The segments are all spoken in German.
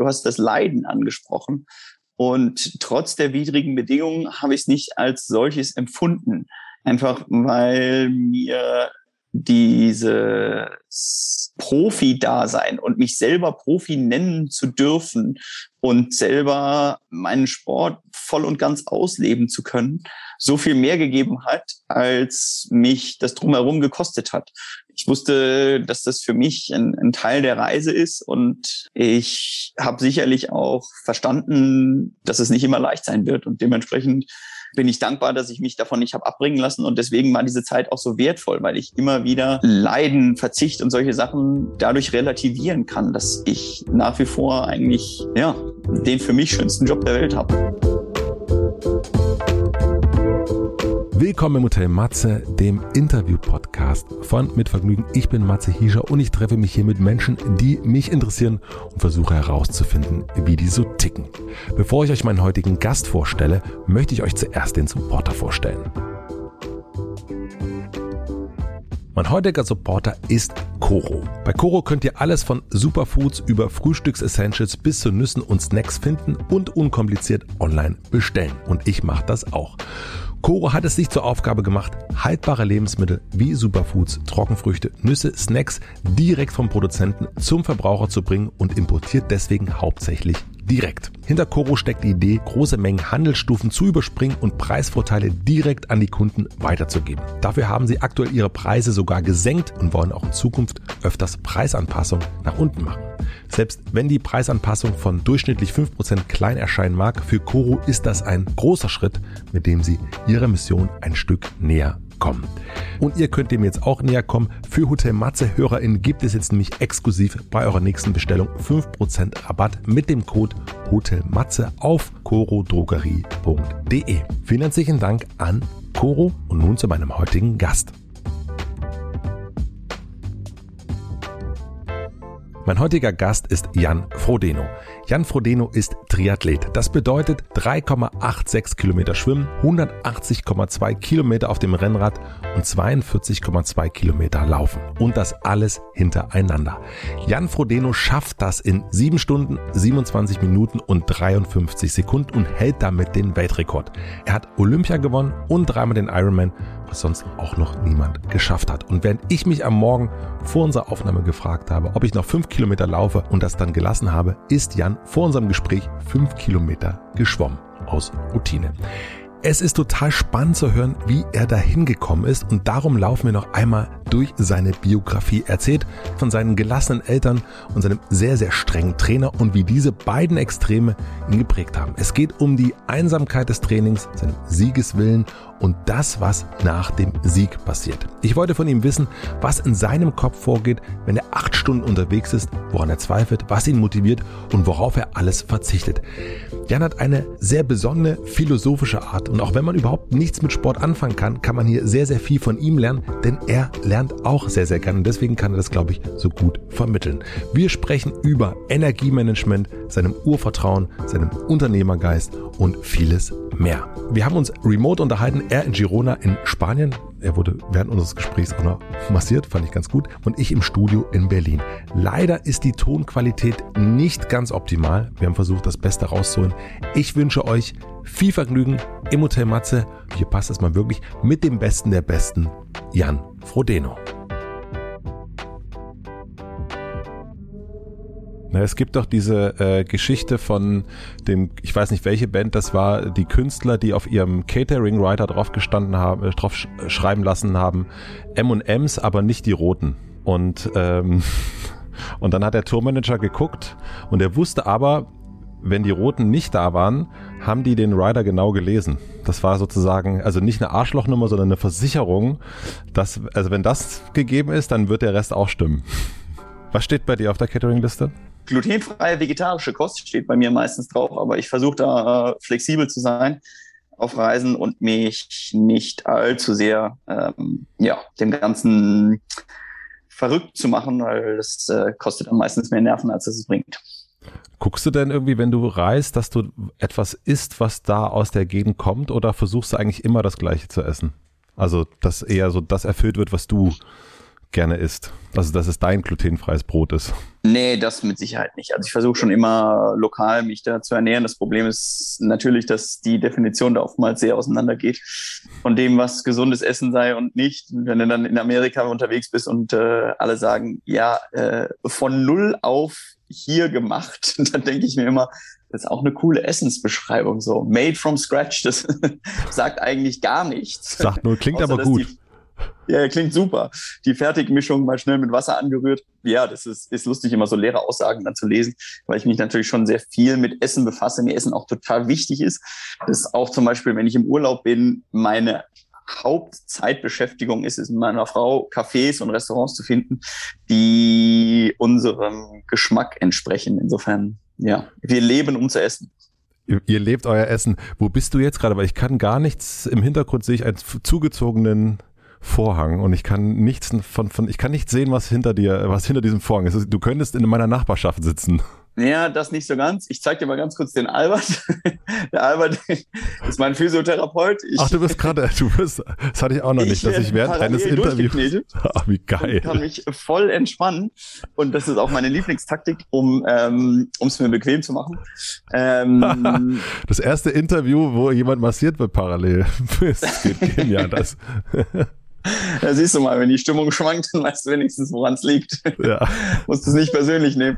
Du hast das Leiden angesprochen. Und trotz der widrigen Bedingungen habe ich es nicht als solches empfunden. Einfach weil mir dieses Profi-Dasein und mich selber Profi nennen zu dürfen und selber meinen Sport voll und ganz ausleben zu können, so viel mehr gegeben hat, als mich das drumherum gekostet hat. Ich wusste, dass das für mich ein, ein Teil der Reise ist und ich habe sicherlich auch verstanden, dass es nicht immer leicht sein wird und dementsprechend bin ich dankbar, dass ich mich davon nicht habe abbringen lassen. Und deswegen war diese Zeit auch so wertvoll, weil ich immer wieder Leiden, Verzicht und solche Sachen dadurch relativieren kann, dass ich nach wie vor eigentlich, ja, den für mich schönsten Job der Welt habe. Willkommen im Hotel Matze, dem Interview-Podcast von Mit Vergnügen. Ich bin Matze Hiescher und ich treffe mich hier mit Menschen, die mich interessieren und versuche herauszufinden, wie die so ticken. Bevor ich euch meinen heutigen Gast vorstelle, möchte ich euch zuerst den Supporter vorstellen. Mein heutiger Supporter ist Coro. Bei Coro könnt ihr alles von Superfoods über Frühstücksessentials bis zu Nüssen und Snacks finden und unkompliziert online bestellen. Und ich mache das auch. Coro hat es sich zur Aufgabe gemacht, haltbare Lebensmittel wie Superfoods, Trockenfrüchte, Nüsse, Snacks direkt vom Produzenten zum Verbraucher zu bringen und importiert deswegen hauptsächlich direkt. Hinter Coro steckt die Idee, große Mengen Handelsstufen zu überspringen und Preisvorteile direkt an die Kunden weiterzugeben. Dafür haben sie aktuell ihre Preise sogar gesenkt und wollen auch in Zukunft öfters Preisanpassungen nach unten machen. Selbst wenn die Preisanpassung von durchschnittlich 5% klein erscheinen mag, für Coro ist das ein großer Schritt, mit dem sie ihrer Mission ein Stück näher kommen. Und ihr könnt dem jetzt auch näher kommen. Für Hotel Matze HörerInnen gibt es jetzt nämlich exklusiv bei eurer nächsten Bestellung 5% Rabatt mit dem Code Hotel Matze auf corodrogerie.de. Vielen herzlichen Dank an Coro und nun zu meinem heutigen Gast. Mein heutiger Gast ist Jan Frodeno. Jan Frodeno ist Triathlet. Das bedeutet 3,86 Kilometer Schwimmen, 180,2 Kilometer auf dem Rennrad und 42,2 Kilometer Laufen. Und das alles hintereinander. Jan Frodeno schafft das in 7 Stunden, 27 Minuten und 53 Sekunden und hält damit den Weltrekord. Er hat Olympia gewonnen und dreimal den Ironman was sonst auch noch niemand geschafft hat. Und während ich mich am Morgen vor unserer Aufnahme gefragt habe, ob ich noch fünf Kilometer laufe und das dann gelassen habe, ist Jan vor unserem Gespräch fünf Kilometer geschwommen aus Routine. Es ist total spannend zu hören, wie er dahin gekommen ist und darum laufen wir noch einmal durch seine Biografie. Er erzählt von seinen gelassenen Eltern und seinem sehr, sehr strengen Trainer und wie diese beiden Extreme ihn geprägt haben. Es geht um die Einsamkeit des Trainings, seinem Siegeswillen und das, was nach dem Sieg passiert. Ich wollte von ihm wissen, was in seinem Kopf vorgeht, wenn er acht Stunden unterwegs ist, woran er zweifelt, was ihn motiviert und worauf er alles verzichtet. Jan hat eine sehr besondere philosophische Art und auch wenn man überhaupt nichts mit Sport anfangen kann, kann man hier sehr, sehr viel von ihm lernen, denn er lernt auch sehr, sehr gerne und deswegen kann er das, glaube ich, so gut vermitteln. Wir sprechen über Energiemanagement, seinem Urvertrauen, seinem Unternehmergeist und vieles mehr. Wir haben uns remote unterhalten, er in Girona in Spanien. Er wurde während unseres Gesprächs auch noch massiert, fand ich ganz gut. Und ich im Studio in Berlin. Leider ist die Tonqualität nicht ganz optimal. Wir haben versucht, das Beste rauszuholen. Ich wünsche euch viel Vergnügen im Hotel Matze. Hier passt es mal wirklich mit dem Besten der Besten, Jan Frodeno. Na, es gibt doch diese äh, Geschichte von dem, ich weiß nicht welche Band das war, die Künstler, die auf ihrem Catering Writer drauf gestanden haben, äh, drauf sch schreiben lassen haben, M&M's, aber nicht die roten. Und ähm, und dann hat der Tourmanager geguckt und er wusste aber, wenn die Roten nicht da waren, haben die den Rider genau gelesen. Das war sozusagen, also nicht eine Arschlochnummer, sondern eine Versicherung, dass, also wenn das gegeben ist, dann wird der Rest auch stimmen. Was steht bei dir auf der Catering-Liste? Glutenfreie vegetarische Kost steht bei mir meistens drauf, aber ich versuche da äh, flexibel zu sein auf Reisen und mich nicht allzu sehr ähm, ja, dem Ganzen verrückt zu machen, weil das äh, kostet dann meistens mehr Nerven, als es bringt. Guckst du denn irgendwie, wenn du reist, dass du etwas isst, was da aus der Gegend kommt, oder versuchst du eigentlich immer das Gleiche zu essen? Also, dass eher so das erfüllt wird, was du gerne isst. Also, dass es dein glutenfreies Brot ist. Nee, das mit Sicherheit nicht. Also ich versuche schon immer lokal mich da zu ernähren. Das Problem ist natürlich, dass die Definition da oftmals sehr auseinandergeht von dem, was gesundes Essen sei und nicht. Wenn du dann in Amerika unterwegs bist und äh, alle sagen, ja, äh, von null auf hier gemacht, dann denke ich mir immer, das ist auch eine coole Essensbeschreibung so. Made from scratch, das sagt eigentlich gar nichts. Sagt nur, klingt Außer, aber gut. Die, ja, klingt super. Die Fertigmischung mal schnell mit Wasser angerührt. Ja, das ist, ist lustig, immer so leere Aussagen dann zu lesen, weil ich mich natürlich schon sehr viel mit Essen befasse, mir Essen auch total wichtig ist. Das ist auch zum Beispiel, wenn ich im Urlaub bin, meine Hauptzeitbeschäftigung ist es mit meiner Frau, Cafés und Restaurants zu finden, die unserem Geschmack entsprechen. Insofern, ja, wir leben, um zu essen. Ihr, lebt euer Essen. Wo bist du jetzt gerade? Weil ich kann gar nichts, im Hintergrund sehe ich einen zugezogenen Vorhang und ich kann nichts von, von ich kann nicht sehen, was hinter dir, was hinter diesem Vorhang ist. Du könntest in meiner Nachbarschaft sitzen. Ja, das nicht so ganz. Ich zeig dir mal ganz kurz den Albert. Der Albert ist mein Physiotherapeut. Ich, Ach, du bist gerade, du bist, das hatte ich auch noch nicht, dass ich während eines Interviews. Ach, wie geil. Ich kann mich voll entspannen. Und das ist auch meine Lieblingstaktik, um ähm, es mir bequem zu machen. Ähm, das erste Interview, wo jemand massiert wird parallel. das geht genial. Das. Da siehst du mal, wenn die Stimmung schwankt, dann weißt du wenigstens, woran es liegt. Ja. Musst es nicht persönlich nehmen.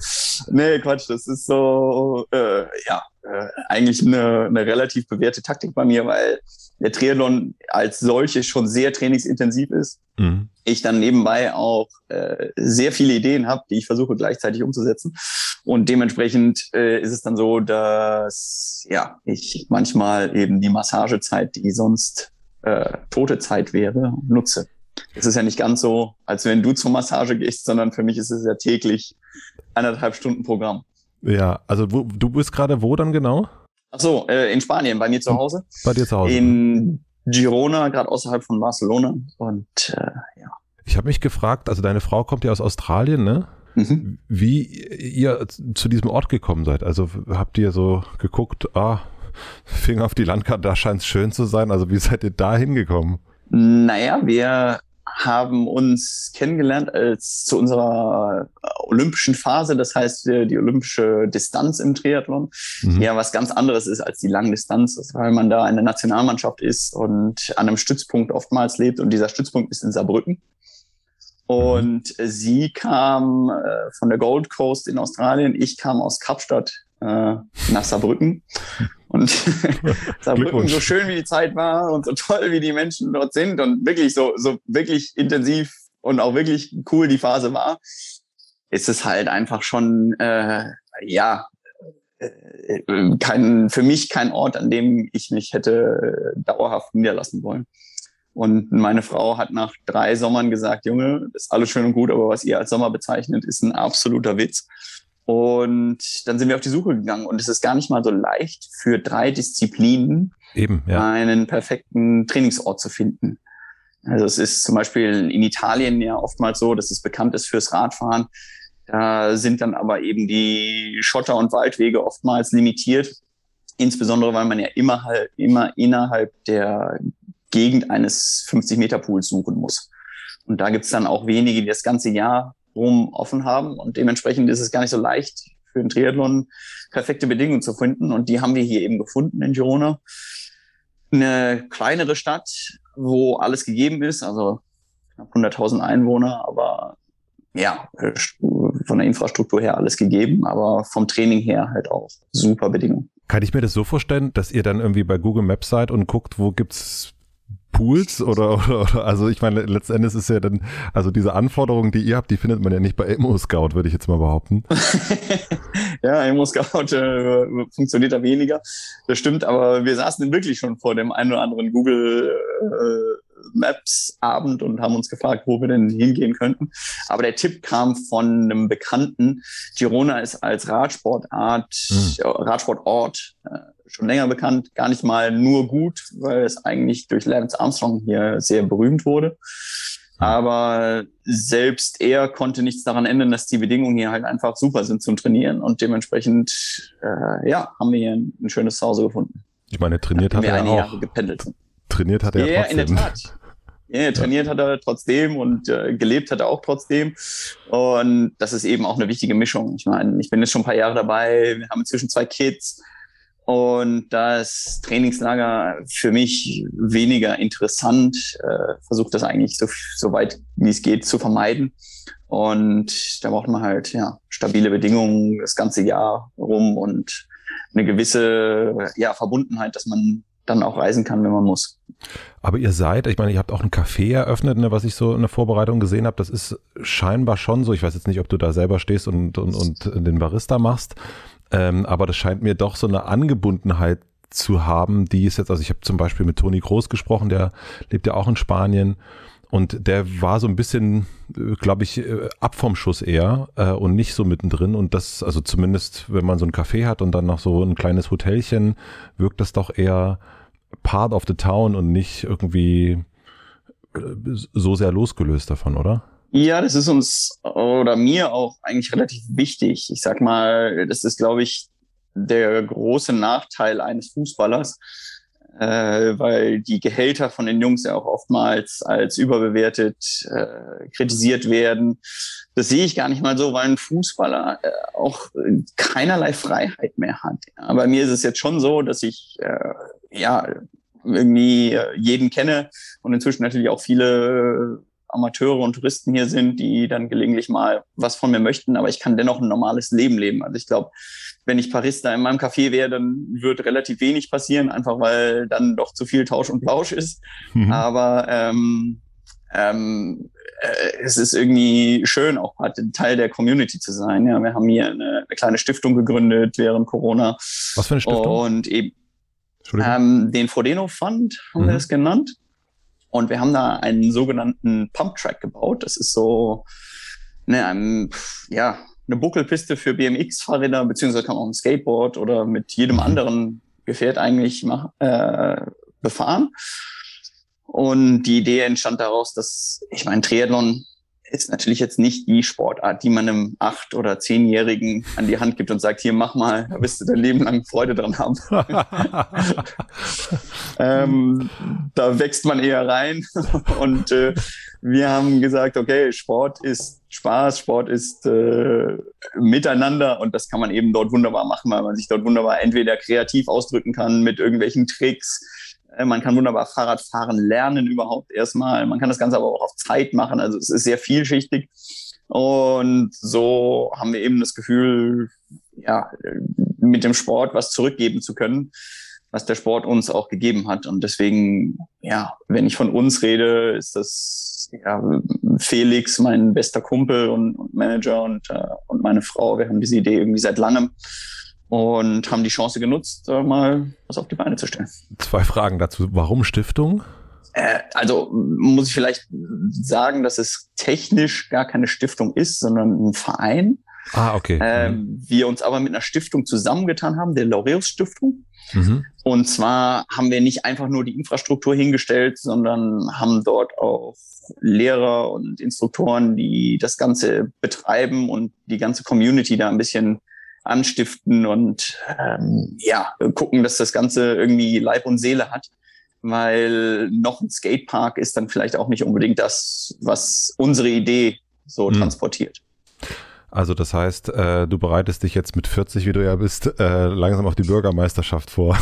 Nee, Quatsch, das ist so, äh, ja, äh, eigentlich eine, eine relativ bewährte Taktik bei mir, weil der Triathlon als solche schon sehr trainingsintensiv ist. Mhm. Ich dann nebenbei auch äh, sehr viele Ideen habe, die ich versuche gleichzeitig umzusetzen. Und dementsprechend äh, ist es dann so, dass ja ich manchmal eben die Massagezeit, die sonst äh, tote Zeit wäre, nutze. Es ist ja nicht ganz so, als wenn du zur Massage gehst, sondern für mich ist es ja täglich eineinhalb Stunden Programm. Ja, also wo, du bist gerade wo dann genau? Ach so, äh, in Spanien, bei mir zu Hause. Bei dir zu Hause. In Girona, gerade außerhalb von Barcelona. Und äh, ja. Ich habe mich gefragt, also deine Frau kommt ja aus Australien, ne? Mhm. Wie ihr zu diesem Ort gekommen seid. Also habt ihr so geguckt, ah, Finger auf die Landkarte, da scheint es schön zu sein. Also wie seid ihr da hingekommen? Naja, wir haben uns kennengelernt als zu unserer olympischen Phase, das heißt die olympische Distanz im Triathlon, mhm. ja was ganz anderes ist als die Langdistanz, weil man da eine Nationalmannschaft ist und an einem Stützpunkt oftmals lebt und dieser Stützpunkt ist in Saarbrücken. Und mhm. sie kam äh, von der Gold Coast in Australien, ich kam aus Kapstadt äh, nach Saarbrücken. Und Saarbrücken, so schön wie die Zeit war und so toll wie die Menschen dort sind und wirklich so, so wirklich intensiv und auch wirklich cool die Phase war, ist es halt einfach schon, äh, ja, äh, kein, für mich kein Ort, an dem ich mich hätte dauerhaft niederlassen wollen. Und meine Frau hat nach drei Sommern gesagt, Junge, das ist alles schön und gut, aber was ihr als Sommer bezeichnet, ist ein absoluter Witz. Und dann sind wir auf die Suche gegangen und es ist gar nicht mal so leicht für drei Disziplinen Eben, ja. einen perfekten Trainingsort zu finden. Also es ist zum Beispiel in Italien ja oftmals so, dass es bekannt ist fürs Radfahren. Da sind dann aber eben die Schotter- und Waldwege oftmals limitiert. Insbesondere, weil man ja immer halt, immer innerhalb der Gegend eines 50-Meter-Pools suchen muss. Und da gibt's dann auch wenige, die das ganze Jahr rum offen haben. Und dementsprechend ist es gar nicht so leicht für den Triathlon perfekte Bedingungen zu finden. Und die haben wir hier eben gefunden in Girona. Eine kleinere Stadt, wo alles gegeben ist, also knapp 100.000 Einwohner, aber ja, von der Infrastruktur her alles gegeben, aber vom Training her halt auch super Bedingungen. Kann ich mir das so vorstellen, dass ihr dann irgendwie bei Google Maps seid und guckt, wo gibt's Pools oder, oder, oder also ich meine, letztendlich ist ja dann, also diese Anforderungen, die ihr habt, die findet man ja nicht bei Emo Scout, würde ich jetzt mal behaupten. ja, Emo Scout äh, funktioniert da weniger. Das stimmt, aber wir saßen wirklich schon vor dem einen oder anderen Google äh, Maps Abend und haben uns gefragt, wo wir denn hingehen könnten. Aber der Tipp kam von einem Bekannten. Girona ist als Radsportart, mhm. Radsportort äh, schon länger bekannt, gar nicht mal nur gut, weil es eigentlich durch Lance Armstrong hier sehr berühmt wurde. Aber selbst er konnte nichts daran ändern, dass die Bedingungen hier halt einfach super sind zum Trainieren und dementsprechend, äh, ja, haben wir hier ein, ein schönes Zuhause gefunden. Ich meine, trainiert hat er ja auch. Jahre gependelt sind. Trainiert hat er ja, ja trotzdem. in der Tat. Ja, trainiert hat er trotzdem und äh, gelebt hat er auch trotzdem. Und das ist eben auch eine wichtige Mischung. Ich meine, ich bin jetzt schon ein paar Jahre dabei, wir haben inzwischen zwei Kids. Und da ist Trainingslager für mich weniger interessant. Äh, Versuche das eigentlich so, so weit wie es geht zu vermeiden. Und da braucht man halt ja stabile Bedingungen das ganze Jahr rum und eine gewisse ja, Verbundenheit, dass man dann auch reisen kann, wenn man muss. Aber ihr seid, ich meine, ihr habt auch ein Café eröffnet, ne, was ich so in der Vorbereitung gesehen habe. Das ist scheinbar schon so. Ich weiß jetzt nicht, ob du da selber stehst und, und, und den Barista machst. Ähm, aber das scheint mir doch so eine Angebundenheit zu haben, die ist jetzt, also ich habe zum Beispiel mit Toni Groß gesprochen, der lebt ja auch in Spanien. Und der war so ein bisschen, äh, glaube ich, äh, ab vom Schuss eher äh, und nicht so mittendrin. Und das, also zumindest, wenn man so ein Café hat und dann noch so ein kleines Hotelchen, wirkt das doch eher part of the town und nicht irgendwie äh, so sehr losgelöst davon, oder? Ja, das ist uns oder mir auch eigentlich relativ wichtig. Ich sag mal, das ist, glaube ich, der große Nachteil eines Fußballers, äh, weil die Gehälter von den Jungs ja auch oftmals als überbewertet äh, kritisiert werden. Das sehe ich gar nicht mal so, weil ein Fußballer äh, auch keinerlei Freiheit mehr hat. Ja, bei mir ist es jetzt schon so, dass ich äh, ja irgendwie jeden kenne und inzwischen natürlich auch viele Amateure und Touristen hier sind, die dann gelegentlich mal was von mir möchten, aber ich kann dennoch ein normales Leben leben. Also ich glaube, wenn ich Parista in meinem Café wäre, dann wird relativ wenig passieren, einfach weil dann doch zu viel Tausch und Plausch ist. Mhm. Aber ähm, ähm, äh, es ist irgendwie schön, auch Teil der Community zu sein. Ja, wir haben hier eine, eine kleine Stiftung gegründet während Corona. Was für eine Stiftung? Und eben ähm, den Frodeno Fund haben mhm. wir das genannt. Und wir haben da einen sogenannten Pump Track gebaut. Das ist so ne, ein, ja, eine Buckelpiste für BMX-Fahrräder, beziehungsweise kann man auch ein Skateboard oder mit jedem mhm. anderen Gefährt eigentlich äh, befahren. Und die Idee entstand daraus, dass, ich meine, Triathlon ist natürlich jetzt nicht die Sportart, die man einem acht- oder zehnjährigen an die Hand gibt und sagt, hier mach mal, da wirst du dein Leben lang Freude dran haben. ähm, da wächst man eher rein und äh, wir haben gesagt, okay, Sport ist Spaß, Sport ist äh, Miteinander und das kann man eben dort wunderbar machen, weil man sich dort wunderbar entweder kreativ ausdrücken kann mit irgendwelchen Tricks, man kann wunderbar Fahrrad fahren lernen überhaupt erstmal. Man kann das Ganze aber auch auf Zeit machen. Also es ist sehr vielschichtig. Und so haben wir eben das Gefühl, ja, mit dem Sport was zurückgeben zu können, was der Sport uns auch gegeben hat. Und deswegen, ja, wenn ich von uns rede, ist das ja, Felix, mein bester Kumpel und, und Manager und, äh, und meine Frau. Wir haben diese Idee irgendwie seit langem und haben die Chance genutzt, mal was auf die Beine zu stellen. Zwei Fragen dazu. Warum Stiftung? Äh, also muss ich vielleicht sagen, dass es technisch gar keine Stiftung ist, sondern ein Verein. Ah, okay. Äh, mhm. Wir uns aber mit einer Stiftung zusammengetan haben, der Laureus Stiftung. Mhm. Und zwar haben wir nicht einfach nur die Infrastruktur hingestellt, sondern haben dort auch Lehrer und Instruktoren, die das Ganze betreiben und die ganze Community da ein bisschen anstiften und ähm, ja, gucken, dass das Ganze irgendwie Leib und Seele hat. Weil noch ein Skatepark ist dann vielleicht auch nicht unbedingt das, was unsere Idee so mhm. transportiert. Also das heißt, äh, du bereitest dich jetzt mit 40, wie du ja bist, äh, langsam auf die Bürgermeisterschaft vor.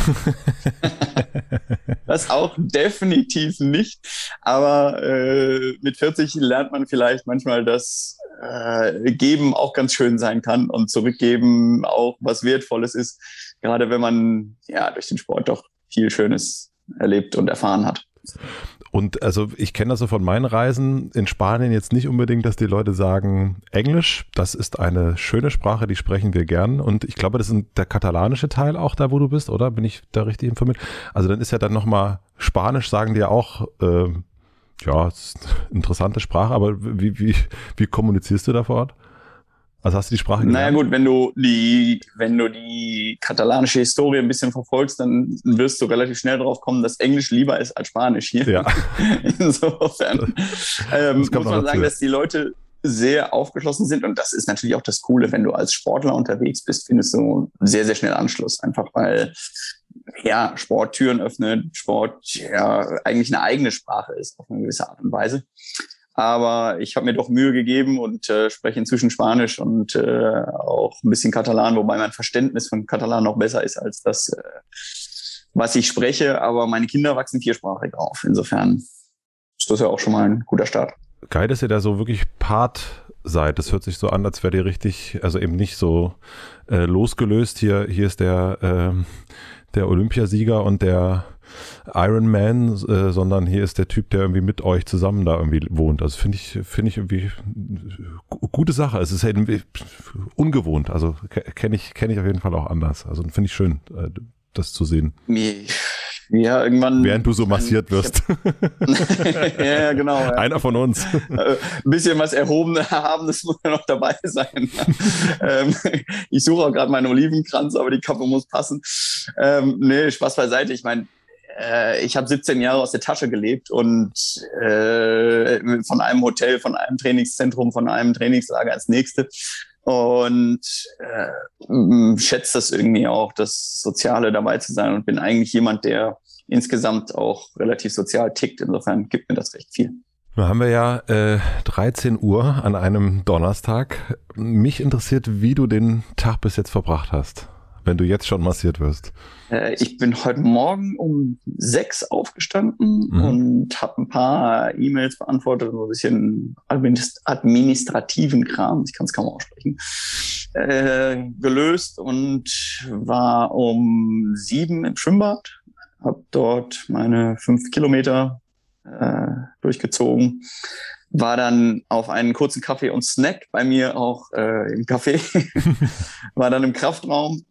das auch definitiv nicht. Aber äh, mit 40 lernt man vielleicht manchmal, dass äh, Geben auch ganz schön sein kann und zurückgeben auch was Wertvolles ist, gerade wenn man ja durch den Sport doch viel Schönes erlebt und erfahren hat. Und also ich kenne das so von meinen Reisen in Spanien jetzt nicht unbedingt, dass die Leute sagen, Englisch, das ist eine schöne Sprache, die sprechen wir gern. Und ich glaube, das ist der katalanische Teil auch da, wo du bist, oder? Bin ich da richtig informiert? Also dann ist ja dann nochmal Spanisch, sagen die ja auch, äh, ja, ist eine interessante Sprache, aber wie, wie, wie kommunizierst du da vor Ort? Also hast du die Sprache gelernt? Naja gut, wenn du die, wenn du die katalanische Historie ein bisschen verfolgst, dann wirst du relativ schnell drauf kommen, dass Englisch lieber ist als Spanisch hier. Ja. Insofern ähm, muss man sagen, dass die Leute sehr aufgeschlossen sind und das ist natürlich auch das Coole, wenn du als Sportler unterwegs bist, findest du sehr, sehr schnell Anschluss, einfach weil ja, Sporttüren öffnet, Sport ja eigentlich eine eigene Sprache ist auf eine gewisse Art und Weise. Aber ich habe mir doch Mühe gegeben und äh, spreche inzwischen Spanisch und äh, auch ein bisschen Katalan, wobei mein Verständnis von Katalan noch besser ist als das, äh, was ich spreche. Aber meine Kinder wachsen viersprachig auf. Insofern ist das ja auch schon mal ein guter Start. Geil, dass ihr da so wirklich Part seid. Das hört sich so an, als wärt ihr richtig, also eben nicht so äh, losgelöst. Hier, hier ist der, äh, der Olympiasieger und der Iron Man, äh, sondern hier ist der Typ, der irgendwie mit euch zusammen da irgendwie wohnt. Also finde ich, finde ich irgendwie gute Sache. Es ist halt ungewohnt. Also kenne ich, kenne ich auf jeden Fall auch anders. Also finde ich schön, äh, das zu sehen. Ja, irgendwann. Während du so massiert wirst. ja, genau. Ja. Einer von uns. Ein äh, bisschen was Erhobenes haben, das muss ja noch dabei sein. ähm, ich suche auch gerade meinen Olivenkranz, aber die Kappe muss passen. Ähm, nee, Spaß beiseite. Ich meine, äh, ich habe 17 Jahre aus der Tasche gelebt und äh, von einem Hotel, von einem Trainingszentrum, von einem Trainingslager ins nächste und äh, schätze das irgendwie auch, das Soziale dabei zu sein und bin eigentlich jemand, der insgesamt auch relativ sozial tickt. Insofern gibt mir das recht viel. Nun haben wir ja äh, 13 Uhr an einem Donnerstag. Mich interessiert, wie du den Tag bis jetzt verbracht hast wenn du jetzt schon massiert wirst? Äh, ich bin heute Morgen um sechs aufgestanden mhm. und habe ein paar E-Mails beantwortet, so ein bisschen administrativen Kram, ich kann es kaum aussprechen, äh, gelöst und war um sieben im Schwimmbad, habe dort meine fünf Kilometer äh, durchgezogen war dann auf einen kurzen Kaffee und Snack bei mir auch äh, im Café, war dann im Kraftraum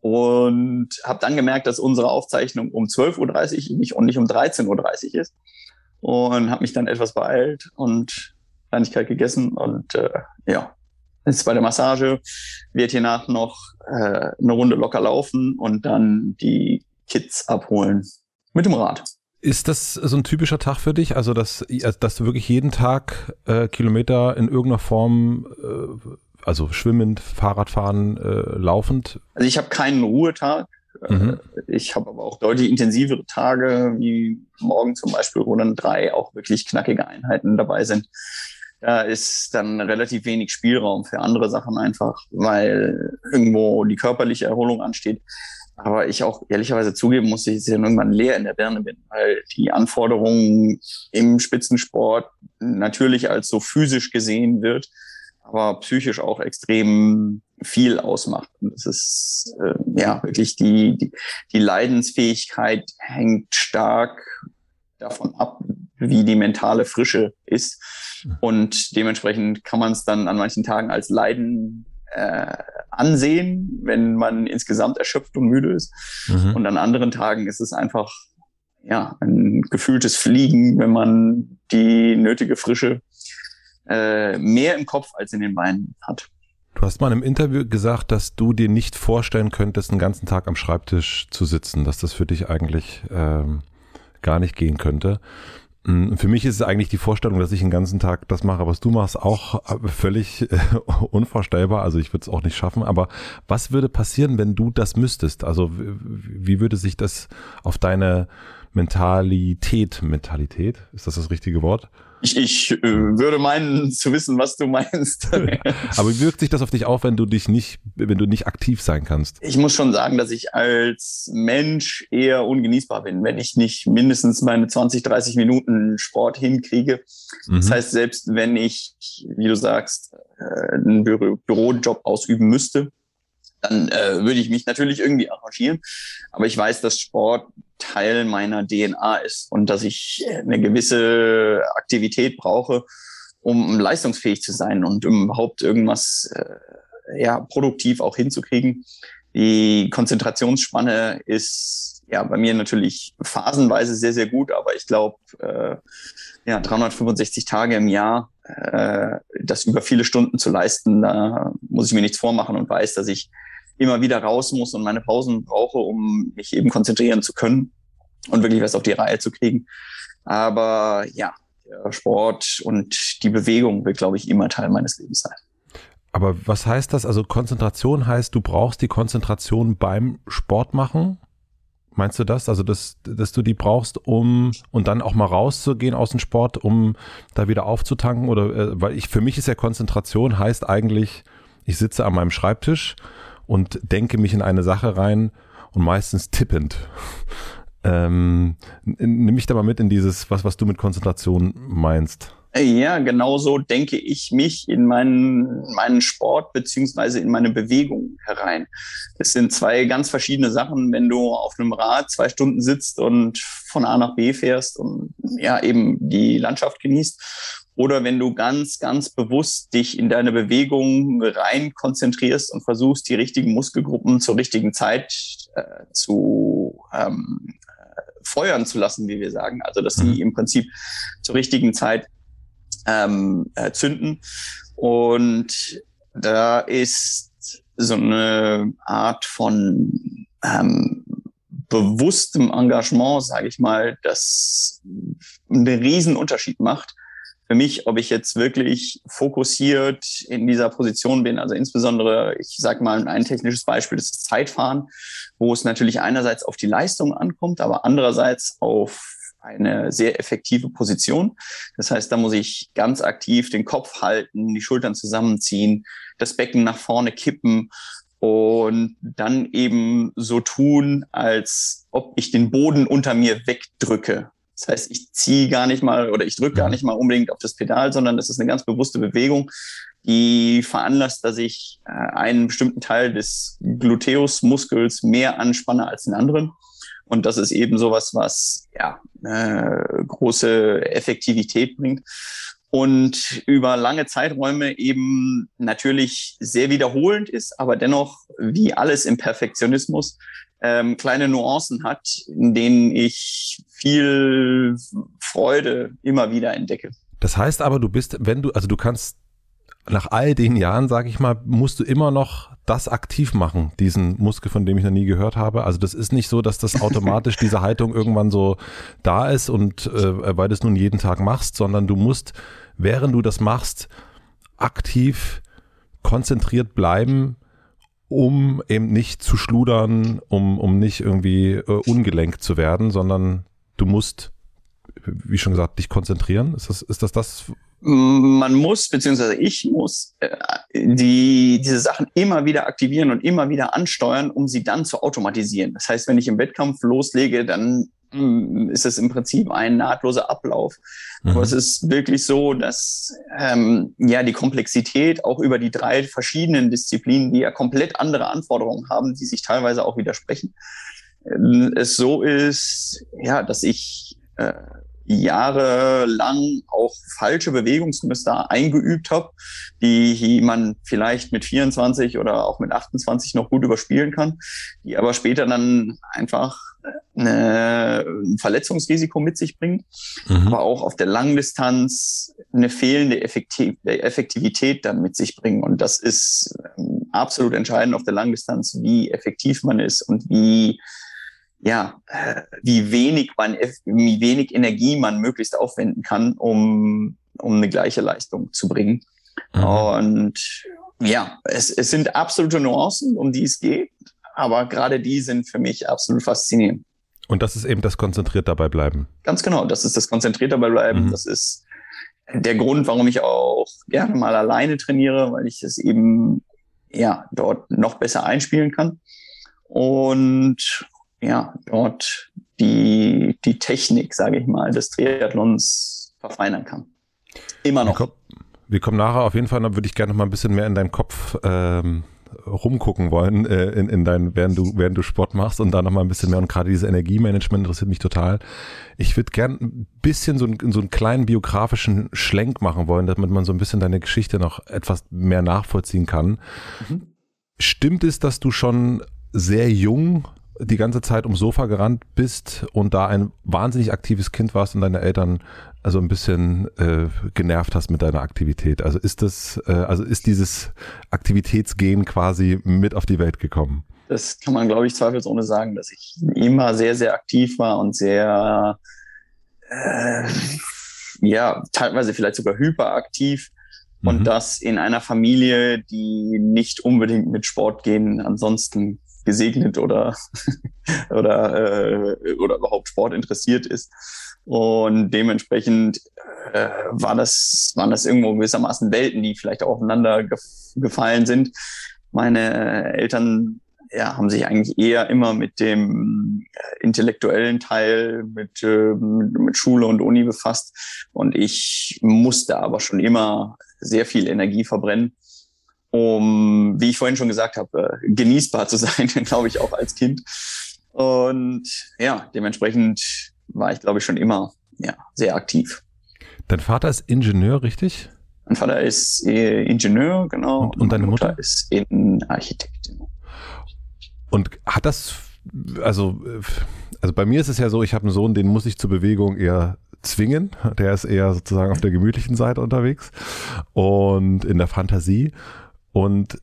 und habe dann gemerkt, dass unsere Aufzeichnung um 12.30 Uhr nicht, und nicht um 13.30 Uhr ist. Und habe mich dann etwas beeilt und Kleinigkeit gegessen. Und äh, ja, jetzt bei der Massage wird hier nach noch äh, eine Runde locker laufen und dann die Kids abholen mit dem Rad. Ist das so ein typischer Tag für dich? Also, dass, dass du wirklich jeden Tag äh, Kilometer in irgendeiner Form äh, also schwimmend, Fahrradfahren, äh, laufend? Also ich habe keinen Ruhetag. Äh, mhm. Ich habe aber auch deutlich intensivere Tage, wie morgen zum Beispiel, wo dann drei auch wirklich knackige Einheiten dabei sind. Da ist dann relativ wenig Spielraum für andere Sachen einfach, weil irgendwo die körperliche Erholung ansteht. Aber ich auch ehrlicherweise zugeben muss, dass ich dann irgendwann leer in der Birne bin, weil die Anforderungen im Spitzensport natürlich als so physisch gesehen wird, aber psychisch auch extrem viel ausmacht. Und es ist äh, ja wirklich die, die, die Leidensfähigkeit hängt stark davon ab, wie die mentale Frische ist. Und dementsprechend kann man es dann an manchen Tagen als Leiden äh, ansehen, wenn man insgesamt erschöpft und müde ist. Mhm. Und an anderen Tagen ist es einfach ja ein gefühltes Fliegen, wenn man die nötige Frische äh, mehr im Kopf als in den Beinen hat. Du hast mal im Interview gesagt, dass du dir nicht vorstellen könntest, den ganzen Tag am Schreibtisch zu sitzen, dass das für dich eigentlich ähm, gar nicht gehen könnte. Mm, für mich ist es eigentlich die Vorstellung, dass ich den ganzen Tag das mache, was du machst, auch äh, völlig äh, unvorstellbar. Also ich würde es auch nicht schaffen. Aber was würde passieren, wenn du das müsstest? Also wie würde sich das auf deine Mentalität, Mentalität, ist das das richtige Wort? Ich, ich äh, würde meinen zu wissen, was du meinst. Aber wie wirkt sich das auf dich auf, wenn du dich nicht, wenn du nicht aktiv sein kannst? Ich muss schon sagen, dass ich als Mensch eher ungenießbar bin, wenn ich nicht mindestens meine 20, 30 Minuten Sport hinkriege. Mhm. Das heißt, selbst wenn ich, wie du sagst, äh, einen Büro Bürojob ausüben müsste, dann äh, würde ich mich natürlich irgendwie arrangieren. Aber ich weiß, dass Sport Teil meiner DNA ist und dass ich eine gewisse Aktivität brauche, um leistungsfähig zu sein und überhaupt irgendwas äh, ja, produktiv auch hinzukriegen. Die Konzentrationsspanne ist ja bei mir natürlich phasenweise sehr, sehr gut, aber ich glaube, äh, ja, 365 Tage im Jahr, äh, das über viele Stunden zu leisten, da muss ich mir nichts vormachen und weiß, dass ich immer wieder raus muss und meine Pausen brauche, um mich eben konzentrieren zu können und wirklich was auf die Reihe zu kriegen. Aber ja, Sport und die Bewegung wird, glaube ich, immer Teil meines Lebens sein. Aber was heißt das? Also Konzentration heißt, du brauchst die Konzentration beim Sport machen? Meinst du das? Also, dass, dass du die brauchst, um und dann auch mal rauszugehen aus dem Sport, um da wieder aufzutanken? Oder äh, weil ich für mich ist ja Konzentration heißt eigentlich, ich sitze an meinem Schreibtisch und denke mich in eine Sache rein und meistens tippend. ähm, nimm mich da mal mit in dieses, was, was du mit Konzentration meinst. Ja, genauso denke ich mich in meinen, meinen Sport beziehungsweise in meine Bewegung herein. Es sind zwei ganz verschiedene Sachen, wenn du auf einem Rad zwei Stunden sitzt und von A nach B fährst und ja eben die Landschaft genießt. Oder wenn du ganz, ganz bewusst dich in deine Bewegung rein konzentrierst und versuchst, die richtigen Muskelgruppen zur richtigen Zeit äh, zu ähm, äh, feuern zu lassen, wie wir sagen. Also, dass sie mhm. im Prinzip zur richtigen Zeit ähm, äh, zünden. Und da ist so eine Art von ähm, bewusstem Engagement, sage ich mal, das einen riesen Unterschied macht. Für mich, ob ich jetzt wirklich fokussiert in dieser Position bin, also insbesondere, ich sage mal ein technisches Beispiel, das ist Zeitfahren, wo es natürlich einerseits auf die Leistung ankommt, aber andererseits auf eine sehr effektive Position. Das heißt, da muss ich ganz aktiv den Kopf halten, die Schultern zusammenziehen, das Becken nach vorne kippen und dann eben so tun, als ob ich den Boden unter mir wegdrücke. Das heißt, ich ziehe gar nicht mal oder ich drücke gar nicht mal unbedingt auf das Pedal, sondern das ist eine ganz bewusste Bewegung, die veranlasst, dass ich äh, einen bestimmten Teil des Gluteusmuskels mehr anspanne als den anderen. Und das ist eben sowas, was ja äh, große Effektivität bringt und über lange Zeiträume eben natürlich sehr wiederholend ist, aber dennoch wie alles im Perfektionismus ähm, kleine Nuancen hat, in denen ich viel Freude immer wieder entdecke. Das heißt aber, du bist, wenn du, also du kannst nach all den Jahren, sage ich mal, musst du immer noch das aktiv machen, diesen Muskel, von dem ich noch nie gehört habe. Also das ist nicht so, dass das automatisch diese Haltung irgendwann so da ist und äh, weil du es nun jeden Tag machst, sondern du musst, während du das machst, aktiv konzentriert bleiben, um eben nicht zu schludern, um, um nicht irgendwie äh, ungelenkt zu werden, sondern du musst, wie schon gesagt, dich konzentrieren. Ist das, ist das das, man muss, beziehungsweise ich muss, äh, die, diese Sachen immer wieder aktivieren und immer wieder ansteuern, um sie dann zu automatisieren. Das heißt, wenn ich im Wettkampf loslege, dann ist es im Prinzip ein nahtloser Ablauf. Mhm. Aber es ist wirklich so, dass ähm, ja die Komplexität auch über die drei verschiedenen Disziplinen, die ja komplett andere Anforderungen haben, die sich teilweise auch widersprechen, äh, es so ist, ja, dass ich äh, jahrelang auch falsche Bewegungsmuster eingeübt habe, die man vielleicht mit 24 oder auch mit 28 noch gut überspielen kann, die aber später dann einfach eine, ein Verletzungsrisiko mit sich bringen, mhm. aber auch auf der Langdistanz eine fehlende Effektivität dann mit sich bringen. Und das ist ähm, absolut entscheidend auf der Langdistanz, wie effektiv man ist und wie ja, äh, wie wenig man, wie wenig Energie man möglichst aufwenden kann, um, um eine gleiche Leistung zu bringen. Mhm. Und ja, es, es sind absolute Nuancen, um die es geht, aber gerade die sind für mich absolut faszinierend. Und das ist eben das konzentriert dabei bleiben. Ganz genau, das ist das konzentriert dabei bleiben. Mhm. Das ist der Grund, warum ich auch gerne mal alleine trainiere, weil ich es eben ja dort noch besser einspielen kann. Und ja, dort die, die Technik, sage ich mal, des Triathlons verfeinern kann. Immer noch. Wir, kommen, wir kommen nachher auf jeden Fall, dann würde ich gerne noch mal ein bisschen mehr in deinem Kopf ähm, rumgucken wollen, äh, in, in dein, während du, während du Sport machst und da noch mal ein bisschen mehr und gerade dieses Energiemanagement interessiert mich total. Ich würde gern ein bisschen so, ein, so einen kleinen biografischen Schlenk machen wollen, damit man so ein bisschen deine Geschichte noch etwas mehr nachvollziehen kann. Mhm. Stimmt es, dass du schon sehr jung die ganze Zeit ums Sofa gerannt bist und da ein wahnsinnig aktives Kind warst und deine Eltern also ein bisschen äh, genervt hast mit deiner Aktivität. Also ist das, äh, also ist dieses Aktivitätsgehen quasi mit auf die Welt gekommen? Das kann man, glaube ich, zweifelsohne sagen, dass ich immer sehr, sehr aktiv war und sehr, äh, ja, teilweise vielleicht sogar hyperaktiv. Und mhm. das in einer Familie, die nicht unbedingt mit Sport gehen ansonsten gesegnet oder oder, äh, oder überhaupt Sport interessiert ist. Und dementsprechend äh, war das, waren das irgendwo gewissermaßen Welten, die vielleicht aufeinander gef gefallen sind. Meine Eltern ja, haben sich eigentlich eher immer mit dem äh, intellektuellen Teil, mit, äh, mit Schule und Uni befasst. Und ich musste aber schon immer sehr viel Energie verbrennen, um, wie ich vorhin schon gesagt habe, äh, genießbar zu sein, glaube ich, auch als Kind. Und ja, dementsprechend war ich, glaube ich, schon immer ja, sehr aktiv. Dein Vater ist Ingenieur, richtig? Mein Vater ist äh, Ingenieur, genau. Und, und deine Mutter? Mutter ist in Architektin. Und hat das, also, also bei mir ist es ja so, ich habe einen Sohn, den muss ich zur Bewegung eher zwingen. Der ist eher sozusagen auf der gemütlichen Seite unterwegs und in der Fantasie. Und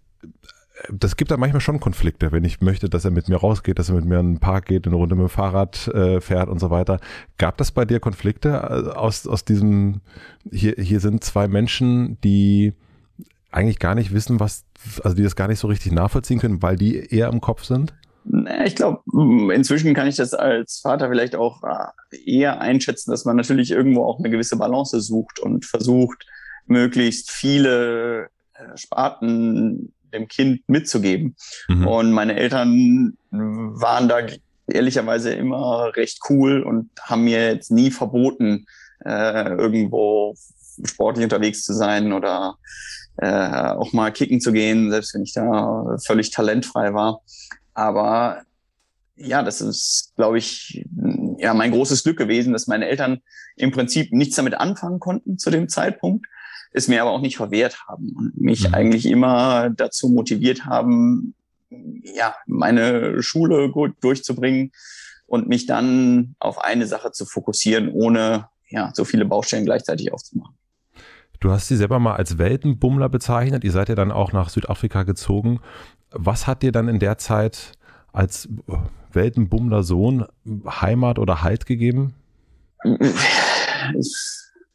das gibt da manchmal schon Konflikte, wenn ich möchte, dass er mit mir rausgeht, dass er mit mir in den Park geht, eine Runde mit dem Fahrrad äh, fährt und so weiter. Gab das bei dir Konflikte äh, aus, aus diesem, hier, hier sind zwei Menschen, die eigentlich gar nicht wissen, was, also die das gar nicht so richtig nachvollziehen können, weil die eher im Kopf sind? Ich glaube, inzwischen kann ich das als Vater vielleicht auch äh, eher einschätzen, dass man natürlich irgendwo auch eine gewisse Balance sucht und versucht, möglichst viele äh, Sparten dem Kind mitzugeben. Mhm. Und meine Eltern waren da ehrlicherweise immer recht cool und haben mir jetzt nie verboten, äh, irgendwo sportlich unterwegs zu sein oder äh, auch mal kicken zu gehen, selbst wenn ich da völlig talentfrei war. Aber ja, das ist, glaube ich, ja, mein großes Glück gewesen, dass meine Eltern im Prinzip nichts damit anfangen konnten zu dem Zeitpunkt es mir aber auch nicht verwehrt haben und mich mhm. eigentlich immer dazu motiviert haben, ja, meine Schule gut durchzubringen und mich dann auf eine Sache zu fokussieren, ohne ja, so viele Baustellen gleichzeitig aufzumachen. Du hast sie selber mal als Weltenbummler bezeichnet. Ihr seid ja dann auch nach Südafrika gezogen. Was hat dir dann in der Zeit als Weltenbummler Sohn Heimat oder Halt gegeben?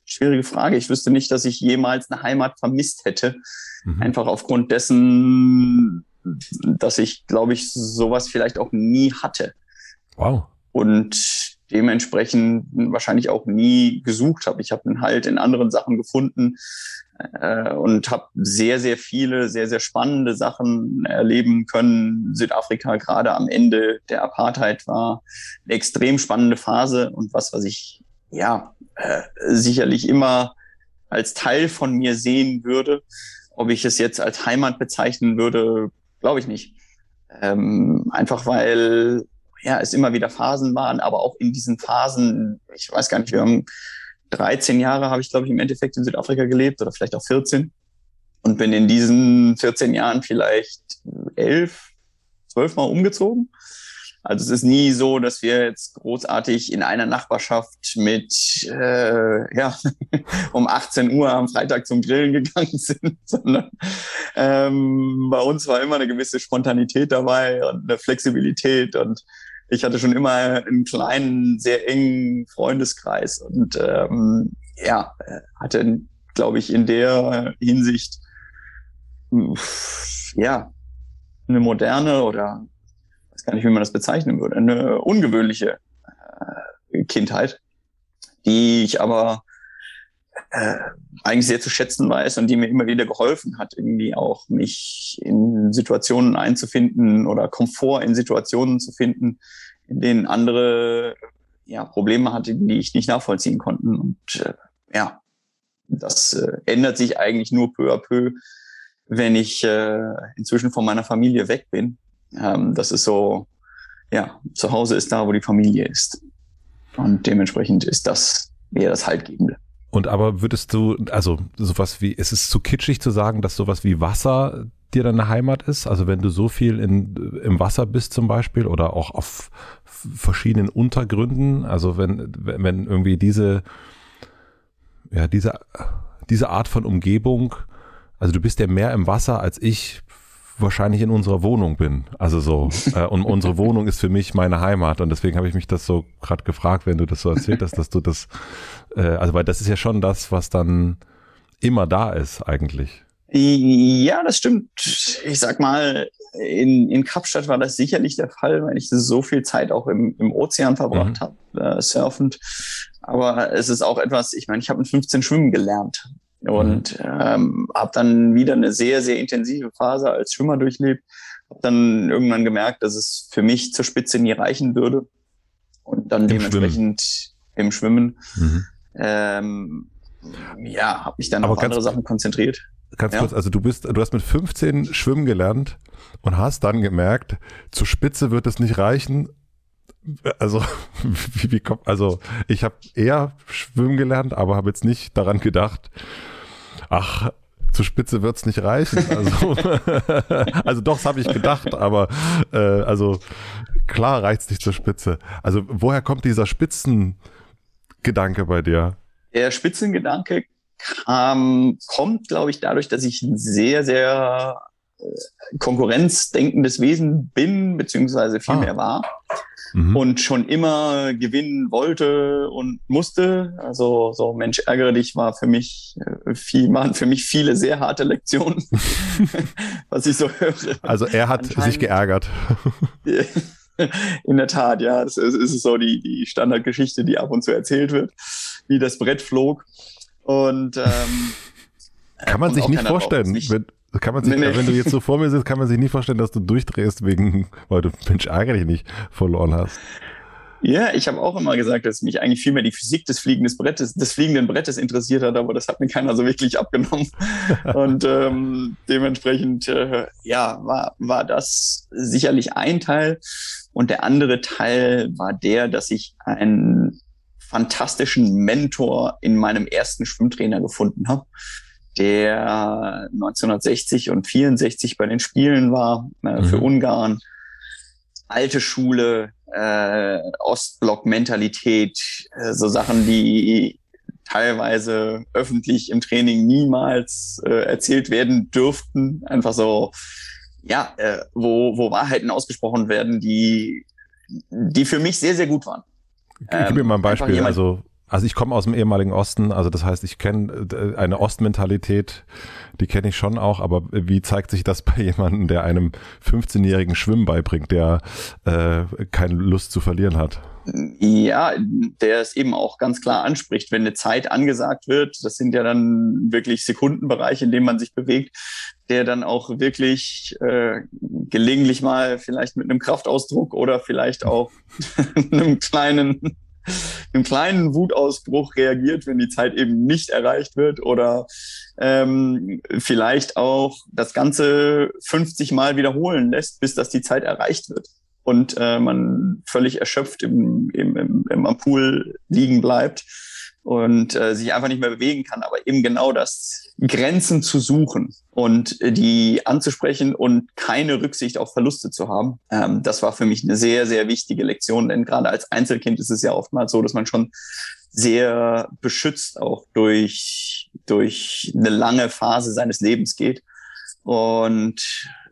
schwierige Frage. Ich wüsste nicht, dass ich jemals eine Heimat vermisst hätte. Mhm. Einfach aufgrund dessen, dass ich, glaube ich, sowas vielleicht auch nie hatte. Wow. Und dementsprechend wahrscheinlich auch nie gesucht habe. Ich habe einen Halt in anderen Sachen gefunden äh, und habe sehr, sehr viele, sehr, sehr spannende Sachen erleben können. Südafrika gerade am Ende der Apartheid war eine extrem spannende Phase und was, was ich ja äh, sicherlich immer als Teil von mir sehen würde. Ob ich es jetzt als Heimat bezeichnen würde, glaube ich nicht. Ähm, einfach weil ja es immer wieder Phasen waren, aber auch in diesen Phasen, ich weiß gar nicht, wir haben 13 Jahre habe ich, glaube ich, im Endeffekt in Südafrika gelebt oder vielleicht auch 14 und bin in diesen 14 Jahren vielleicht elf, zwölf Mal umgezogen. Also es ist nie so, dass wir jetzt großartig in einer Nachbarschaft mit äh, ja, um 18 Uhr am Freitag zum Grillen gegangen sind, sondern ähm, bei uns war immer eine gewisse Spontanität dabei und eine Flexibilität und ich hatte schon immer einen kleinen, sehr engen Freundeskreis und ähm, ja, hatte, glaube ich, in der Hinsicht ja eine moderne oder gar nicht, wie man das bezeichnen würde, eine ungewöhnliche äh, Kindheit, die ich aber äh, eigentlich sehr zu schätzen weiß und die mir immer wieder geholfen hat, irgendwie auch mich in Situationen einzufinden oder Komfort in Situationen zu finden, in denen andere ja, Probleme hatten, die ich nicht nachvollziehen konnten. Und äh, ja, das äh, ändert sich eigentlich nur peu à peu, wenn ich äh, inzwischen von meiner Familie weg bin ähm, das ist so, ja, zu Hause ist da, wo die Familie ist. Und dementsprechend ist das eher das Haltgebende. Und aber würdest du, also sowas wie, ist es zu kitschig zu sagen, dass sowas wie Wasser dir deine Heimat ist? Also wenn du so viel in, im Wasser bist zum Beispiel oder auch auf verschiedenen Untergründen, also wenn, wenn irgendwie diese, ja, diese, diese Art von Umgebung, also du bist ja mehr im Wasser als ich wahrscheinlich in unserer Wohnung bin. Also so. Äh, und unsere Wohnung ist für mich meine Heimat. Und deswegen habe ich mich das so gerade gefragt, wenn du das so erzählt hast, dass du das, äh, also weil das ist ja schon das, was dann immer da ist eigentlich. Ja, das stimmt. Ich sag mal, in, in Kapstadt war das sicherlich der Fall, weil ich so viel Zeit auch im, im Ozean verbracht mhm. habe, äh, surfend. Aber es ist auch etwas, ich meine, ich habe mit 15 Schwimmen gelernt und mhm. ähm, habe dann wieder eine sehr, sehr intensive Phase als Schwimmer durchlebt. Habe dann irgendwann gemerkt, dass es für mich zur Spitze nie reichen würde. Und dann Im dementsprechend Schwimmen. im Schwimmen, mhm. ähm, ja, habe mich dann Aber auf andere Sachen konzentriert. Ganz ja. kurz, also du bist, du hast mit 15 schwimmen gelernt und hast dann gemerkt, zur Spitze wird es nicht reichen. Also, wie, wie kommt, also ich habe eher schwimmen gelernt, aber habe jetzt nicht daran gedacht, ach, zur Spitze wird's nicht reichen. Also, also doch, das habe ich gedacht, aber äh, also klar reicht's nicht zur Spitze. Also woher kommt dieser Spitzengedanke bei dir? Der Spitzengedanke kam, kommt, glaube ich, dadurch, dass ich ein sehr, sehr äh, konkurrenzdenkendes Wesen bin, beziehungsweise viel ah. mehr war mhm. und schon immer gewinnen wollte und musste. Also so Mensch, ärgere dich war für mich äh, viel, waren für mich viele sehr harte Lektionen, was ich so höre. Also er hat sich geärgert. In der Tat, ja. Das ist, ist so die, die Standardgeschichte, die ab und zu erzählt wird, wie das Brett flog. Und ähm, kann man sich nicht vorstellen, nicht, wenn, kann man sich, nee, nee. wenn du jetzt so vor mir sitzt, kann man sich nicht vorstellen, dass du durchdrehst wegen, weil du Mensch ärgerlich nicht verloren hast. Ja, ich habe auch immer gesagt, dass mich eigentlich viel mehr die Physik des, fliegenden Brettes, des fliegenden Brettes interessiert hat, aber das hat mir keiner so wirklich abgenommen. Und ähm, dementsprechend, äh, ja, war, war das sicherlich ein Teil. Und der andere Teil war der, dass ich ein fantastischen Mentor in meinem ersten Schwimmtrainer gefunden habe, der 1960 und 64 bei den Spielen war äh, für mhm. Ungarn. Alte Schule, äh, Ostblock-Mentalität, äh, so Sachen, die teilweise öffentlich im Training niemals äh, erzählt werden dürften. Einfach so, ja, äh, wo, wo Wahrheiten ausgesprochen werden, die, die für mich sehr, sehr gut waren. Gib mir mal ein ähm, Beispiel. Also, also ich komme aus dem ehemaligen Osten, also das heißt, ich kenne äh, eine Ostmentalität, die kenne ich schon auch, aber wie zeigt sich das bei jemandem, der einem 15-jährigen Schwimmen beibringt, der äh, keine Lust zu verlieren hat? Ja, der es eben auch ganz klar anspricht, wenn eine Zeit angesagt wird, das sind ja dann wirklich Sekundenbereiche, in denen man sich bewegt, der dann auch wirklich äh, gelegentlich mal vielleicht mit einem Kraftausdruck oder vielleicht auch einem kleinen einem kleinen Wutausbruch reagiert, wenn die Zeit eben nicht erreicht wird oder ähm, vielleicht auch das Ganze 50 Mal wiederholen lässt, bis das die Zeit erreicht wird und äh, man völlig erschöpft im, im, im, im Pool liegen bleibt und äh, sich einfach nicht mehr bewegen kann, aber eben genau das Grenzen zu suchen und äh, die anzusprechen und keine Rücksicht auf Verluste zu haben. Ähm, das war für mich eine sehr, sehr wichtige Lektion, denn gerade als Einzelkind ist es ja oftmals so, dass man schon sehr beschützt auch durch, durch eine lange Phase seines Lebens geht. Und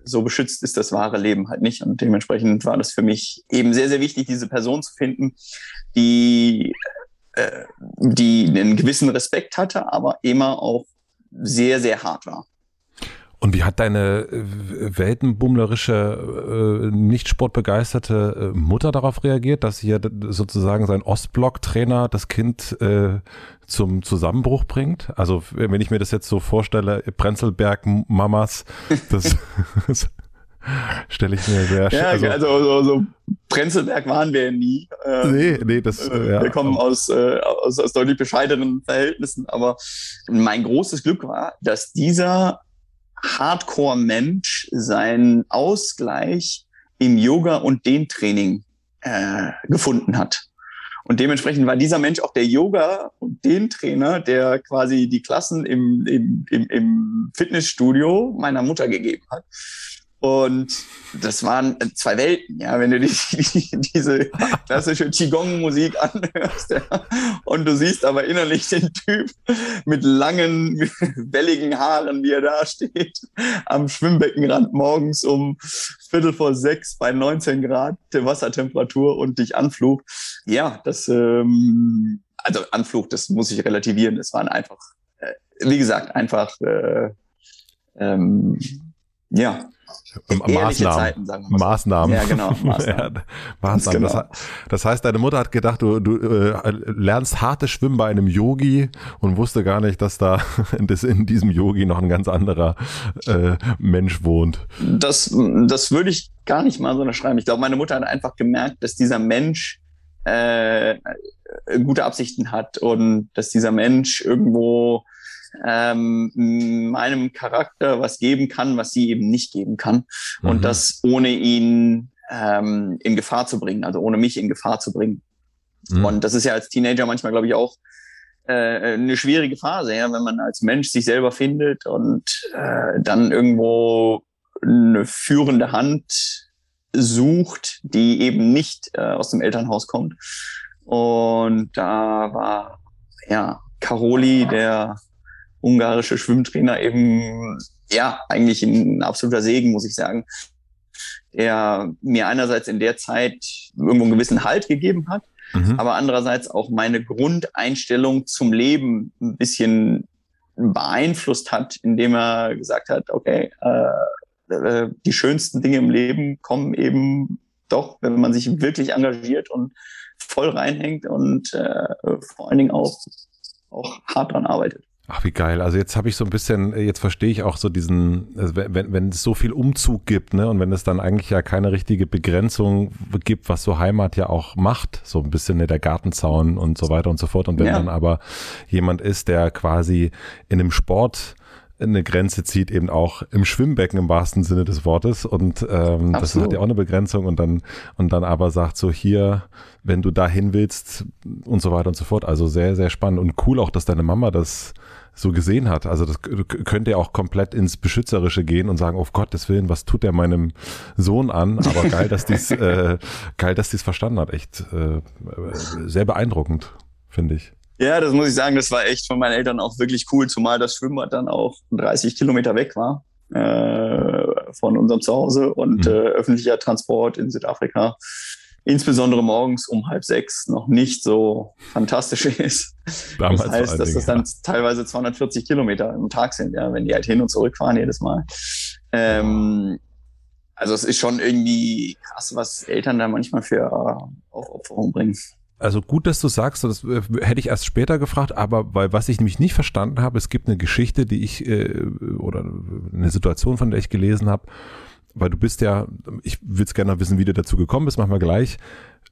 so beschützt ist das wahre Leben halt nicht. Und dementsprechend war das für mich eben sehr, sehr wichtig, diese Person zu finden, die äh, die einen gewissen Respekt hatte, aber immer auch sehr, sehr hart war. Und wie hat deine äh, weltenbummlerische, äh, nicht sportbegeisterte Mutter darauf reagiert, dass hier sozusagen sein Ostblock-Trainer das Kind zum Zusammenbruch bringt? Also wenn ich mir das jetzt so vorstelle, Prenzelberg-Mamas, das, Stelle ich mir sehr Ja, also, also so, so Prenzlberg waren wir nie. Ähm, nee, nee, das. Äh, ja. Wir kommen aus, äh, aus, aus deutlich bescheidenen Verhältnissen, aber mein großes Glück war, dass dieser Hardcore-Mensch seinen Ausgleich im Yoga und dem Training äh, gefunden hat. Und dementsprechend war dieser Mensch auch der Yoga- und den Trainer, der quasi die Klassen im, im, im, im Fitnessstudio meiner Mutter gegeben hat. Und das waren zwei Welten, ja, wenn du die, die, diese klassische Qigong-Musik anhörst, ja, und du siehst aber innerlich den Typ mit langen, welligen Haaren, wie er da steht, am Schwimmbeckenrand morgens um Viertel vor sechs bei 19 Grad Wassertemperatur und dich anflucht. Ja, das, ähm, also Anflug, das muss ich relativieren. Es waren einfach, äh, wie gesagt, einfach äh, ähm, ja, Maßnahmen. Zeiten, sagen wir Maßnahmen. Ja, genau. Maßnahmen. ja, Maßnahmen. Genau. Das, das, heißt, deine Mutter hat gedacht, du, du äh, lernst hartes Schwimmen bei einem Yogi und wusste gar nicht, dass da dass in diesem Yogi noch ein ganz anderer äh, Mensch wohnt. Das, das würde ich gar nicht mal so unterschreiben. Ich glaube, meine Mutter hat einfach gemerkt, dass dieser Mensch äh, gute Absichten hat und dass dieser Mensch irgendwo ähm, meinem Charakter was geben kann, was sie eben nicht geben kann. Mhm. Und das ohne ihn ähm, in Gefahr zu bringen, also ohne mich in Gefahr zu bringen. Mhm. Und das ist ja als Teenager manchmal, glaube ich, auch äh, eine schwierige Phase, ja, wenn man als Mensch sich selber findet und äh, dann irgendwo eine führende Hand sucht, die eben nicht äh, aus dem Elternhaus kommt. Und da war ja Caroli, der ungarische Schwimmtrainer eben, ja, eigentlich ein absoluter Segen, muss ich sagen, der mir einerseits in der Zeit irgendwo einen gewissen Halt gegeben hat, mhm. aber andererseits auch meine Grundeinstellung zum Leben ein bisschen beeinflusst hat, indem er gesagt hat, okay, äh, äh die schönsten Dinge im Leben kommen eben doch, wenn man sich wirklich engagiert und voll reinhängt und äh, vor allen Dingen auch, auch hart dran arbeitet. Ach, wie geil. Also jetzt habe ich so ein bisschen, jetzt verstehe ich auch so diesen, also wenn, wenn es so viel Umzug gibt, ne, und wenn es dann eigentlich ja keine richtige Begrenzung gibt, was so Heimat ja auch macht, so ein bisschen ne, der Gartenzaun und so weiter und so fort. Und wenn ja. dann aber jemand ist, der quasi in einem Sport eine Grenze zieht, eben auch im Schwimmbecken im wahrsten Sinne des Wortes. Und ähm, das hat ja auch eine Begrenzung und dann, und dann aber sagt so hier, wenn du dahin willst und so weiter und so fort. Also sehr, sehr spannend und cool auch, dass deine Mama das so gesehen hat. Also das könnte ja auch komplett ins Beschützerische gehen und sagen, auf Gottes Willen, was tut der meinem Sohn an? Aber geil, dass dies, äh, geil, dass dies verstanden hat. Echt äh, sehr beeindruckend, finde ich. Ja, das muss ich sagen, das war echt von meinen Eltern auch wirklich cool, zumal das Schwimmbad dann auch 30 Kilometer weg war äh, von unserem Zuhause und mhm. äh, öffentlicher Transport in Südafrika insbesondere morgens um halb sechs noch nicht so fantastisch ist. Damals das heißt, dass das dann ja. teilweise 240 Kilometer im Tag sind, ja, wenn die halt hin und zurück fahren jedes Mal. Ähm, also es ist schon irgendwie krass, was Eltern da manchmal für äh, Aufopferung bringen. Also gut, dass du sagst, das äh, hätte ich erst später gefragt, aber weil was ich nämlich nicht verstanden habe, es gibt eine Geschichte, die ich äh, oder eine Situation, von der ich gelesen habe, weil du bist ja, ich würde es gerne wissen, wie du dazu gekommen bist, machen wir gleich.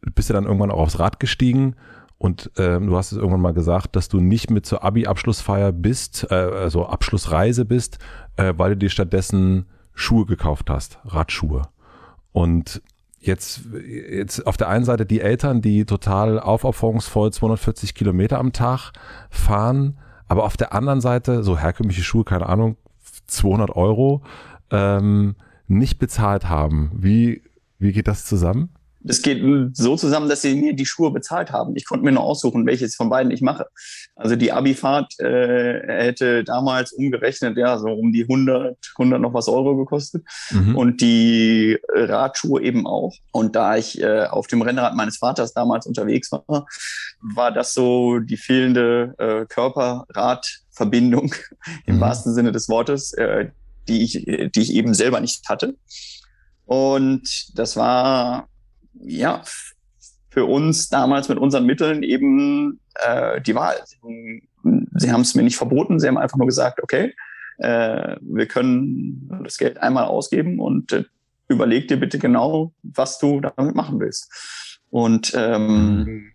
Du bist ja dann irgendwann auch aufs Rad gestiegen und äh, du hast es irgendwann mal gesagt, dass du nicht mit zur Abi-Abschlussfeier bist, äh, also Abschlussreise bist, äh, weil du dir stattdessen Schuhe gekauft hast, Radschuhe. Und jetzt, jetzt auf der einen Seite die Eltern, die total aufopferungsvoll 240 Kilometer am Tag fahren, aber auf der anderen Seite so herkömmliche Schuhe, keine Ahnung, 200 Euro. Ähm, nicht bezahlt haben. Wie, wie geht das zusammen? Das geht so zusammen, dass sie mir die Schuhe bezahlt haben. Ich konnte mir nur aussuchen, welches von beiden ich mache. Also die Abifahrt äh, hätte damals umgerechnet ja so um die 100, 100 noch was Euro gekostet mhm. und die Radschuhe eben auch. Und da ich äh, auf dem Rennrad meines Vaters damals unterwegs war, war das so die fehlende äh, Körper-Rad-Verbindung im mhm. wahrsten Sinne des Wortes, äh, die ich, die ich eben selber nicht hatte. Und das war ja für uns damals mit unseren Mitteln eben äh, die Wahl. Sie haben es mir nicht verboten, sie haben einfach nur gesagt, okay, äh, wir können das Geld einmal ausgeben und äh, überleg dir bitte genau, was du damit machen willst. Und ähm, mhm.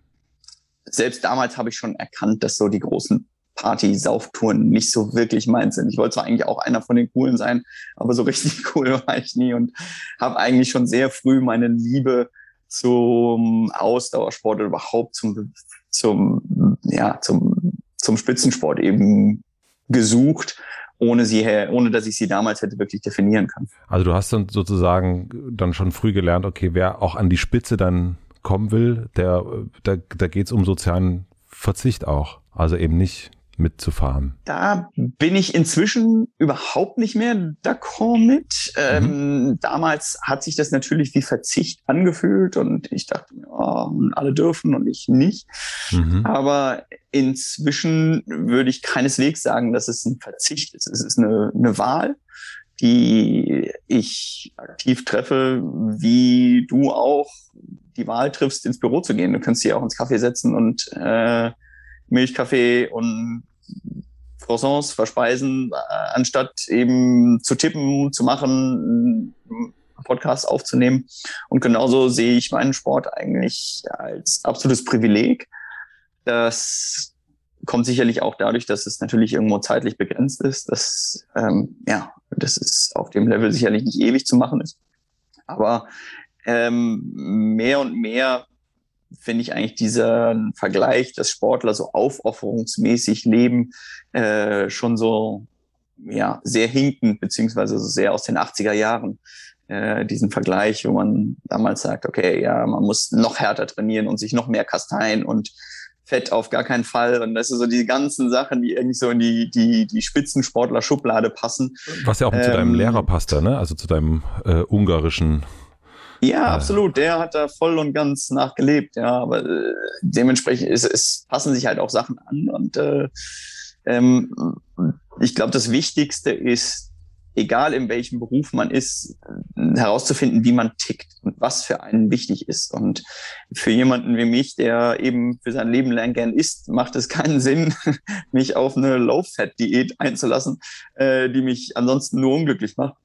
selbst damals habe ich schon erkannt, dass so die großen Party-Sauftouren nicht so wirklich meins sind. Ich wollte zwar eigentlich auch einer von den coolen sein, aber so richtig cool war ich nie und habe eigentlich schon sehr früh meine Liebe zum Ausdauersport oder überhaupt zum, zum, ja, zum, zum Spitzensport eben gesucht, ohne sie, ohne dass ich sie damals hätte wirklich definieren können. Also du hast dann sozusagen dann schon früh gelernt, okay, wer auch an die Spitze dann kommen will, der, da, da geht es um sozialen Verzicht auch. Also eben nicht mitzufahren? Da bin ich inzwischen überhaupt nicht mehr d'accord mit. Ähm, mhm. Damals hat sich das natürlich wie Verzicht angefühlt und ich dachte, ja, alle dürfen und ich nicht. Mhm. Aber inzwischen würde ich keineswegs sagen, dass es ein Verzicht ist. Es ist eine, eine Wahl die ich aktiv treffe, wie du auch die Wahl triffst, ins Büro zu gehen. Du kannst dich auch ins Café setzen und äh, Milchkaffee und Croissants verspeisen, äh, anstatt eben zu tippen, zu machen, einen Podcast aufzunehmen. Und genauso sehe ich meinen Sport eigentlich als absolutes Privileg. Das kommt sicherlich auch dadurch, dass es natürlich irgendwo zeitlich begrenzt ist, dass ähm, ja, das ist auf dem Level sicherlich nicht ewig zu machen ist. Aber ähm, mehr und mehr finde ich eigentlich dieser Vergleich, dass Sportler so aufopferungsmäßig leben, äh, schon so ja sehr hinkend, beziehungsweise so sehr aus den 80er Jahren. Äh, diesen Vergleich, wo man damals sagt, okay, ja, man muss noch härter trainieren und sich noch mehr kasteien und Fett auf gar keinen Fall. Und das sind so die ganzen Sachen, die irgendwie so in die, die, die Spitzensportler-Schublade passen. Was ja auch ähm, zu deinem ähm, Lehrer passte, ne? Also zu deinem äh, ungarischen ja, äh. absolut. Der hat da voll und ganz nachgelebt, ja. Aber äh, dementsprechend ist es passen sich halt auch Sachen an. Und äh, ähm, ich glaube, das Wichtigste ist, egal in welchem Beruf man ist, herauszufinden, wie man tickt und was für einen wichtig ist. Und für jemanden wie mich, der eben für sein Leben lang gern isst, macht es keinen Sinn, mich auf eine Low-Fat-Diät einzulassen, äh, die mich ansonsten nur unglücklich macht.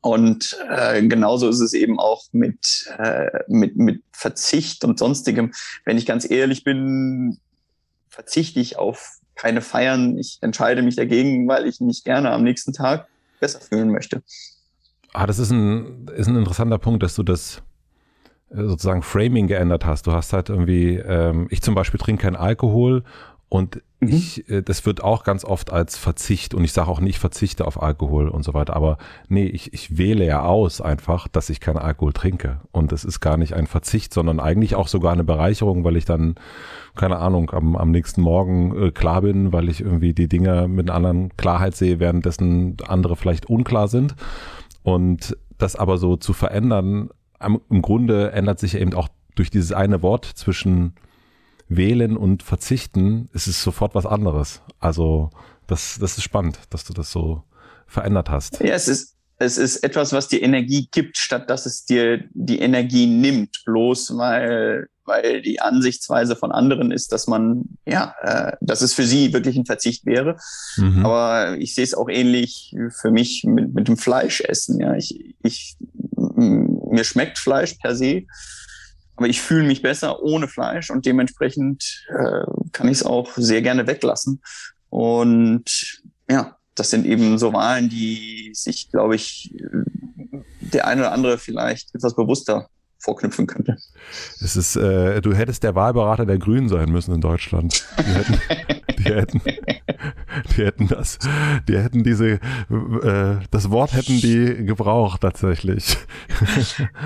Und äh, genauso ist es eben auch mit, äh, mit, mit Verzicht und sonstigem. Wenn ich ganz ehrlich bin, verzichte ich auf keine Feiern. Ich entscheide mich dagegen, weil ich mich gerne am nächsten Tag besser fühlen möchte. Ah, das ist ein, ist ein interessanter Punkt, dass du das äh, sozusagen Framing geändert hast. Du hast halt irgendwie, ähm, ich zum Beispiel trinke keinen Alkohol und mhm. ich, äh, das wird auch ganz oft als Verzicht und ich sage auch nicht, verzichte auf Alkohol und so weiter. Aber nee, ich, ich wähle ja aus einfach, dass ich keinen Alkohol trinke. Und es ist gar nicht ein Verzicht, sondern eigentlich auch sogar eine Bereicherung, weil ich dann, keine Ahnung, am, am nächsten Morgen äh, klar bin, weil ich irgendwie die Dinge mit einer anderen Klarheit sehe, währenddessen andere vielleicht unklar sind. Und das aber so zu verändern, im Grunde ändert sich eben auch durch dieses eine Wort zwischen Wählen und Verzichten ist es sofort was anderes. Also das, das ist spannend, dass du das so verändert hast. Ja, es ist, es ist etwas, was dir Energie gibt, statt dass es dir die Energie nimmt, bloß weil, weil die Ansichtsweise von anderen ist, dass man, ja, äh, dass es für sie wirklich ein Verzicht wäre. Mhm. Aber ich sehe es auch ähnlich für mich mit, mit dem Fleischessen. Ja, ich, ich, mir schmeckt Fleisch per se. Aber ich fühle mich besser ohne Fleisch und dementsprechend äh, kann ich es auch sehr gerne weglassen. Und ja, das sind eben so Wahlen, die sich, glaube ich, der eine oder andere vielleicht etwas bewusster vorknüpfen könnte. Es ist, äh, du hättest der Wahlberater der Grünen sein müssen in Deutschland. Die hätten, die hätten, die hätten das, die hätten diese, äh, das Wort hätten die gebraucht tatsächlich.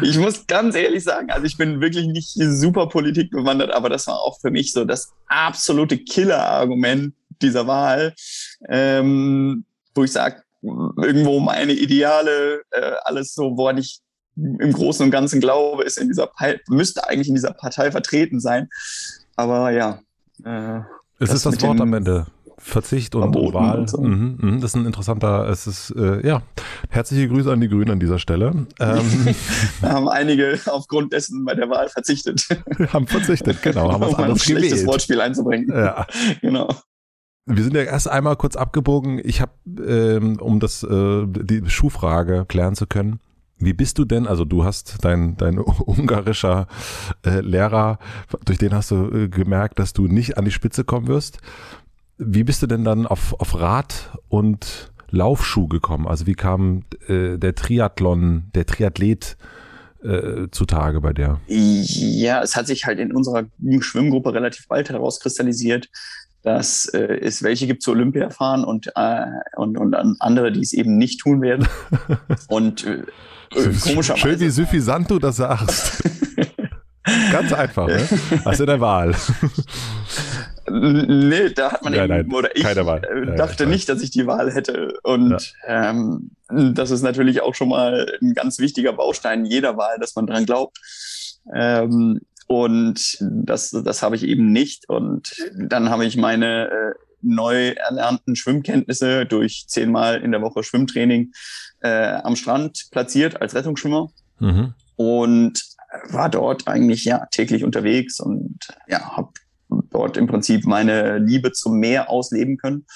Ich muss ganz ehrlich sagen, also ich bin wirklich nicht super Politik bewandert, aber das war auch für mich so das absolute Killer-Argument dieser Wahl, ähm, wo ich sage, irgendwo meine Ideale, äh, alles so, woran ich im Großen und Ganzen glaube, ist in dieser müsste eigentlich in dieser Partei vertreten sein. Aber ja. Äh, es ist das Wort am Ende. Verzicht und Verboten Wahl. Und so. mhm, mh, das ist ein interessanter, es ist, äh, ja, herzliche Grüße an die Grünen an dieser Stelle. Ähm, haben einige aufgrund dessen bei der Wahl verzichtet. haben verzichtet, genau, haben was um anderes ein schlechtes gewählt. Wortspiel einzubringen. Ja. genau. Wir sind ja erst einmal kurz abgebogen. Ich habe, ähm, um das äh, die Schuhfrage klären zu können, wie bist du denn, also du hast dein, dein ungarischer äh, Lehrer, durch den hast du äh, gemerkt, dass du nicht an die Spitze kommen wirst. Wie bist du denn dann auf, auf Rad und Laufschuh gekommen? Also wie kam äh, der Triathlon, der Triathlet äh, zutage bei dir? Ja, es hat sich halt in unserer Schwimmgruppe relativ bald herauskristallisiert, dass äh, es welche gibt zu Olympia fahren und, äh, und, und andere, die es eben nicht tun werden. und äh, Komischerweise. Schön, wie suffisant du das sagst. Ganz einfach, ne? Hast du der Wahl. Nee, da hat man Ja, eben, nein, oder ich äh, Ja, ja, dachte nicht, dass ich die Wahl hätte. Und ähm, das ist natürlich auch schon mal ein ganz wichtiger Baustein jeder Wahl, dass man dran glaubt. Ähm, und das, das habe ich eben nicht. Und dann habe ich meine äh, neu erlernten Schwimmkenntnisse durch zehnmal in der Woche Schwimmtraining äh, am Strand platziert als Rettungsschwimmer Mhm. und war dort eigentlich ja täglich unterwegs und ja, habe dort im Prinzip meine Liebe zum Meer ausleben können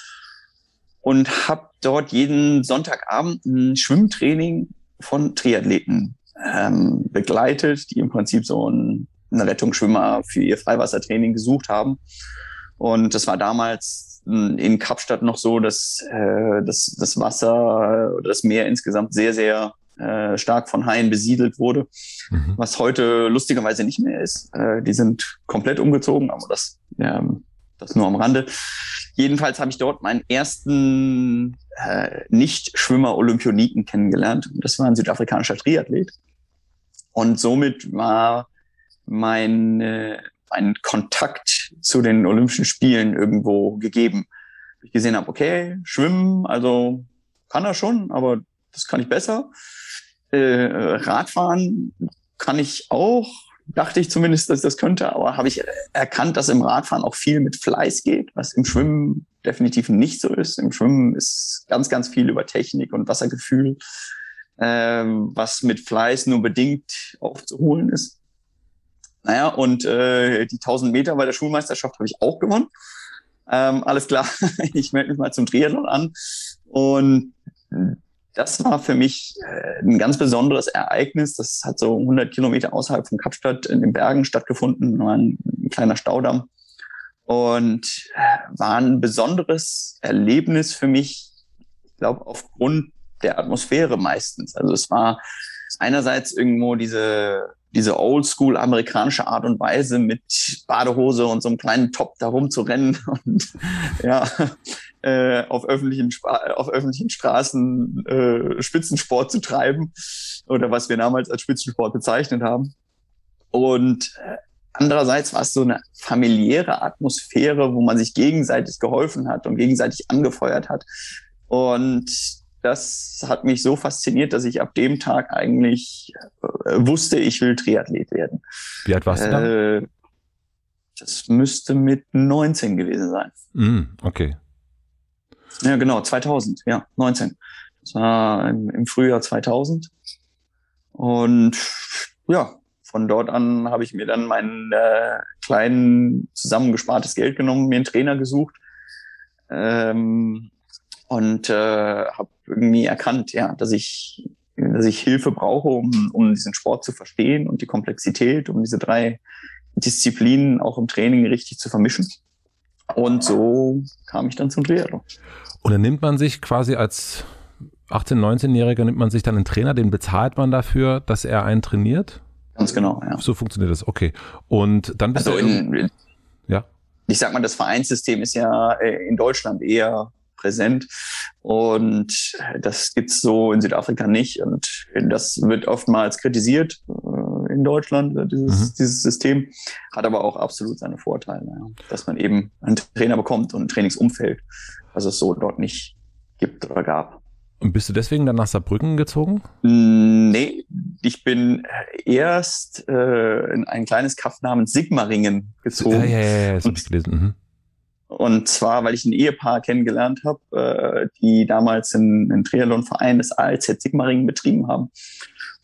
und habe dort jeden Sonntagabend ein Schwimmtraining von Triathleten ähm, begleitet, die im Prinzip so ein, einen Rettungsschwimmer für ihr Freiwassertraining gesucht haben. Und das war damals in Kapstadt noch so, dass äh, das, das Wasser oder das Meer insgesamt sehr, sehr äh, stark von Haien besiedelt wurde, Mhm. was heute lustigerweise nicht mehr ist. Äh, die sind komplett umgezogen, aber das, ähm, das nur am Rande. Jedenfalls habe ich dort meinen ersten äh, Nicht-Schwimmer-Olympioniken kennengelernt. Das war ein südafrikanischer Triathlet. Und somit war mein, äh, mein Kontakt zu den Olympischen Spielen irgendwo gegeben. Ich gesehen habe, okay, Schwimmen, also kann er schon, aber das kann ich besser. Äh, Radfahren kann ich auch, dachte ich zumindest, dass ich das könnte, aber habe ich erkannt, dass im Radfahren auch viel mit Fleiß geht, was im Schwimmen definitiv nicht so ist. Im Schwimmen ist ganz, ganz viel über Technik und Wassergefühl, ähm, was mit Fleiß nur bedingt aufzuholen ist. Naja, und äh, die 1000 Meter bei der Schulmeisterschaft habe ich auch gewonnen. Ähm, alles klar, ich melde mich mal zum Triathlon an. Und das war für mich äh, ein ganz besonderes Ereignis. Das hat so 100 Kilometer außerhalb von Kapstadt in den Bergen stattgefunden, war ein, ein kleiner Staudamm. Und äh, war ein besonderes Erlebnis für mich, ich glaube, aufgrund der Atmosphäre meistens. Also es war einerseits irgendwo diese, diese oldschool amerikanische Art und Weise mit Badehose und so einem kleinen Top da rumzurennen und ja, äh, auf, öffentlichen, auf öffentlichen Straßen äh, Spitzensport zu treiben oder was wir damals als Spitzensport bezeichnet haben. Und äh, andererseits war es so eine familiäre Atmosphäre, wo man sich gegenseitig geholfen hat und gegenseitig angefeuert hat. Und das hat mich so fasziniert, dass ich ab dem Tag eigentlich äh, wusste, ich will Triathlet werden. Wie alt warst du da? Äh, das müsste mit 19 gewesen sein. Mhm, okay. Ja, genau, 2000, ja, 19. Das war im, im Frühjahr 2000. Und ja, von dort an habe ich mir dann mein äh, kleinen zusammengespartes Geld genommen, mir einen Trainer gesucht ähm, und äh, habe irgendwie erkannt, ja, dass ich, dass ich Hilfe brauche, um, um diesen Sport zu verstehen und die Komplexität, um diese drei Disziplinen auch im Training richtig zu vermischen. Und so kam ich dann zum Triathlon. Und dann nimmt man sich quasi als 18-, 19-Jähriger nimmt man sich dann einen Trainer, den bezahlt man dafür, dass er einen trainiert? Ganz genau, ja. So funktioniert das, okay. Und dann bist Also du in, ja. ich sag mal, das Vereinssystem ist ja äh, in Deutschland eher präsent und das gibt's so in Südafrika nicht und das wird oftmals kritisiert äh, in Deutschland, äh, dieses, Mhm. dieses System, hat aber auch absolut seine Vorteile, ja. dass man eben einen Trainer bekommt und ein Trainingsumfeld, was es so dort nicht gibt oder gab. Und bist du deswegen dann nach Saarbrücken gezogen? Nee, ich bin erst äh, in ein kleines Kaff namens Sigmaringen gezogen. Ja, ja, ja, das habe ich gelesen. Mhm. Und zwar, weil ich ein Ehepaar kennengelernt habe, äh, die damals einen, Triathlon-Verein des ALZ Sigmaringen betrieben haben.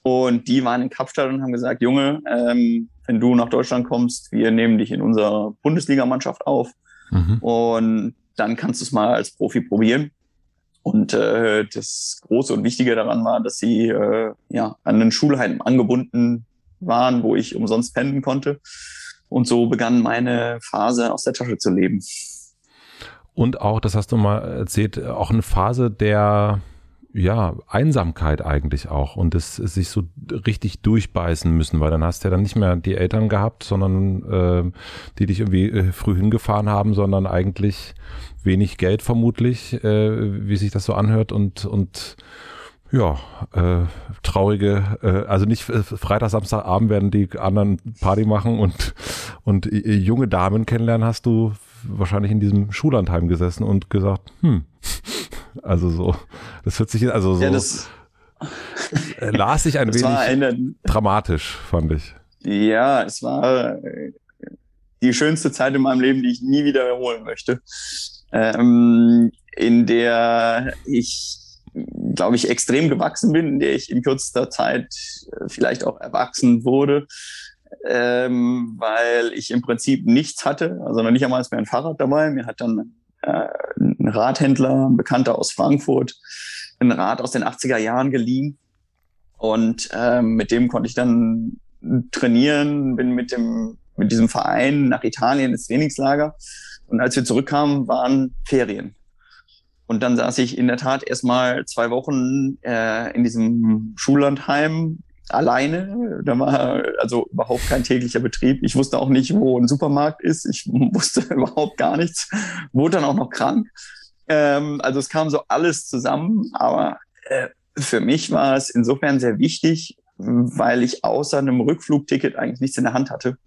Und die waren in Kapstadt und haben gesagt, Junge, ähm, wenn du nach Deutschland kommst, wir nehmen dich in unserer Bundesligamannschaft auf Mhm. und dann kannst du es mal als Profi probieren. Und äh, das Große und Wichtige daran war, dass sie äh, ja, an ein Schulheim angebunden waren, wo ich umsonst pennen konnte. Und so begann meine Phase aus der Tasche zu leben. Und auch, das hast du mal erzählt, auch eine Phase der ja, Einsamkeit eigentlich auch und es sich so richtig durchbeißen müssen, weil dann hast du ja dann nicht mehr die Eltern gehabt, sondern äh, die dich irgendwie äh, früh hingefahren haben, sondern eigentlich wenig Geld vermutlich, äh, wie sich das so anhört und und ja, äh, traurige, äh, also nicht äh, Freitag, Samstagabend werden die anderen Party machen und und äh, junge Damen kennenlernen hast du wahrscheinlich in diesem Schullandheim gesessen und gesagt, hm, also so, das hört sich, also so, ja, das, äh, las sich ein wenig eine, dramatisch, fand ich. Ja, es war äh, die schönste Zeit in meinem Leben, die ich nie wieder wiederholen möchte, ähm, in der ich glaube ich, extrem gewachsen bin, in der ich in kürzester Zeit äh, vielleicht auch erwachsen wurde, ähm, weil ich im Prinzip nichts hatte, also noch nicht einmal mehr ein Fahrrad dabei. Mir hat dann äh, ein Radhändler, ein Bekannter aus Frankfurt, ein Rad aus den 80er Jahren geliehen. Und ähm, mit dem konnte ich dann trainieren, bin mit dem mit diesem Verein nach Italien ins Trainingslager. Und als wir zurückkamen, waren Ferien. Und dann saß ich in der Tat erstmal zwei Wochen äh, in diesem Schullandheim alleine. Da war also überhaupt kein täglicher Betrieb. Ich wusste auch nicht, wo ein Supermarkt ist. Ich wusste überhaupt gar nichts. Wurde dann auch noch krank. Ähm, also es kam so alles zusammen. Aber äh, für mich war es insofern sehr wichtig, weil ich außer einem Rückflugticket eigentlich nichts in der Hand hatte.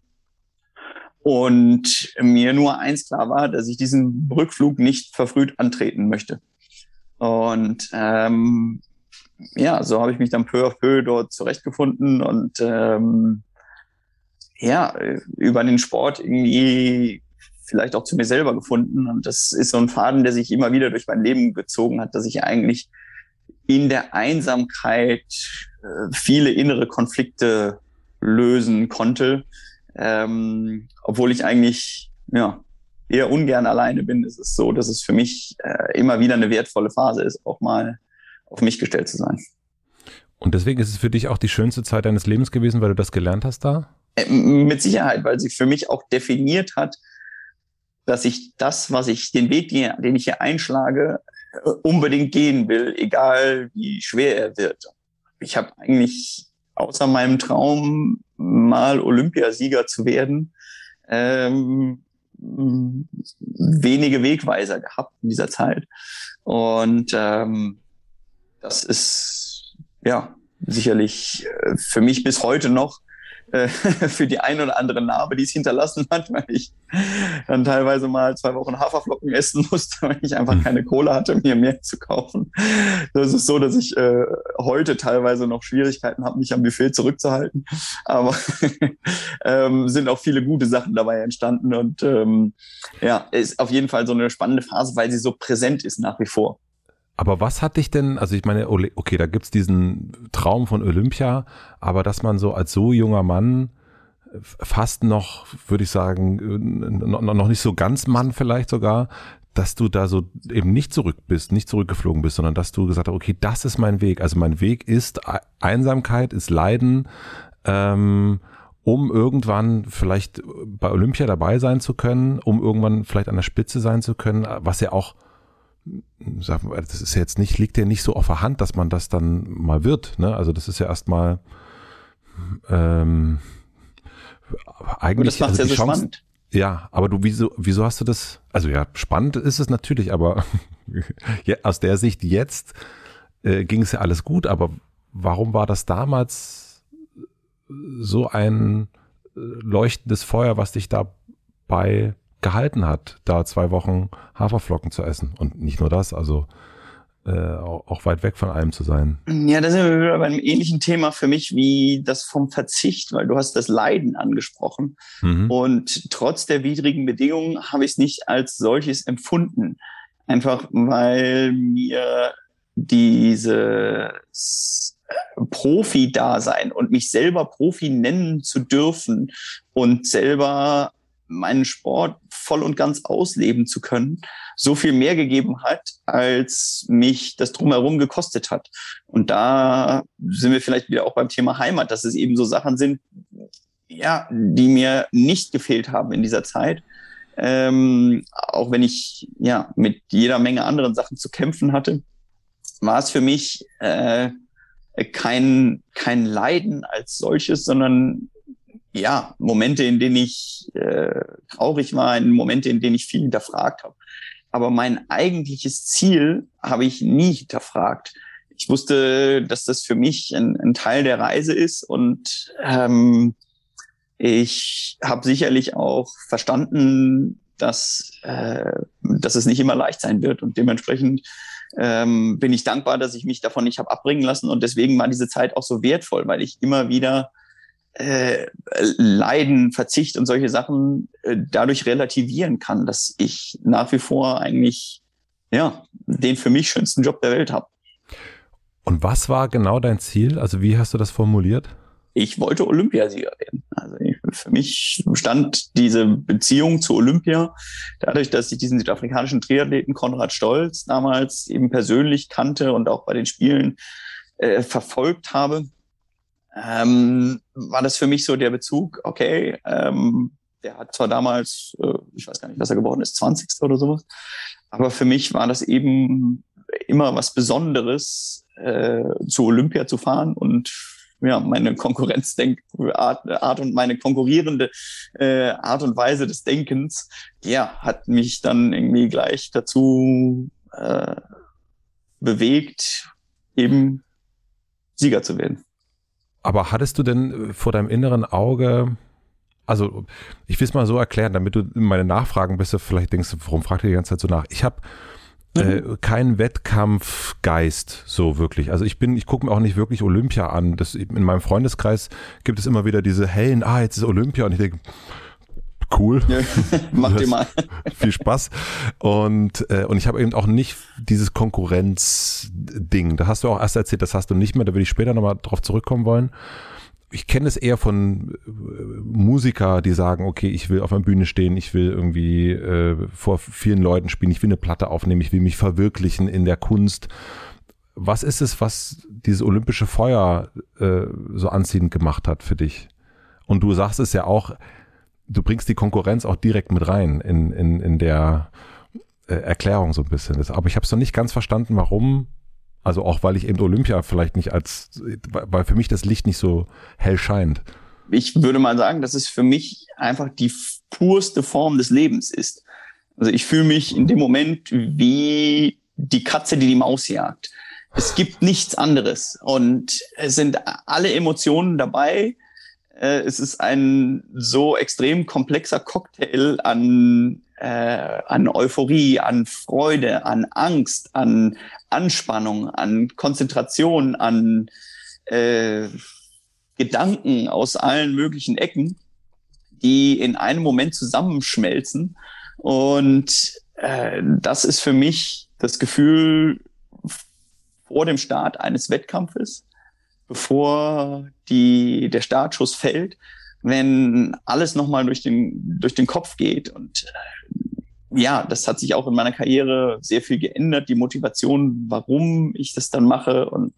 Und mir nur eins klar war, dass ich diesen Rückflug nicht verfrüht antreten möchte. Und ähm, ja, so habe ich mich dann peu à peu dort zurechtgefunden und ähm, ja, über den Sport irgendwie vielleicht auch zu mir selber gefunden. Und das ist so ein Faden, der sich immer wieder durch mein Leben gezogen hat, dass ich eigentlich in der Einsamkeit äh, viele innere Konflikte lösen konnte ähm, obwohl ich eigentlich ja, eher ungern alleine bin, ist es so, dass es für mich äh, immer wieder eine wertvolle Phase ist, auch mal auf mich gestellt zu sein. Und deswegen ist es für dich auch die schönste Zeit deines Lebens gewesen, weil du das gelernt hast da? Äh, mit Sicherheit, weil sie für mich auch definiert hat, dass ich das, was ich, den Weg, den ich hier einschlage, äh, unbedingt gehen will, egal wie schwer er wird. Ich habe eigentlich außer meinem Traum mal Olympiasieger zu werden, ähm, wenige Wegweiser gehabt in dieser Zeit. Und ähm, das ist ja sicherlich äh, für mich bis heute noch äh, für die ein oder andere Narbe, die es hinterlassen hat, weil ich dann teilweise mal zwei Wochen Haferflocken essen musste, weil ich einfach hm. keine Kohle hatte, mir mehr zu kaufen. Das ist so, dass ich äh, heute teilweise noch Schwierigkeiten habe, mich am Buffet zurückzuhalten. Aber ähm, sind auch viele gute Sachen dabei entstanden und ähm, ja, ist auf jeden Fall so eine spannende Phase, weil sie so präsent ist nach wie vor. Aber was hat dich denn, also ich meine, okay, da gibt's diesen Traum von Olympia, aber dass man so als so junger Mann fast noch, würde ich sagen, noch nicht so ganz Mann vielleicht sogar, dass du da so eben nicht zurück bist, nicht zurückgeflogen bist, sondern dass du gesagt hast, okay, das ist mein Weg. Also mein Weg ist Einsamkeit, ist Leiden, ähm, um irgendwann vielleicht bei Olympia dabei sein zu können, um irgendwann vielleicht an der Spitze sein zu können, was ja auch das ist ja jetzt nicht, liegt ja nicht so auf der Hand, dass man das dann mal wird. Ne? Also das ist ja erstmal ähm, eigentlich das also ja so Chance, spannend. Ja, aber du, wieso, wieso hast du das? Also ja, spannend ist es natürlich, aber ja, aus der Sicht jetzt äh, ging es ja alles gut, aber warum war das damals so ein äh, leuchtendes Feuer, was dich dabei gehalten hat, da zwei Wochen Haferflocken zu essen. Und nicht nur das, also äh, auch weit weg von allem zu sein. Ja, das ist ja wieder bei einem ähnlichen Thema für mich wie das vom Verzicht, weil du hast das Leiden angesprochen. Mhm. Und trotz der widrigen Bedingungen habe ich es nicht als solches empfunden. Einfach weil mir dieses Profi-Dasein und mich selber Profi nennen zu dürfen und selber meinen Sport voll und ganz ausleben zu können, so viel mehr gegeben hat, als mich das drumherum gekostet hat. Und da sind wir vielleicht wieder auch beim Thema Heimat, dass es eben so Sachen sind, ja, die mir nicht gefehlt haben in dieser Zeit. Ähm, auch wenn ich ja mit jeder Menge anderen Sachen zu kämpfen hatte, war es für mich äh, kein, kein Leiden als solches, sondern ja, Momente, in denen ich äh, traurig war, in Momente, in denen ich viel hinterfragt habe. Aber mein eigentliches Ziel habe ich nie hinterfragt. Ich wusste, dass das für mich ein, ein Teil der Reise ist und ähm, ich habe sicherlich auch verstanden, dass, äh, dass es nicht immer leicht sein wird. Und dementsprechend ähm, bin ich dankbar, dass ich mich davon nicht habe abbringen lassen. Und deswegen war diese Zeit auch so wertvoll, weil ich immer wieder äh, Leiden, Verzicht und solche Sachen äh, dadurch relativieren kann, dass ich nach wie vor eigentlich ja den für mich schönsten Job der Welt habe. Und was war genau dein Ziel? Also wie hast du das formuliert? Ich wollte Olympiasieger werden. Also ich, für mich stand diese Beziehung zu Olympia dadurch, dass ich diesen südafrikanischen Triathleten Konrad Stolz damals eben persönlich kannte und auch bei den Spielen äh, verfolgt habe ähm, war das für mich so der Bezug, okay, ähm, der hat zwar damals, äh, ich weiß gar nicht, was er geworden ist, 20. oder sowas, aber für mich war das eben immer was Besonderes, äh, zu Olympia zu fahren und ja, meine Konkurrenzdenkart Art und meine konkurrierende äh, Art und Weise des Denkens, ja, hat mich dann irgendwie gleich dazu äh, bewegt, eben Sieger zu werden. Aber hattest du denn äh, vor deinem inneren Auge, also ich will es mal so erklären, damit du meine Nachfragen bist, du vielleicht denkst, warum fragt ihr die ganze Zeit so nach? Ich habe äh, mhm. keinen Wettkampfgeist so wirklich. Also ich bin, ich gucke mir auch nicht wirklich Olympia an. Das, in meinem Freundeskreis gibt es immer wieder diese hellen, ah, jetzt ist Olympia und ich denke, cool. Ja, mach dir mal. Viel Spaß. Und, äh, und ich habe eben auch nicht dieses Konkurrenzding. Da hast du auch erst erzählt, das hast du nicht mehr. Da würde ich später nochmal drauf zurückkommen wollen. Ich kenne es eher von äh, Musiker, die sagen, okay, ich will auf einer Bühne stehen, ich will irgendwie äh, vor vielen Leuten spielen, ich will eine Platte aufnehmen, ich will mich verwirklichen in der Kunst. Was ist es, was dieses olympische Feuer äh, so anziehend gemacht hat für dich? Und du sagst es ja auch, du bringst die Konkurrenz auch direkt mit rein in, in, in der äh, Erklärung so ein bisschen. Aber ich habe es noch nicht ganz verstanden, warum. Also auch, weil ich eben Olympia vielleicht nicht als, weil für mich das Licht nicht so hell scheint. Ich würde mal sagen, dass es für mich einfach die purste Form des Lebens ist. Also ich fühle mich in dem Moment wie die Katze, die die Maus jagt. Es gibt nichts anderes und es sind alle Emotionen dabei äh, es ist ein so extrem komplexer Cocktail an, äh, an Euphorie, an Freude, an Angst, an Anspannung, an Konzentration, an äh, Gedanken aus allen möglichen Ecken, die in einem Moment zusammenschmelzen. Und äh, das ist für mich das Gefühl vor dem Start eines Wettkampfes, bevor die, der Startschuss fällt, wenn alles nochmal durch den, durch den Kopf geht. Und äh, ja, das hat sich auch in meiner Karriere sehr viel geändert, die Motivation, warum ich das dann mache. Und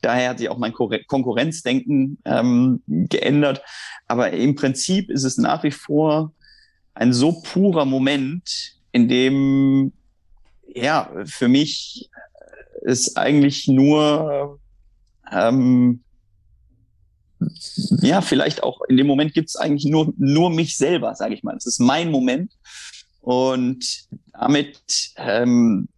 daher hat sich auch mein Konkurrenzdenken ähm, geändert. Aber im Prinzip ist es nach wie vor ein so purer Moment, in dem ja für mich es eigentlich nur ähm, ja, vielleicht auch in dem Moment gibt es eigentlich nur, nur mich selber, sage ich mal. Es ist mein Moment. Und damit ähm,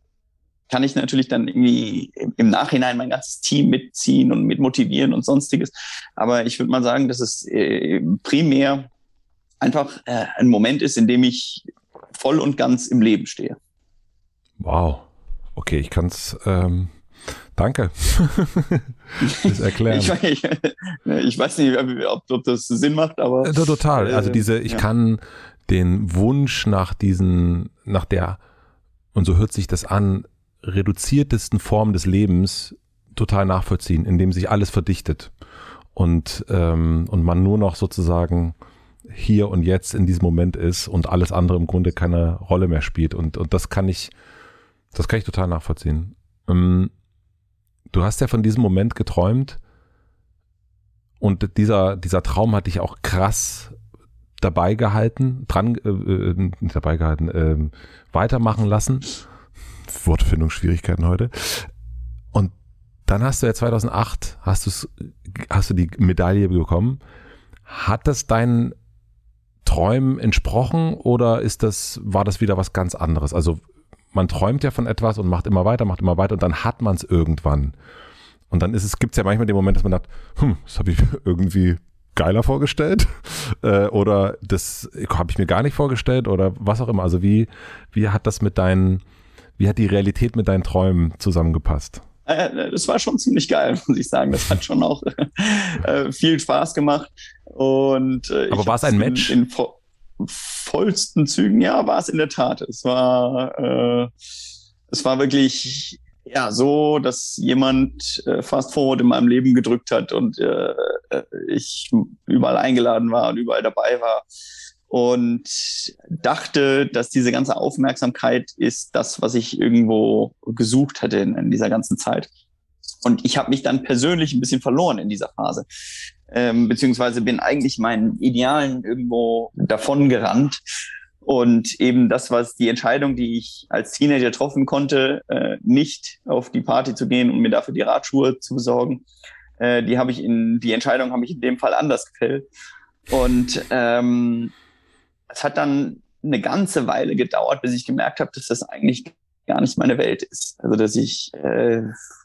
kann ich natürlich dann irgendwie im Nachhinein mein ganzes Team mitziehen und mit motivieren und sonstiges. Aber ich würde mal sagen, dass es äh, primär einfach äh, ein Moment ist, in dem ich voll und ganz im Leben stehe. Wow. Okay, ich kann es ähm, Danke. das erklären. ich, ich, ich, weiß nicht, ob, ob, das Sinn macht, aber. Äh, total. Also diese, ich ja. kann den Wunsch nach diesen, nach der, und so hört sich das an, reduziertesten Form des Lebens total nachvollziehen, indem sich alles verdichtet und, ähm, und man nur noch sozusagen hier und jetzt in diesem Moment ist und alles andere im Grunde keine Rolle mehr spielt. Und, und das kann ich, das kann ich total nachvollziehen. Ähm, du hast ja von diesem Moment geträumt und dieser, dieser Traum hat dich auch krass dabei gehalten, dran, äh, äh nicht dabei gehalten, äh, weitermachen lassen. Wortfindungsschwierigkeiten heute. Und dann hast du ja 2008, hast, du's, hast du die Medaille bekommen. Hat das deinen Träumen entsprochen oder ist das, war das wieder was ganz anderes? Also man träumt ja von etwas und macht immer weiter, macht immer weiter und dann hat man es irgendwann. Und dann ist es, gibt es ja manchmal den Moment, dass man sagt, hm, das habe ich irgendwie geiler vorgestellt äh, oder das habe ich mir gar nicht vorgestellt oder was auch immer. Also wie, wie hat das mit deinen, wie hat die Realität mit deinen Träumen zusammengepasst? Äh, das war schon ziemlich geil, muss ich sagen. Das hat schon auch äh, viel Spaß gemacht. Und, äh, Aber war es ein Match? In, in vollsten Zügen, ja, war es in der Tat. Es war, äh, es war wirklich ja so, dass jemand äh, Fast Forward in meinem Leben gedrückt hat und äh, äh, ich überall eingeladen war und überall dabei war und dachte, dass diese ganze Aufmerksamkeit ist das, was ich irgendwo gesucht hatte in, in dieser ganzen Zeit. Und ich habe mich dann persönlich ein bisschen verloren in dieser Phase, ähm, beziehungsweise bin eigentlich meinen Idealen irgendwo davon gerannt. Und eben das, was die Entscheidung, die ich als Teenager treffen konnte, äh, nicht auf die Party zu gehen und mir dafür die Radschuhe zu besorgen, äh, die habe ich in die Entscheidung habe ich in dem Fall anders gefällt. Und ähm, es hat dann eine ganze Weile gedauert, bis ich gemerkt habe, dass das eigentlich gar nicht meine Welt ist. Also dass ich äh,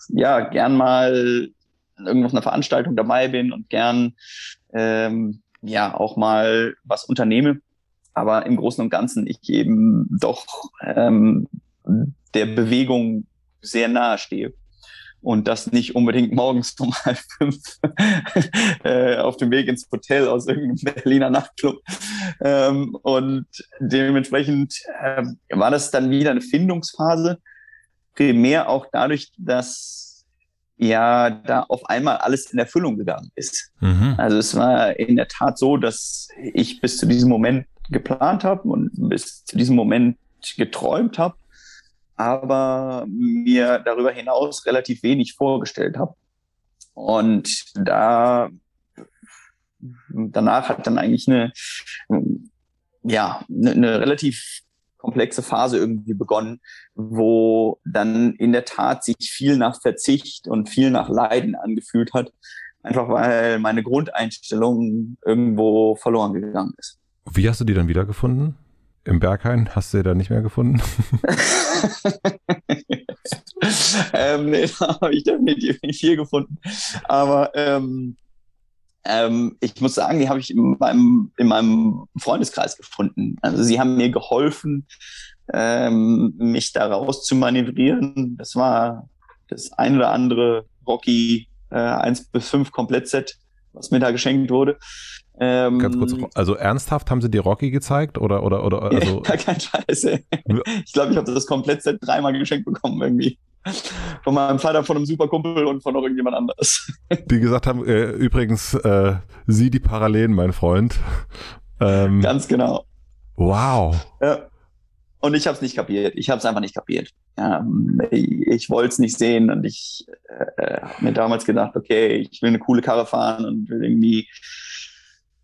ja gern mal irgendwo auf einer Veranstaltung dabei bin und gern ähm, ja auch mal was unternehme. Aber im Großen und Ganzen ich eben doch ähm, der Bewegung sehr nahe stehe und das nicht unbedingt morgens um halb fünf äh, auf dem Weg ins Hotel aus irgendeinem Berliner Nachtclub. Ähm, und dementsprechend äh, war das dann wieder eine Findungsphase, primär auch dadurch, dass ja da auf einmal alles in Erfüllung gegangen ist. Mhm. Also es war in der Tat so, dass ich bis zu diesem Moment geplant habe und bis zu diesem Moment geträumt habe aber mir darüber hinaus relativ wenig vorgestellt habe. Und da danach hat dann eigentlich eine ja eine, eine relativ komplexe Phase irgendwie begonnen, wo dann in der Tat sich viel nach Verzicht und viel nach Leiden angefühlt hat, einfach weil meine Grundeinstellung irgendwo verloren gegangen ist. Wie hast du die dann wiedergefunden? Im Berghain hast du sie da nicht mehr gefunden? ähm, nee, da habe ich definitiv nicht viel gefunden. Aber ähm, ähm, ich muss sagen, die habe ich in meinem, in meinem Freundeskreis gefunden. Also sie haben mir geholfen, ähm, mich da raus zu manövrieren. Das war das ein oder andere Rocky äh, 1 bis 5 Komplettset, was mir da geschenkt wurde. Ähm, Ganz kurz, also ernsthaft haben sie dir Rocky gezeigt oder oder oder also ja, kein Scheiß. Ey. Ich glaube, ich habe das komplett Set dreimal geschenkt bekommen irgendwie. Von meinem Vater, von einem Superkumpel und von noch irgendjemand anders. Die gesagt haben, äh, übrigens, äh, sieh die Parallelen, mein Freund. Ähm, Ganz genau. Wow. Ja. Und ich habe es nicht kapiert. Ich habe es einfach nicht kapiert. Ähm, ich, ich wollte es nicht sehen und ich äh, habe mir damals gedacht, okay, ich will eine coole Karre fahren und will irgendwie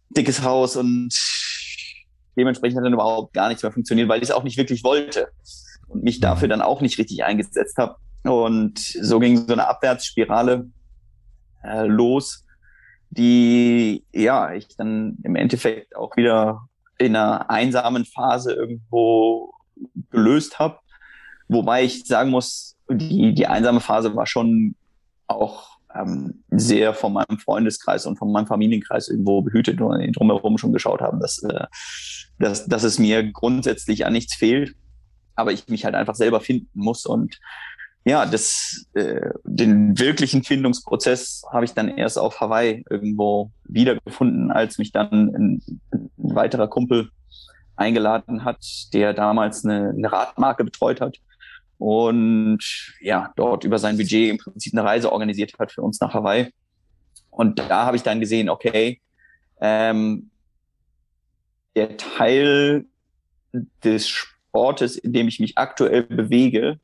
dickes Haus und dementsprechend hat dann überhaupt gar nichts mehr funktioniert, weil ich es auch nicht wirklich wollte und mich dafür dann auch nicht richtig eingesetzt habe. Und so ging so eine Abwärtsspirale äh, los, die ja ich dann im Endeffekt auch wieder in einer einsamen Phase irgendwo gelöst habe. Wobei ich sagen muss, die, die einsame Phase war schon auch ähm, sehr von meinem Freundeskreis und von meinem Familienkreis irgendwo behütet und drumherum schon geschaut haben, dass, äh, dass, dass es mir grundsätzlich an nichts fehlt, aber ich mich halt einfach selber finden muss und ja, das, äh, den wirklichen Findungsprozess habe ich dann erst auf Hawaii irgendwo wiedergefunden, als mich dann ein, ein weiterer Kumpel eingeladen hat, der damals eine, eine Radmarke betreut hat und ja, dort über sein Budget im Prinzip eine Reise organisiert hat für uns nach Hawaii. Und da habe ich dann gesehen, okay, ähm, der Teil des Sportes, in dem ich mich aktuell bewege,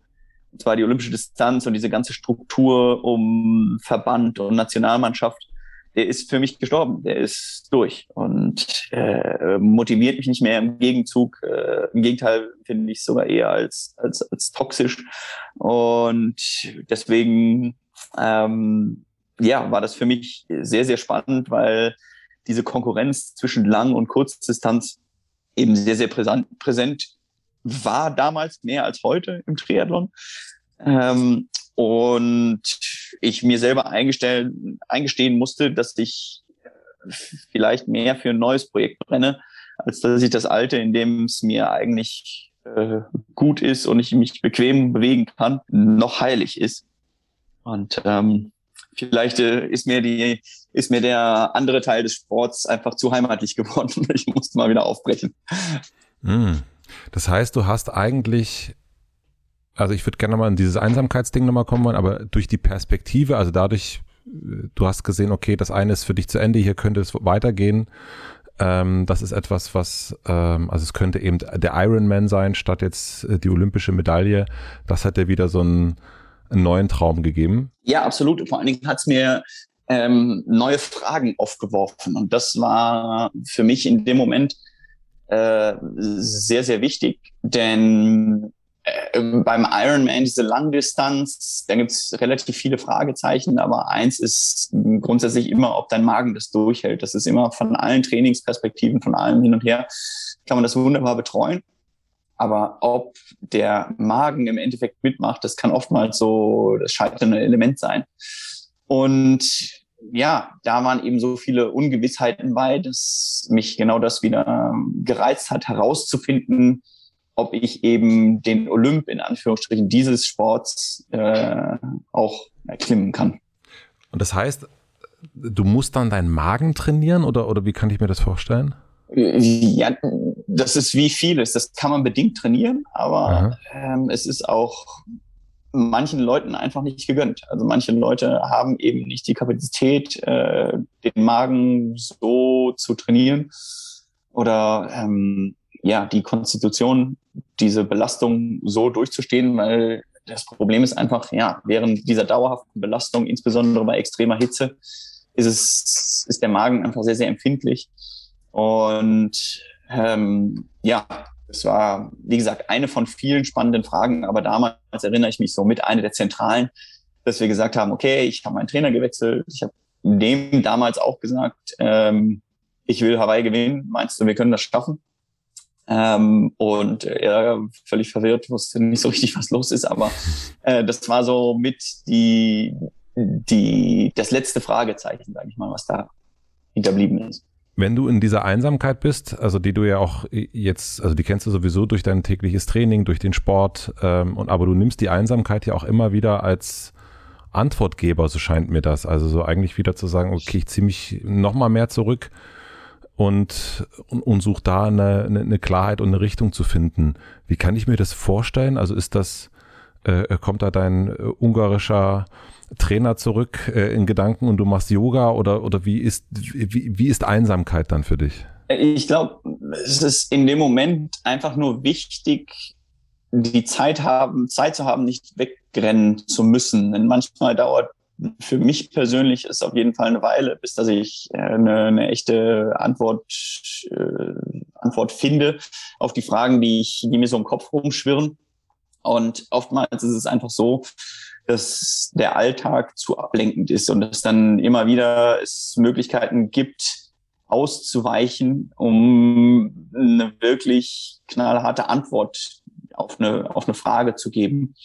und zwar die olympische Distanz und diese ganze Struktur um Verband und Nationalmannschaft, der ist für mich gestorben, der ist durch und äh, motiviert mich nicht mehr. Im Gegenzug, äh, im Gegenteil finde ich sogar eher als, als, als toxisch. Und deswegen ähm, ja, war das für mich sehr, sehr spannend, weil diese Konkurrenz zwischen Lang- und Kurzdistanz eben sehr, sehr präsent, präsent war damals mehr als heute im Triathlon. Ähm, und ich mir selber eingestehen musste, dass ich vielleicht mehr für ein neues Projekt brenne, als dass ich das alte, in dem es mir eigentlich äh, gut ist und ich mich bequem bewegen kann, noch heilig ist. Und ähm, vielleicht äh, ist mir die, ist mir der andere Teil des Sports einfach zu heimatlich geworden ich musste mal wieder aufbrechen. Mm. Das heißt, du hast eigentlich, also ich würde gerne mal in dieses Einsamkeitsding nochmal kommen, aber durch die Perspektive, also dadurch, äh, du hast gesehen, okay, das eine ist für dich zu Ende, hier könnte es weitergehen. Ähm, das ist etwas, was, ähm, also es könnte eben der Ironman sein, statt jetzt äh, die olympische Medaille. Das hat dir wieder so einen, einen neuen Traum gegeben. Ja, absolut. Vor allen Dingen hat es mir ähm, neue Fragen aufgeworfen. Und das war für mich in dem Moment äh, sehr, sehr wichtig, denn äh, beim Ironman diese Langdistanz, da gibt es relativ viele Fragezeichen, aber eins ist grundsätzlich immer, ob dein Magen das durchhält. Das ist immer von allen Trainingsperspektiven, von allem hin und her, kann man das wunderbar betreuen. Aber ob der Magen im Endeffekt mitmacht, das kann oftmals so das scheiternde Element sein. Und ja, da waren eben so viele Ungewissheiten bei, dass mich genau das wieder gereizt hat, herauszufinden, ob ich eben den Olymp in Anführungsstrichen dieses Sports äh, auch erklimmen kann. Und das heißt, du musst dann deinen Magen trainieren oder, oder wie kann ich mir das vorstellen? Ja, das ist wie vieles. Das kann man bedingt trainieren, aber ähm, es ist auch manchen Leuten einfach nicht gegönnt. Also manche Leute haben eben nicht die Kapazität, äh, den Magen so zu trainieren oder ähm, ja die Konstitution, diese Belastung so durchzustehen, weil das Problem ist einfach, ja, während dieser dauerhaften Belastung, insbesondere bei extremer Hitze, ist es ist der Magen einfach sehr sehr empfindlich und ähm, ja, es war, wie gesagt, eine von vielen spannenden Fragen, aber damals erinnere ich mich so mit eine der zentralen, dass wir gesagt haben, okay, ich habe meinen Trainer gewechselt, ich habe dem damals auch gesagt, ähm, ich will Hawaii gewinnen, meinst du, wir können das schaffen? Ähm, und er völlig verwirrt, wusste nicht so richtig, was los ist, aber äh, das war so mit die, die, das letzte Fragezeichen, sage ich mal, was da hinterblieben ist. Wenn du in dieser Einsamkeit bist, also die du ja auch jetzt, also die kennst du sowieso durch dein tägliches Training, durch den Sport, ähm, und aber du nimmst die Einsamkeit ja auch immer wieder als Antwortgeber, so scheint mir das. Also so eigentlich wieder zu sagen, okay, ich ziehe mich nochmal mehr zurück und, und, und suche da eine, eine, Klarheit und eine Richtung zu finden. Wie kann ich mir das vorstellen? Also ist das, äh, kommt da dein äh, ungarischer Trainer zurück äh, in Gedanken und du machst Yoga oder, oder wie ist, wie, wie ist Einsamkeit dann für dich? Ich glaube, es ist in dem Moment einfach nur wichtig, die Zeit haben, Zeit zu haben, nicht wegrennen zu müssen. Denn manchmal dauert für mich persönlich ist auf jeden Fall eine Weile, bis dass ich äh, eine, eine echte Antwort, äh, Antwort finde auf die Fragen, die ich, die mir so im Kopf rumschwirren. Und oftmals ist es einfach so, dass der Alltag zu ablenkend ist und dass dann immer wieder es Möglichkeiten gibt, auszuweichen, um eine wirklich knallharte Antwort auf eine, auf eine Frage zu geben.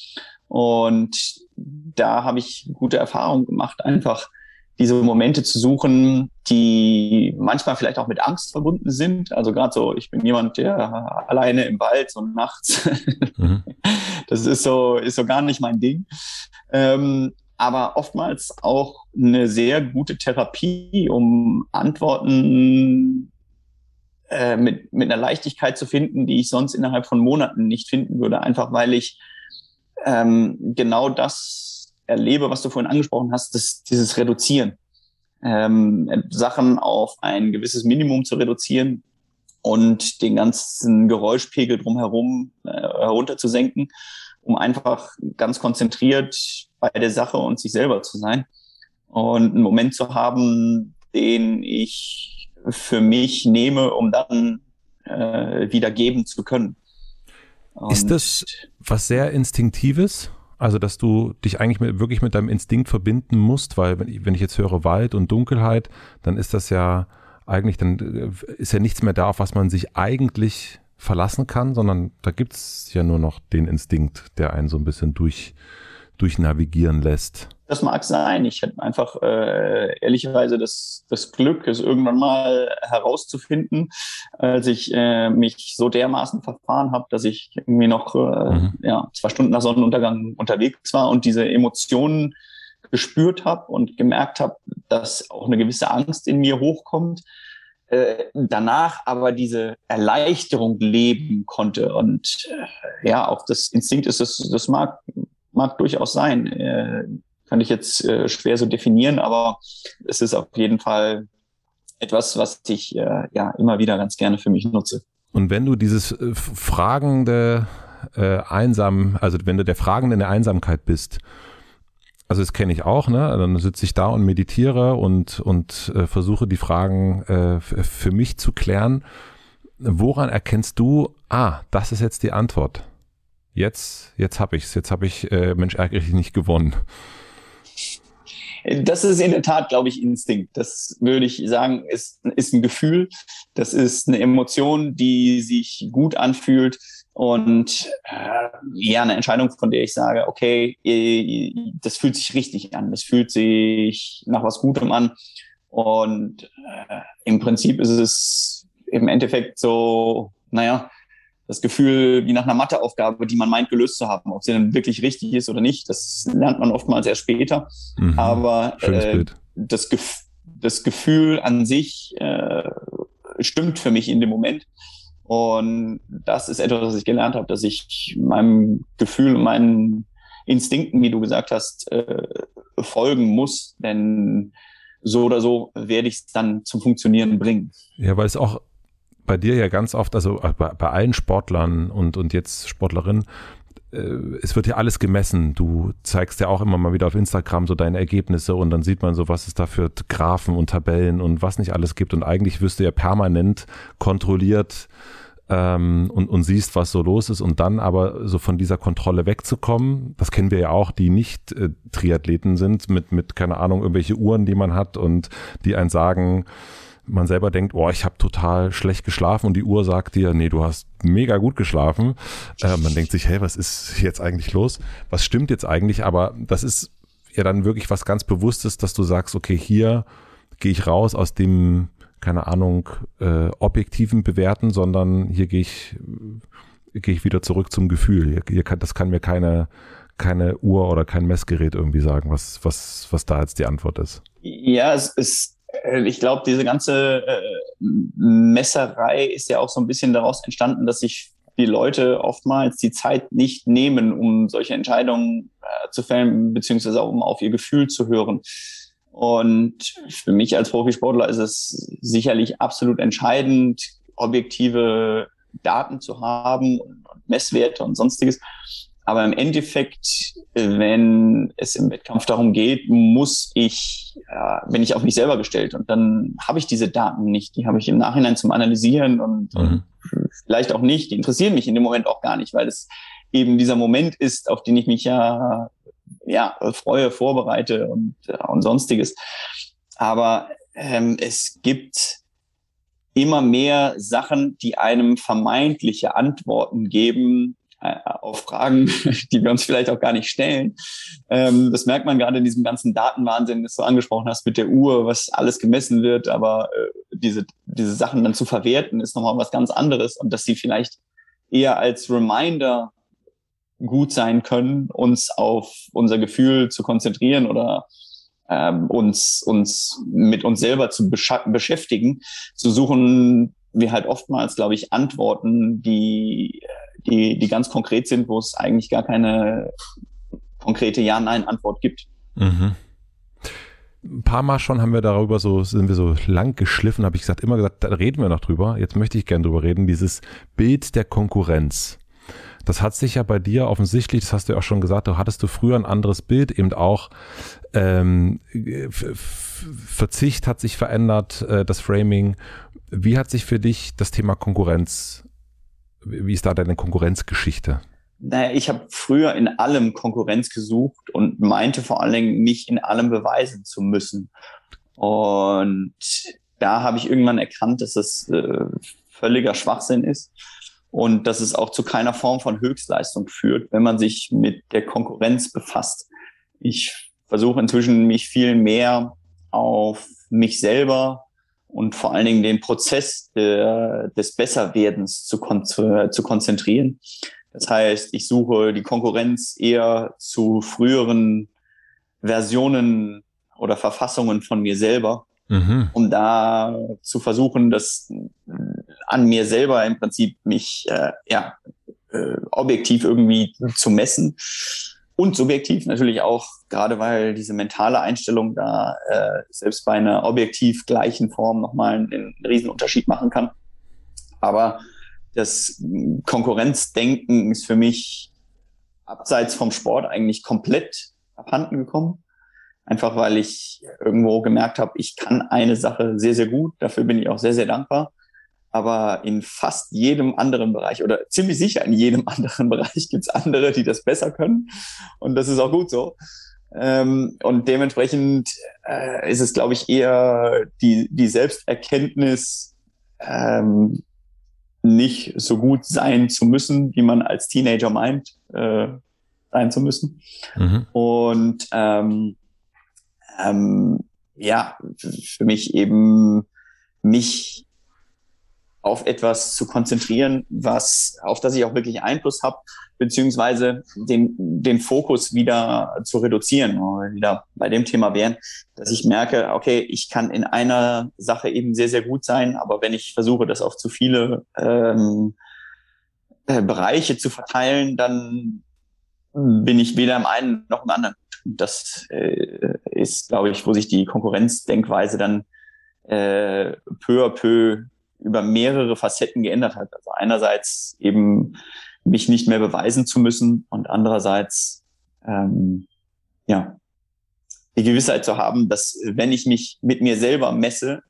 Und da habe ich gute Erfahrungen gemacht, einfach diese Momente zu suchen, die manchmal vielleicht auch mit Angst verbunden sind. Also gerade so, ich bin jemand, der alleine im Wald so nachts, mhm. das ist so, ist so gar nicht mein Ding. Ähm, aber oftmals auch eine sehr gute Therapie, um Antworten äh, mit, mit einer Leichtigkeit zu finden, die ich sonst innerhalb von Monaten nicht finden würde, einfach weil ich ähm, genau das erlebe, was du vorhin angesprochen hast, das, dieses Reduzieren. Ähm, Sachen auf ein gewisses Minimum zu reduzieren und den ganzen Geräuschpegel drumherum äh, herunterzusenken, um einfach ganz konzentriert bei der Sache und sich selber zu sein und einen Moment zu haben, den ich für mich nehme, um dann äh, wieder geben zu können. Und Ist das was sehr Instinktives? Also, dass du dich eigentlich mit, wirklich mit deinem Instinkt verbinden musst, weil wenn ich, wenn ich jetzt höre Wald und Dunkelheit, dann ist das ja eigentlich, dann äh, ist ja nichts mehr da, auf was man sich eigentlich verlassen kann, sondern da gibt es ja nur noch den Instinkt, der einen so ein bisschen durch, durchnavigieren lässt. Das mag sein. Ich hätte einfach äh, ehrlicherweise das, das Glück, es irgendwann mal herauszufinden, als ich äh, mich so dermaßen verfahren habe, dass ich irgendwie noch äh, mhm. ja, zwei Stunden nach Sonnenuntergang unterwegs war und diese Emotionen gespürt habe und gemerkt habe, dass auch eine gewisse Angst in mir hochkommt. Äh, danach aber diese Erleichterung leben konnte und äh, ja, auch das Instinkt ist, das, das mag, mag durchaus sein. Kann ich jetzt äh, schwer so definieren, aber es ist auf jeden Fall etwas, was ich äh, ja immer wieder ganz gerne für mich nutze. Und wenn du dieses äh, fragende äh, einsam, also wenn du der Fragende in der Einsamkeit bist, also das kenne ich auch, ne? Dann sitze ich da und meditiere und und äh, versuche die Fragen äh, für mich zu klären. Woran erkennst du, ah, das ist jetzt die Antwort? Jetzt, jetzt habe ich's. Jetzt habe ich äh, Mensch ärgerlich nicht gewonnen. Das ist in der Tat, glaube ich, Instinkt. Das würde ich sagen, ist, ist ein Gefühl. Das ist eine Emotion, die sich gut anfühlt. Und äh, ja, eine Entscheidung, von der ich sage, okay, das fühlt sich richtig an. Das fühlt sich nach was Gutem an. Und äh, im Prinzip ist es im Endeffekt so, naja, das Gefühl wie nach einer Matheaufgabe, die man meint gelöst zu haben. Ob sie dann wirklich richtig ist oder nicht, das lernt man oftmals erst später. Mhm. Aber äh, das, Gef das Gefühl an sich äh, stimmt für mich in dem Moment. Und das ist etwas, was ich gelernt habe, dass ich meinem Gefühl und meinen Instinkten, wie du gesagt hast, äh, folgen muss. Denn so oder so werde ich es dann zum Funktionieren bringen. Ja, weil es auch bei dir ja ganz oft, also äh, bei, bei allen Sportlern und, und jetzt Sportlerinnen, äh, es wird ja alles gemessen. Du zeigst ja auch immer mal wieder auf Instagram so deine Ergebnisse und dann sieht man so, was es da für Graphen und Tabellen und was nicht alles gibt. Und eigentlich wirst du ja permanent kontrolliert ähm, und, und siehst, was so los ist. Und dann aber so von dieser Kontrolle wegzukommen, das kennen wir ja auch, die nicht äh, Triathleten sind, mit, mit, keine Ahnung, irgendwelche Uhren, die man hat und die einen sagen, man selber denkt, oh, ich habe total schlecht geschlafen und die Uhr sagt dir, nee, du hast mega gut geschlafen. Äh, man denkt sich, hey, was ist jetzt eigentlich los? Was stimmt jetzt eigentlich? Aber das ist ja dann wirklich was ganz Bewusstes, dass du sagst, okay, hier gehe ich raus aus dem, keine Ahnung, äh, objektiven Bewerten, sondern hier gehe ich, gehe ich wieder zurück zum Gefühl. Hier, hier kann, das kann mir keine, keine Uhr oder kein Messgerät irgendwie sagen, was, was, was da jetzt die Antwort ist. Ja, es ist ich glaube, diese ganze äh, Messerei ist ja auch so ein bisschen daraus entstanden, dass sich die Leute oftmals die Zeit nicht nehmen, um solche Entscheidungen äh, zu fällen, beziehungsweise auch um auf ihr Gefühl zu hören. Und für mich als Profisportler ist es sicherlich absolut entscheidend, objektive Daten zu haben und Messwerte und sonstiges. Aber im Endeffekt, wenn es im Wettkampf darum geht, muss ich, äh, bin ich auf mich selber gestellt und dann habe ich diese Daten nicht. Die habe ich im Nachhinein zum Analysieren und, mhm. und vielleicht auch nicht. Die interessieren mich in dem Moment auch gar nicht, weil es eben dieser Moment ist, auf den ich mich ja, ja freue, vorbereite und, und sonstiges. Aber ähm, es gibt immer mehr Sachen, die einem vermeintliche Antworten geben, äh, auf Fragen, die wir uns vielleicht auch gar nicht stellen. Ähm, das merkt man gerade in diesem ganzen Datenwahnsinn, das du angesprochen hast mit der Uhr, was alles gemessen wird, aber äh, diese, diese Sachen dann zu verwerten, ist nochmal was ganz anderes und dass sie vielleicht eher als Reminder gut sein können, uns auf unser Gefühl zu konzentrieren oder ähm, uns, uns mit uns selber zu beschäftigen, zu suchen wir halt oftmals, glaube ich, Antworten, die die, die ganz konkret sind, wo es eigentlich gar keine konkrete Ja-Nein-Antwort gibt. Mhm. Ein paar Mal schon haben wir darüber so, sind wir so lang geschliffen, habe ich gesagt, immer gesagt, da reden wir noch drüber. Jetzt möchte ich gerne drüber reden, dieses Bild der Konkurrenz. Das hat sich ja bei dir offensichtlich, das hast du ja auch schon gesagt, du hattest du früher ein anderes Bild, eben auch ähm, Verzicht hat sich verändert, äh, das Framing. Wie hat sich für dich das Thema Konkurrenz wie ist da deine Konkurrenzgeschichte? Naja, ich habe früher in allem Konkurrenz gesucht und meinte vor allen Dingen, mich in allem beweisen zu müssen. Und da habe ich irgendwann erkannt, dass es äh, völliger Schwachsinn ist und dass es auch zu keiner Form von Höchstleistung führt, wenn man sich mit der Konkurrenz befasst. Ich versuche inzwischen mich viel mehr auf mich selber und vor allen Dingen den Prozess der, des Besserwerdens zu, kon zu konzentrieren. Das heißt, ich suche die Konkurrenz eher zu früheren Versionen oder Verfassungen von mir selber, mhm. um da zu versuchen, das an mir selber im Prinzip mich äh, ja, äh, objektiv irgendwie zu messen und subjektiv natürlich auch, gerade weil diese mentale Einstellung da äh, selbst bei einer objektiv gleichen Form nochmal einen, einen riesen Unterschied machen kann. Aber das Konkurrenzdenken ist für mich abseits vom Sport eigentlich komplett abhanden gekommen. Einfach weil ich irgendwo gemerkt habe, ich kann eine Sache sehr, sehr gut. Dafür bin ich auch sehr, sehr dankbar. Aber in fast jedem anderen Bereich oder ziemlich sicher in jedem anderen Bereich gibt es andere, die das besser können. Und das ist auch gut so. Ähm, und dementsprechend äh, ist es, glaube ich, eher die, die Selbsterkenntnis, ähm, nicht so gut sein zu müssen, wie man als Teenager meint, äh, sein zu müssen. Mhm. Und ähm, ähm, ja, für mich eben mich auf etwas zu konzentrieren, was, auf das ich auch wirklich Einfluss habe, beziehungsweise den, den Fokus wieder zu reduzieren, wieder bei dem Thema wären, dass ich merke, okay, ich kann in einer Sache eben sehr, sehr gut sein, aber wenn ich versuche, das auf zu viele ähm, äh, Bereiche zu verteilen, dann bin ich weder im einen noch im anderen. Das äh, ist, glaube ich, wo sich die Konkurrenzdenkweise dann äh, peu à peu über mehrere Facetten geändert hat. Also einerseits eben mich nicht mehr beweisen zu müssen und andererseits ähm, ja die Gewissheit zu haben, dass wenn ich mich mit mir selber messe,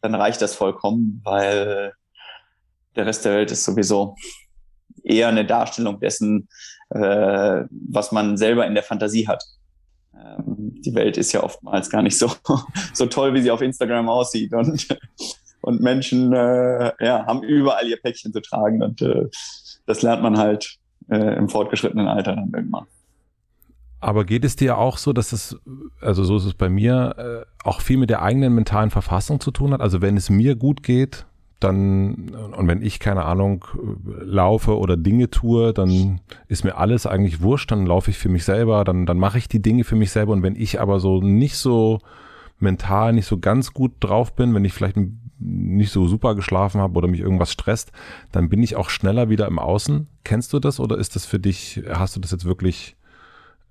dann reicht das vollkommen, weil der Rest der Welt ist sowieso eher eine Darstellung dessen, äh, was man selber in der Fantasie hat. Ähm, die Welt ist ja oftmals gar nicht so, so toll, wie sie auf Instagram aussieht. Und und Menschen äh, ja, haben überall ihr Päckchen zu tragen und äh, das lernt man halt äh, im fortgeschrittenen Alter dann irgendwann. Aber geht es dir auch so, dass es, also so ist es bei mir, äh, auch viel mit der eigenen mentalen Verfassung zu tun hat? Also wenn es mir gut geht, dann, und wenn ich, keine Ahnung, laufe oder Dinge tue, dann ist mir alles eigentlich wurscht, dann laufe ich für mich selber, dann, dann mache ich die Dinge für mich selber. Und wenn ich aber so nicht so mental nicht so ganz gut drauf bin, wenn ich vielleicht nicht so super geschlafen habe oder mich irgendwas stresst, dann bin ich auch schneller wieder im Außen. Kennst du das oder ist das für dich, hast du das jetzt wirklich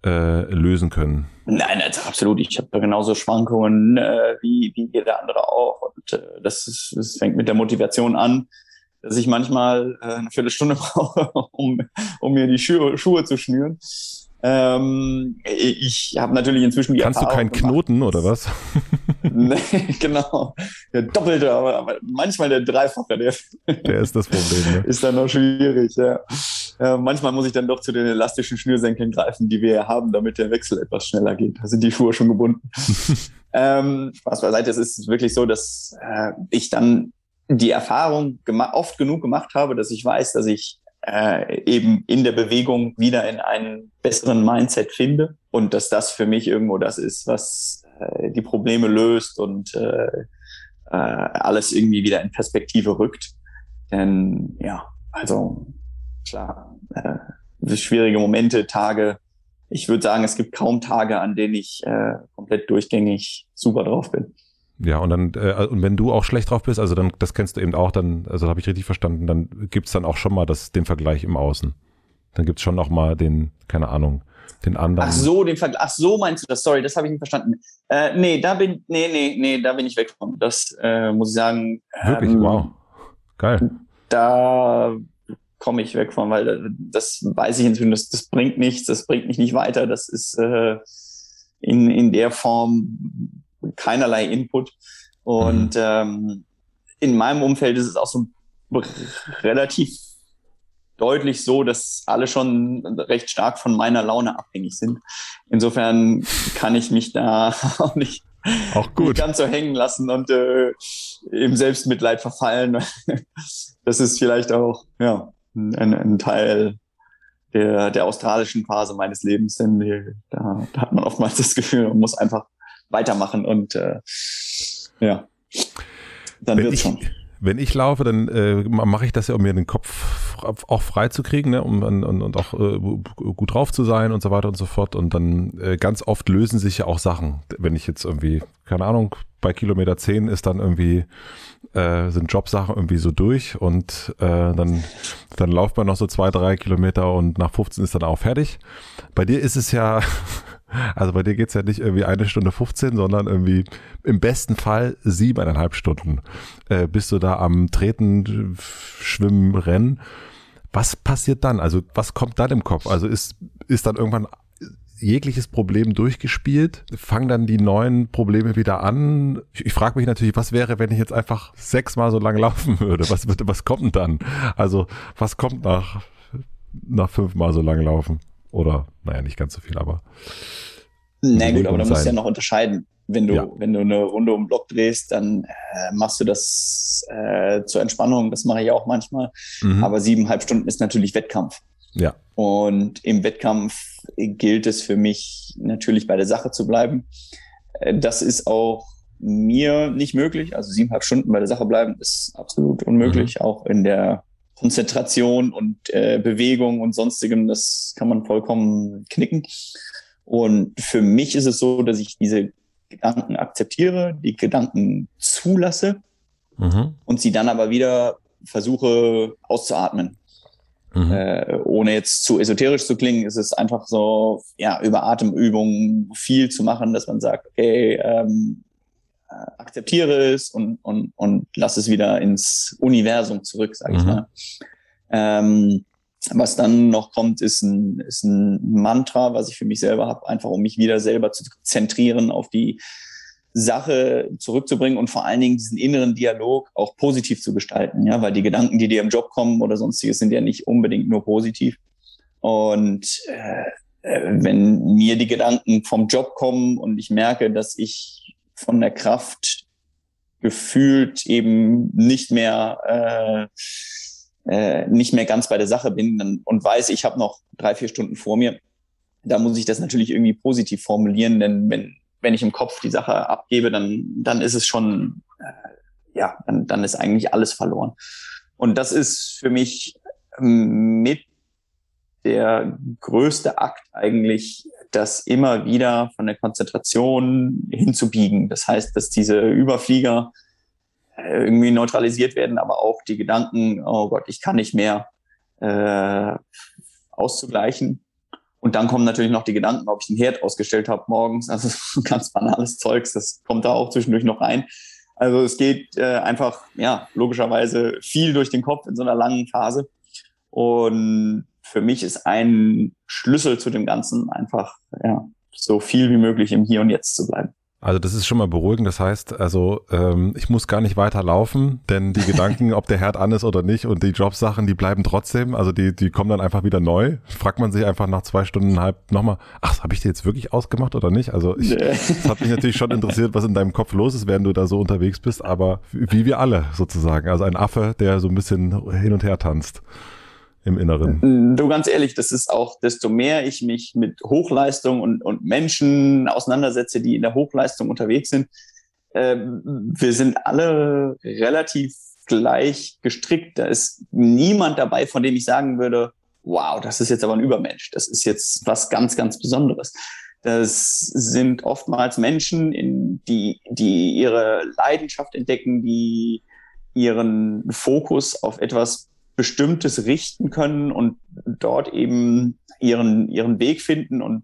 äh, lösen können? Nein, also absolut. Ich habe genauso Schwankungen äh, wie, wie jeder andere auch. Und äh, das, ist, das fängt mit der Motivation an, dass ich manchmal äh, eine Viertelstunde brauche, um, um mir die Schuhe, Schuhe zu schnüren. Ähm, ich habe natürlich inzwischen die Kannst Erfahrung du keinen Knoten oder was? nee, genau. Der doppelte, aber, aber, manchmal der dreifache. Der, der ist das Problem. Ne? Ist dann noch schwierig, ja. Äh, manchmal muss ich dann doch zu den elastischen Schnürsenkeln greifen, die wir ja haben, damit der Wechsel etwas schneller geht. Da sind die Schuhe schon gebunden. ähm, Spaß beiseite, es ist wirklich so, dass äh, ich dann die Erfahrung oft genug gemacht habe, dass ich weiß, dass ich äh, eben in der Bewegung wieder in einen besseren Mindset finde und dass das für mich irgendwo das ist, was äh, die Probleme löst und äh, äh, alles irgendwie wieder in Perspektive rückt. Denn ja, also klar, äh, schwierige Momente, Tage. Ich würde sagen, es gibt kaum Tage, an denen ich äh, komplett durchgängig super drauf bin. Ja, und dann, äh, und wenn du auch schlecht drauf bist, also dann, das kennst du eben auch, dann, also habe ich richtig verstanden, dann gibt's dann auch schon mal das, den Vergleich im Außen. Dann gibt's schon auch mal den, keine Ahnung, den anderen. Ach so, den Vergleich, ach so meinst du das, sorry, das habe ich nicht verstanden. Äh, nee, da bin, nee, nee, nee, da bin ich weg von. Das äh, muss ich sagen. Wirklich, ähm, wow. Geil. Da komme ich weg von, weil das weiß ich inzwischen, das, das bringt nichts, das bringt mich nicht weiter, das ist äh, in, in der Form keinerlei Input. Und mhm. ähm, in meinem Umfeld ist es auch so relativ deutlich so, dass alle schon recht stark von meiner Laune abhängig sind. Insofern kann ich mich da auch nicht, auch gut. nicht ganz so hängen lassen und äh, im Selbstmitleid verfallen. das ist vielleicht auch ja, ein, ein Teil der, der australischen Phase meines Lebens, denn da, da hat man oftmals das Gefühl, man muss einfach weitermachen und äh, ja, dann wird schon wenn ich laufe, dann äh, mache ich das ja, um mir den Kopf auch frei zu kriegen, ne? um und, und auch äh, gut drauf zu sein und so weiter und so fort. Und dann äh, ganz oft lösen sich ja auch Sachen. Wenn ich jetzt irgendwie, keine Ahnung, bei Kilometer 10 ist dann irgendwie, äh, sind Jobsachen irgendwie so durch und äh, dann, dann lauft man noch so zwei, drei Kilometer und nach 15 ist dann auch fertig. Bei dir ist es ja also bei dir geht's ja nicht irgendwie eine Stunde 15, sondern irgendwie im besten Fall siebeneinhalb Stunden. Äh, bist du da am Treten, Schwimmen, Rennen. Was passiert dann? Also was kommt dann im Kopf? Also ist, ist dann irgendwann jegliches Problem durchgespielt? Fangen dann die neuen Probleme wieder an? Ich, ich frage mich natürlich, was wäre, wenn ich jetzt einfach sechsmal so lang laufen würde? Was, was kommt dann? Also was kommt nach, nach fünfmal so lang laufen? Oder, naja, nicht ganz so viel, aber. Na gut, aber da musst du ja noch unterscheiden. Wenn du, ja. wenn du eine Runde um Block drehst, dann äh, machst du das äh, zur Entspannung. Das mache ich auch manchmal. Mhm. Aber siebeneinhalb Stunden ist natürlich Wettkampf. Ja. Und im Wettkampf gilt es für mich natürlich bei der Sache zu bleiben. Äh, das ist auch mir nicht möglich. Also siebeneinhalb Stunden bei der Sache bleiben ist absolut unmöglich. Mhm. Auch in der Konzentration und äh, Bewegung und sonstigem, das kann man vollkommen knicken. Und für mich ist es so, dass ich diese Gedanken akzeptiere, die Gedanken zulasse mhm. und sie dann aber wieder versuche auszuatmen. Mhm. Äh, ohne jetzt zu esoterisch zu klingen, ist es einfach so, ja, über Atemübungen viel zu machen, dass man sagt, okay, ähm, äh, akzeptiere es und, und, und lass es wieder ins Universum zurück, sage ich mhm. mal. Ähm, was dann noch kommt, ist ein, ist ein Mantra, was ich für mich selber habe, einfach um mich wieder selber zu zentrieren, auf die Sache zurückzubringen und vor allen Dingen diesen inneren Dialog auch positiv zu gestalten, ja, weil die Gedanken, die dir im Job kommen oder sonstiges, sind ja nicht unbedingt nur positiv. Und äh, äh wenn mir die Gedanken vom Job kommen und ich merke, dass ich von der Kraft gefühlt eben nicht mehr äh, äh, nicht mehr ganz bei der Sache bin und weiß, ich habe noch drei, vier Stunden vor mir, da muss ich das natürlich irgendwie positiv formulieren, denn wenn, wenn ich im Kopf die Sache abgebe, dann, dann ist es schon, äh, ja, dann, dann ist eigentlich alles verloren. Und das ist für mich mit der größte Akt eigentlich das immer wieder von der Konzentration hinzubiegen. Das heißt, dass diese Überflieger äh, irgendwie neutralisiert werden, aber auch die Gedanken, oh Gott, ich kann nicht mehr äh, auszugleichen. Und dann kommen natürlich noch die Gedanken, ob ich den Herd ausgestellt habe morgens. Also ganz banales Zeugs, das kommt da auch zwischendurch noch rein. Also es geht äh, einfach, ja, logischerweise viel durch den Kopf in so einer langen Phase. Und für mich ist ein Schlüssel zu dem Ganzen einfach, ja, so viel wie möglich im Hier und Jetzt zu bleiben. Also das ist schon mal beruhigend. Das heißt, also ähm, ich muss gar nicht weiter laufen, denn die Gedanken, ob der Herd an ist oder nicht und die Jobsachen, die bleiben trotzdem. Also die, die kommen dann einfach wieder neu. Fragt man sich einfach nach zwei Stunden halb nochmal, ach, habe ich die jetzt wirklich ausgemacht oder nicht? Also ich, es hat mich natürlich schon interessiert, was in deinem Kopf los ist, während du da so unterwegs bist, aber wie wir alle sozusagen. Also ein Affe, der so ein bisschen hin und her tanzt im Inneren? Du ganz ehrlich, das ist auch, desto mehr ich mich mit Hochleistung und, und Menschen auseinandersetze, die in der Hochleistung unterwegs sind, äh, wir sind alle relativ gleich gestrickt. Da ist niemand dabei, von dem ich sagen würde, wow, das ist jetzt aber ein Übermensch. Das ist jetzt was ganz, ganz Besonderes. Das sind oftmals Menschen, in die, die ihre Leidenschaft entdecken, die ihren Fokus auf etwas Bestimmtes richten können und dort eben ihren, ihren Weg finden und,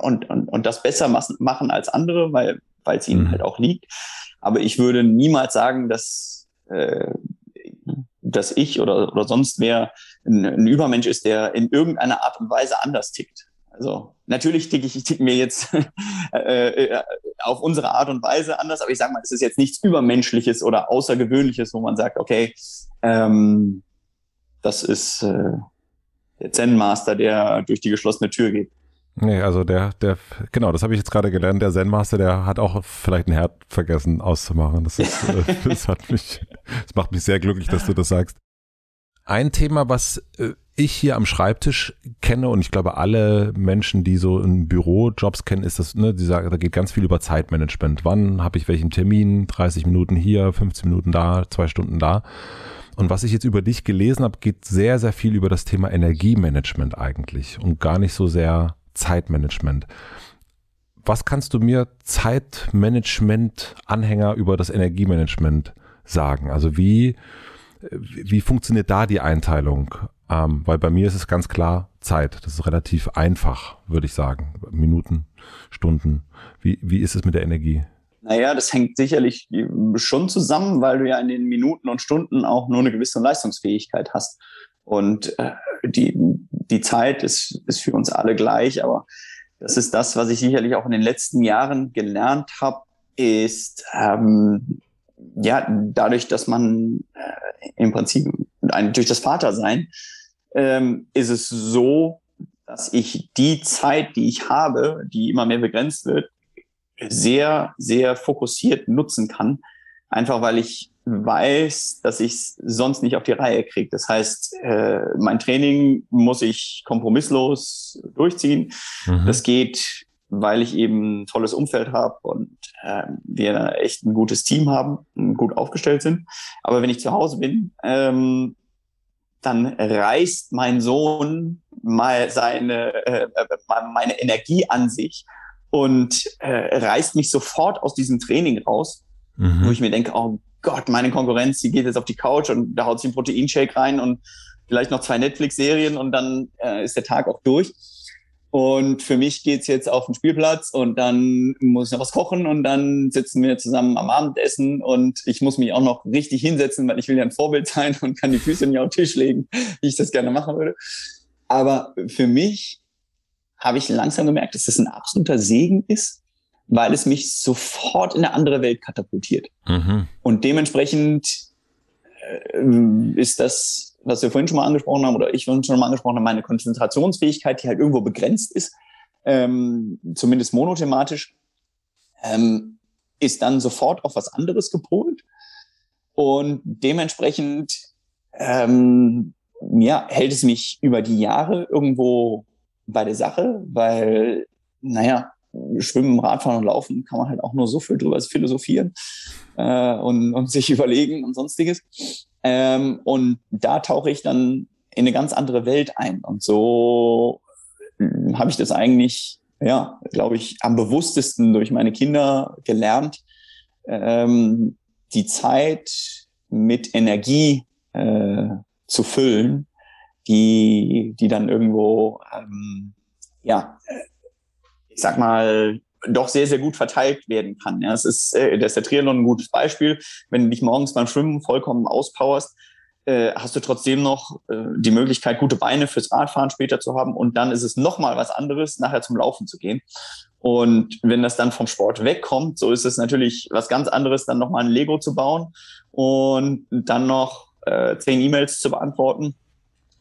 und, und, und das besser machen als andere, weil weil es ihnen mhm. halt auch liegt. Aber ich würde niemals sagen, dass, äh, dass ich oder, oder sonst wer ein, ein Übermensch ist, der in irgendeiner Art und Weise anders tickt. Also natürlich ticke ich, ich ticke mir jetzt äh, äh, auf unsere Art und Weise anders, aber ich sage mal, es ist jetzt nichts Übermenschliches oder Außergewöhnliches, wo man sagt, okay, ähm, das ist äh, der Zen-Master, der durch die geschlossene Tür geht. Nee, also der, der, genau, das habe ich jetzt gerade gelernt. Der Zen-Master, der hat auch vielleicht ein Herd vergessen auszumachen. Das, ist, äh, das hat mich, das macht mich sehr glücklich, dass du das sagst. Ein Thema, was äh, ich hier am Schreibtisch kenne und ich glaube alle Menschen, die so in Bürojobs kennen, ist das, ne, die sagen, da geht ganz viel über Zeitmanagement. Wann habe ich welchen Termin? 30 Minuten hier, 15 Minuten da, zwei Stunden da. Und was ich jetzt über dich gelesen habe, geht sehr, sehr viel über das Thema Energiemanagement eigentlich und gar nicht so sehr Zeitmanagement. Was kannst du mir Zeitmanagement-Anhänger über das Energiemanagement sagen? Also wie, wie funktioniert da die Einteilung? Ähm, weil bei mir ist es ganz klar Zeit. Das ist relativ einfach, würde ich sagen. Minuten, Stunden. Wie, wie ist es mit der Energie? Naja, das hängt sicherlich schon zusammen, weil du ja in den Minuten und Stunden auch nur eine gewisse Leistungsfähigkeit hast. Und äh, die, die Zeit ist, ist für uns alle gleich, aber das ist das, was ich sicherlich auch in den letzten Jahren gelernt habe, ist ähm, ja dadurch, dass man äh, im Prinzip ein, durch das Vatersein ähm, ist es so, dass ich die Zeit, die ich habe, die immer mehr begrenzt wird, sehr, sehr fokussiert nutzen kann. Einfach weil ich weiß, dass ich es sonst nicht auf die Reihe kriege. Das heißt, äh, mein Training muss ich kompromisslos durchziehen. Mhm. Das geht, weil ich eben ein tolles Umfeld habe und äh, wir echt ein gutes Team haben, gut aufgestellt sind. Aber wenn ich zu Hause bin, ähm, dann reißt mein Sohn mal seine äh, äh meine Energie an sich und äh, reißt mich sofort aus diesem Training raus, mhm. wo ich mir denke, oh Gott, meine Konkurrenz, die geht jetzt auf die Couch und da haut sich ein Proteinshake rein und vielleicht noch zwei Netflix-Serien und dann äh, ist der Tag auch durch. Und für mich geht's jetzt auf den Spielplatz und dann muss ich noch was kochen und dann sitzen wir zusammen am Abendessen und ich muss mich auch noch richtig hinsetzen, weil ich will ja ein Vorbild sein und kann die Füße nicht auf den Tisch legen, wie ich das gerne machen würde. Aber für mich habe ich langsam gemerkt, dass das ein absoluter Segen ist, weil es mich sofort in eine andere Welt katapultiert. Mhm. Und dementsprechend äh, ist das, was wir vorhin schon mal angesprochen haben, oder ich vorhin schon mal angesprochen habe, meine Konzentrationsfähigkeit, die halt irgendwo begrenzt ist, ähm, zumindest monothematisch, ähm, ist dann sofort auf was anderes gepolt. Und dementsprechend ähm, ja, hält es mich über die Jahre irgendwo bei der Sache, weil, naja, Schwimmen, Radfahren und Laufen kann man halt auch nur so viel drüber philosophieren äh, und, und sich überlegen und sonstiges. Ähm, und da tauche ich dann in eine ganz andere Welt ein. Und so hm, habe ich das eigentlich, ja, glaube ich, am bewusstesten durch meine Kinder gelernt, ähm, die Zeit mit Energie äh, zu füllen die, die dann irgendwo, ähm, ja, ich sag mal, doch sehr, sehr gut verteilt werden kann. Ja, es ist, äh, das ist der Triathlon ein gutes Beispiel. Wenn du dich morgens beim Schwimmen vollkommen auspowerst, äh, hast du trotzdem noch äh, die Möglichkeit, gute Beine fürs Radfahren später zu haben. Und dann ist es nochmal was anderes, nachher zum Laufen zu gehen. Und wenn das dann vom Sport wegkommt, so ist es natürlich was ganz anderes, dann nochmal ein Lego zu bauen und dann noch äh, zehn E-Mails zu beantworten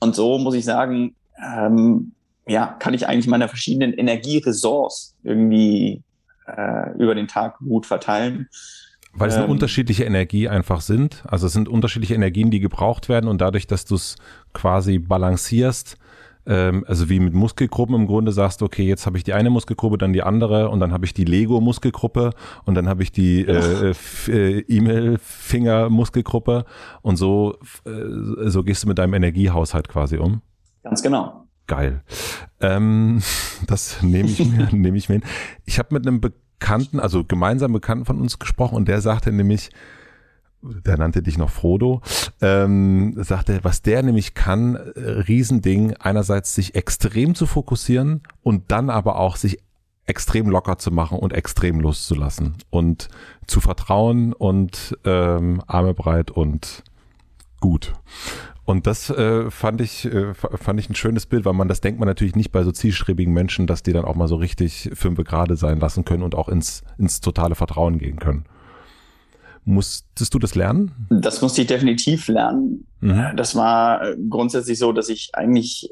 und so muss ich sagen, ähm, ja, kann ich eigentlich meine verschiedenen Energieressorts irgendwie äh, über den Tag gut verteilen. Weil es eine ähm, unterschiedliche Energie einfach sind. Also es sind unterschiedliche Energien, die gebraucht werden und dadurch, dass du es quasi balancierst, ähm, also wie mit Muskelgruppen im Grunde sagst, okay, jetzt habe ich die eine Muskelgruppe, dann die andere und dann habe ich die Lego-Muskelgruppe und dann habe ich die äh, äh, E-Mail-Finger-Muskelgruppe und so, äh, so gehst du mit deinem Energiehaushalt quasi um. Ganz genau. Geil. Ähm, das nehme ich mir, nehme ich mir hin. Ich habe mit einem Bekannten, also gemeinsam Bekannten von uns gesprochen und der sagte nämlich, der nannte dich noch Frodo, ähm, sagte, was der nämlich kann, äh, Riesending, einerseits sich extrem zu fokussieren und dann aber auch sich extrem locker zu machen und extrem loszulassen und zu vertrauen und ähm, Arme breit und gut. Und das äh, fand ich äh, fand ich ein schönes Bild, weil man das denkt man natürlich nicht bei so zielstrebigen Menschen, dass die dann auch mal so richtig fünfe gerade sein lassen können und auch ins ins totale Vertrauen gehen können. Musstest du das lernen? Das musste ich definitiv lernen. Mhm. Das war grundsätzlich so, dass ich eigentlich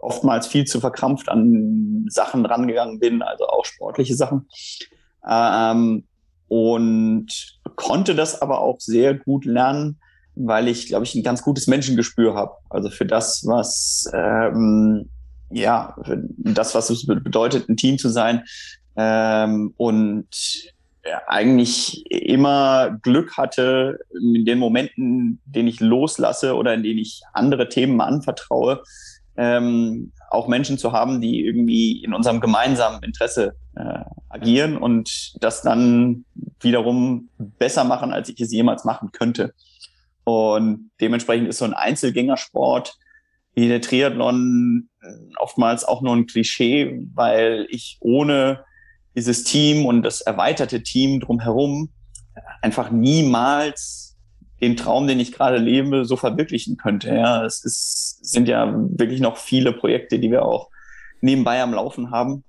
oftmals viel zu verkrampft an Sachen rangegangen bin, also auch sportliche Sachen. Ähm, und konnte das aber auch sehr gut lernen, weil ich, glaube ich, ein ganz gutes Menschengespür habe. Also für das, was ähm, ja, das, was es bedeutet, ein Team zu sein. Ähm, und eigentlich immer Glück hatte, in den Momenten, in denen ich loslasse oder in denen ich andere Themen anvertraue, ähm, auch Menschen zu haben, die irgendwie in unserem gemeinsamen Interesse äh, agieren und das dann wiederum besser machen, als ich es jemals machen könnte. Und dementsprechend ist so ein Einzelgängersport wie der Triathlon äh, oftmals auch nur ein Klischee, weil ich ohne dieses Team und das erweiterte Team drumherum einfach niemals den Traum, den ich gerade lebe, so verwirklichen könnte. Ja, es ist, sind ja wirklich noch viele Projekte, die wir auch nebenbei am Laufen haben.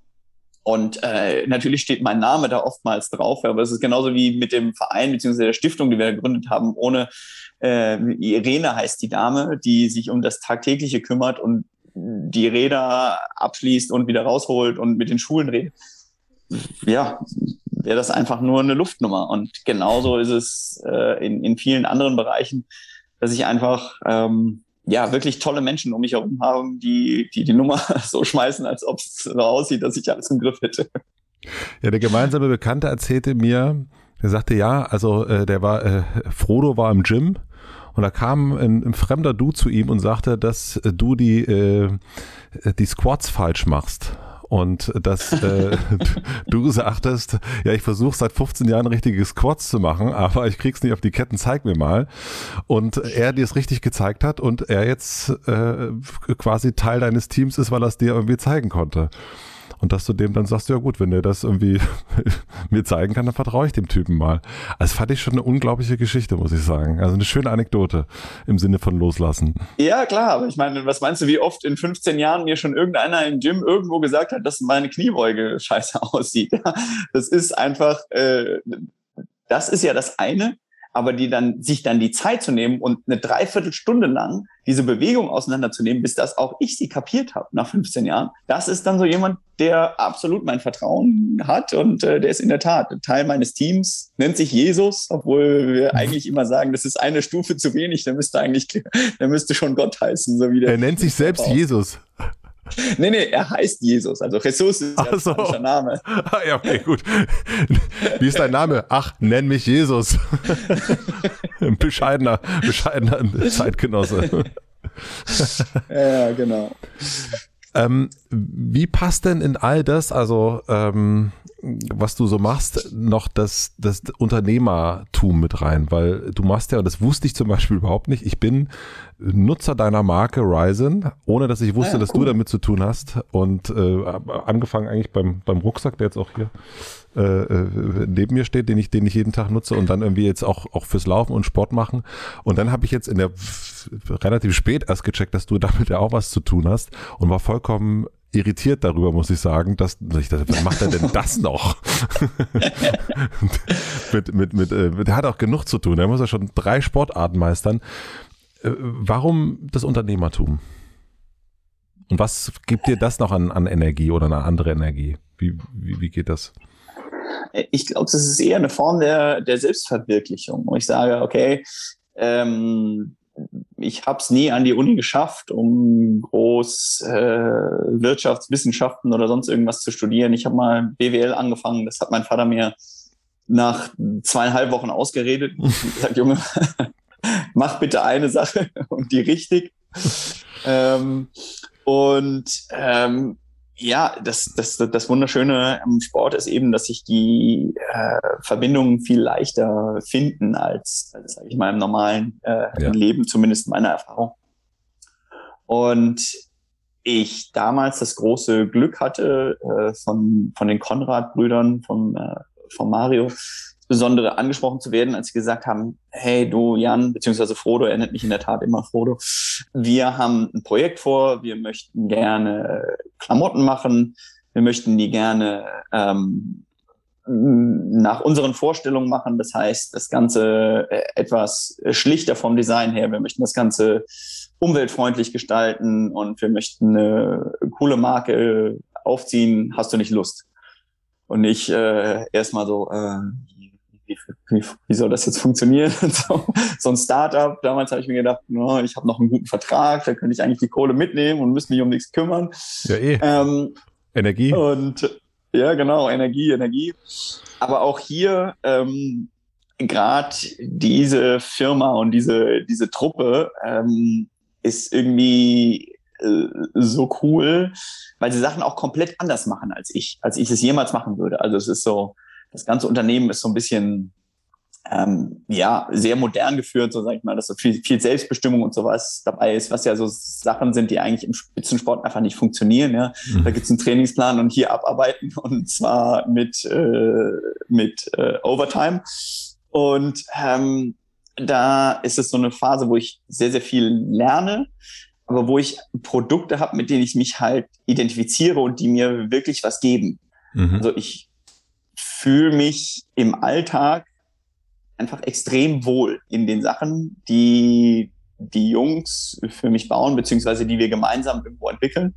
Und äh, natürlich steht mein Name da oftmals drauf, aber es ist genauso wie mit dem Verein bzw. der Stiftung, die wir gegründet haben. Ohne äh, Irene heißt die Dame, die sich um das Tagtägliche kümmert und die Räder abschließt und wieder rausholt und mit den Schulen redet. Ja, wäre das einfach nur eine Luftnummer. Und genauso ist es äh, in, in vielen anderen Bereichen, dass ich einfach ähm, ja, wirklich tolle Menschen um mich herum haben, die die, die Nummer so schmeißen, als ob es so aussieht, dass ich alles im Griff hätte. Ja, der gemeinsame Bekannte erzählte mir, der sagte, ja, also äh, der war, äh, Frodo war im Gym und da kam ein, ein fremder Du zu ihm und sagte, dass äh, du die, äh, die Squats falsch machst und dass äh, du sagtest, ja, ich versuche seit 15 Jahren richtige Squats zu machen, aber ich krieg's nicht auf die Ketten, zeig mir mal. Und er dir es richtig gezeigt hat und er jetzt äh, quasi Teil deines Teams ist, weil er es dir irgendwie zeigen konnte. Und dass du dem dann sagst, ja gut, wenn der das irgendwie mir zeigen kann, dann vertraue ich dem Typen mal. Also fand ich schon eine unglaubliche Geschichte, muss ich sagen. Also eine schöne Anekdote im Sinne von loslassen. Ja, klar, aber ich meine, was meinst du, wie oft in 15 Jahren mir schon irgendeiner im Gym irgendwo gesagt hat, dass meine Kniebeuge scheiße aussieht? Das ist einfach, äh, das ist ja das eine aber die dann, sich dann die Zeit zu nehmen und eine Dreiviertelstunde lang diese Bewegung auseinanderzunehmen, bis das auch ich sie kapiert habe nach 15 Jahren. Das ist dann so jemand, der absolut mein Vertrauen hat und äh, der ist in der Tat Teil meines Teams, nennt sich Jesus, obwohl wir mhm. eigentlich immer sagen, das ist eine Stufe zu wenig, der müsste eigentlich, der müsste schon Gott heißen, so wie der. Er nennt sich selbst Jesus. Nee, nee, er heißt Jesus. Also Jesus ist Ach so. der Name. Ah, ja, okay, gut. Wie ist dein Name? Ach, nenn mich Jesus. Ein bescheidener, bescheidener Zeitgenosse. ja, genau. Ähm, wie passt denn in all das, also ähm, was du so machst, noch das, das Unternehmertum mit rein? Weil du machst ja, und das wusste ich zum Beispiel überhaupt nicht, ich bin Nutzer deiner Marke Ryzen, ohne dass ich wusste, ah ja, dass du damit zu tun hast. Und äh, angefangen eigentlich beim, beim Rucksack, der jetzt auch hier äh, äh, neben mir steht, den ich, den ich jeden Tag nutze und dann irgendwie jetzt auch, auch fürs Laufen und Sport machen. Und dann habe ich jetzt in der relativ spät erst gecheckt, dass du damit ja auch was zu tun hast und war vollkommen irritiert darüber, muss ich sagen, dass ich dachte, was macht er denn das noch? mit, mit, mit, äh, der hat auch genug zu tun. Der muss ja schon drei Sportarten meistern. Äh, warum das Unternehmertum? Und was gibt dir das noch an, an Energie oder eine andere Energie? Wie, wie, wie geht das? Ich glaube, das ist eher eine Form der, der Selbstverwirklichung, wo ich sage, okay, ähm, ich habe es nie an die Uni geschafft, um groß äh, Wirtschaftswissenschaften oder sonst irgendwas zu studieren. Ich habe mal BWL angefangen, das hat mein Vater mir nach zweieinhalb Wochen ausgeredet. Ich gesagt, Junge, mach bitte eine Sache und die richtig. ähm, und ähm, ja, das, das, das Wunderschöne am Sport ist eben, dass sich die äh, Verbindungen viel leichter finden als, als sag ich mal, im normalen äh, ja. Leben, zumindest meiner Erfahrung. Und ich damals das große Glück hatte, äh, von, von den Konrad-Brüdern, von, äh, von Mario, insbesondere angesprochen zu werden, als sie gesagt haben, hey du Jan, beziehungsweise Frodo, er nennt mich in der Tat immer Frodo, wir haben ein Projekt vor, wir möchten gerne Klamotten machen, wir möchten die gerne ähm, nach unseren Vorstellungen machen. Das heißt, das Ganze äh, etwas schlichter vom Design her. Wir möchten das Ganze umweltfreundlich gestalten und wir möchten eine coole Marke aufziehen. Hast du nicht Lust? Und ich äh, erstmal so, äh, wie, wie, wie soll das jetzt funktionieren? so, so ein Startup, damals habe ich mir gedacht, no, ich habe noch einen guten Vertrag, da könnte ich eigentlich die Kohle mitnehmen und müsste mich um nichts kümmern. Ja, eh. Ähm, Energie. Und ja, genau, Energie, Energie. Aber auch hier ähm, gerade diese Firma und diese, diese Truppe ähm, ist irgendwie äh, so cool, weil sie Sachen auch komplett anders machen als ich, als ich es jemals machen würde. Also es ist so, das ganze Unternehmen ist so ein bisschen ähm, ja sehr modern geführt, so sage ich mal, dass so viel, viel Selbstbestimmung und sowas dabei ist, was ja so Sachen sind, die eigentlich im Spitzensport einfach nicht funktionieren. Ja, mhm. da gibt's einen Trainingsplan und hier abarbeiten und zwar mit äh, mit äh, Overtime und ähm, da ist es so eine Phase, wo ich sehr sehr viel lerne, aber wo ich Produkte habe, mit denen ich mich halt identifiziere und die mir wirklich was geben. Mhm. Also ich fühle mich im Alltag einfach extrem wohl in den Sachen, die die Jungs für mich bauen, beziehungsweise die wir gemeinsam irgendwo entwickeln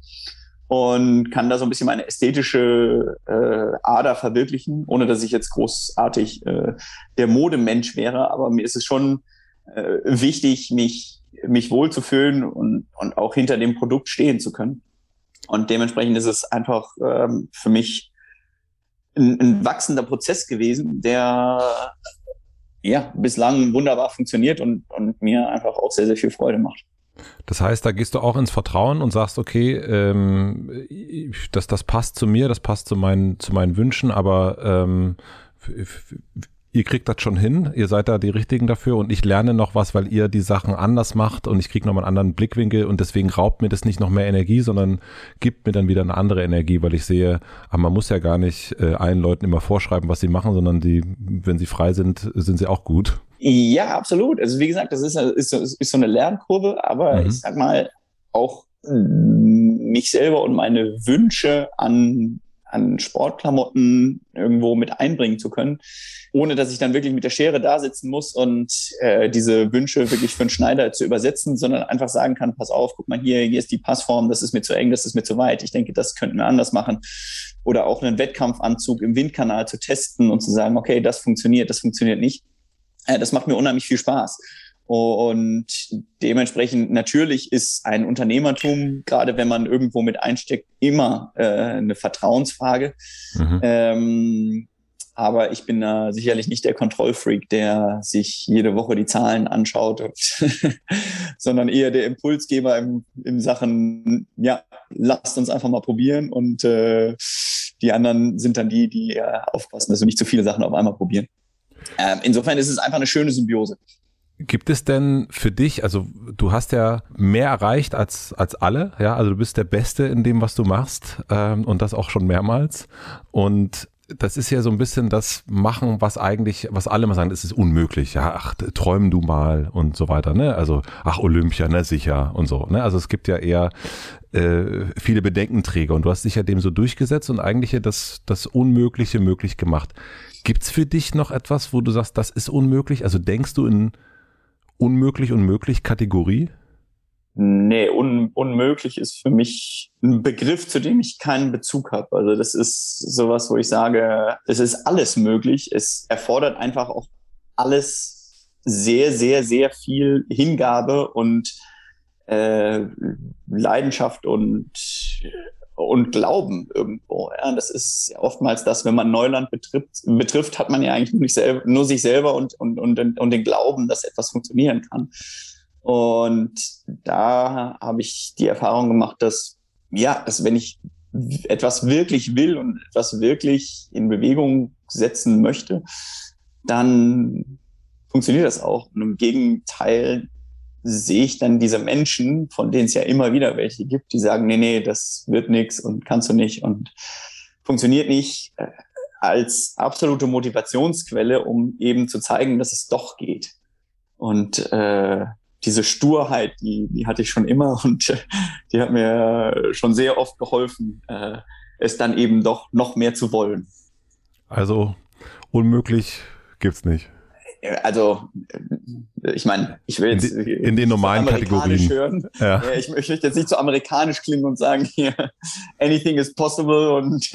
und kann da so ein bisschen meine ästhetische äh, Ader verwirklichen, ohne dass ich jetzt großartig äh, der Modemensch wäre. Aber mir ist es schon äh, wichtig, mich mich wohlzufühlen und, und auch hinter dem Produkt stehen zu können. Und dementsprechend ist es einfach ähm, für mich ein, ein wachsender Prozess gewesen, der ja bislang wunderbar funktioniert und, und mir einfach auch sehr, sehr viel Freude macht. Das heißt, da gehst du auch ins Vertrauen und sagst, okay, ähm, das, das passt zu mir, das passt zu meinen, zu meinen Wünschen, aber ähm, ihr kriegt das schon hin, ihr seid da die Richtigen dafür und ich lerne noch was, weil ihr die Sachen anders macht und ich kriege nochmal einen anderen Blickwinkel und deswegen raubt mir das nicht noch mehr Energie, sondern gibt mir dann wieder eine andere Energie, weil ich sehe, aber ah, man muss ja gar nicht äh, allen Leuten immer vorschreiben, was sie machen, sondern die, wenn sie frei sind, sind sie auch gut. Ja, absolut. Also wie gesagt, das ist, ist, ist so eine Lernkurve, aber mhm. ich sag mal, auch mich selber und meine Wünsche an an Sportklamotten irgendwo mit einbringen zu können, ohne dass ich dann wirklich mit der Schere da sitzen muss und äh, diese Wünsche wirklich für einen Schneider zu übersetzen, sondern einfach sagen kann, pass auf, guck mal hier, hier ist die Passform, das ist mir zu eng, das ist mir zu weit. Ich denke, das könnten wir anders machen. Oder auch einen Wettkampfanzug im Windkanal zu testen und zu sagen, okay, das funktioniert, das funktioniert nicht. Äh, das macht mir unheimlich viel Spaß. Und dementsprechend natürlich ist ein Unternehmertum, gerade wenn man irgendwo mit einsteckt, immer äh, eine Vertrauensfrage. Mhm. Ähm, aber ich bin da sicherlich nicht der Kontrollfreak, der sich jede Woche die Zahlen anschaut, sondern eher der Impulsgeber im, im Sachen, ja, lasst uns einfach mal probieren und äh, die anderen sind dann die, die äh, aufpassen, dass wir nicht zu viele Sachen auf einmal probieren. Ähm, insofern ist es einfach eine schöne Symbiose. Gibt es denn für dich, also du hast ja mehr erreicht als, als alle, ja, also du bist der Beste in dem, was du machst ähm, und das auch schon mehrmals. Und das ist ja so ein bisschen das Machen, was eigentlich, was alle mal sagen, das ist unmöglich. Ja, ach, träumen du mal und so weiter, ne? Also, ach, Olympia, ne, sicher und so, ne? Also es gibt ja eher äh, viele Bedenkenträger und du hast dich ja dem so durchgesetzt und eigentlich ja das, das Unmögliche möglich gemacht. Gibt's für dich noch etwas, wo du sagst, das ist unmöglich? Also denkst du in unmöglich unmöglich Kategorie? Nee, un unmöglich ist für mich ein Begriff, zu dem ich keinen Bezug habe. Also das ist sowas, wo ich sage, es ist alles möglich. Es erfordert einfach auch alles sehr, sehr, sehr viel Hingabe und äh, Leidenschaft und und Glauben irgendwo. Ja, das ist oftmals das, wenn man Neuland betrifft, betrifft hat man ja eigentlich nur, selber, nur sich selber und, und, und, und den Glauben, dass etwas funktionieren kann. Und da habe ich die Erfahrung gemacht, dass, ja, dass wenn ich etwas wirklich will und etwas wirklich in Bewegung setzen möchte, dann funktioniert das auch. Und im Gegenteil sehe ich dann diese Menschen, von denen es ja immer wieder welche gibt, die sagen, nee, nee, das wird nichts und kannst du nicht und funktioniert nicht, äh, als absolute Motivationsquelle, um eben zu zeigen, dass es doch geht. Und äh, diese Sturheit, die, die hatte ich schon immer und äh, die hat mir schon sehr oft geholfen, äh, es dann eben doch noch mehr zu wollen. Also unmöglich gibt's nicht also ich meine, ich will jetzt in, die, in den normalen Kategorien hören. Ja. Ich, ich möchte jetzt nicht so amerikanisch klingen und sagen hier anything is possible und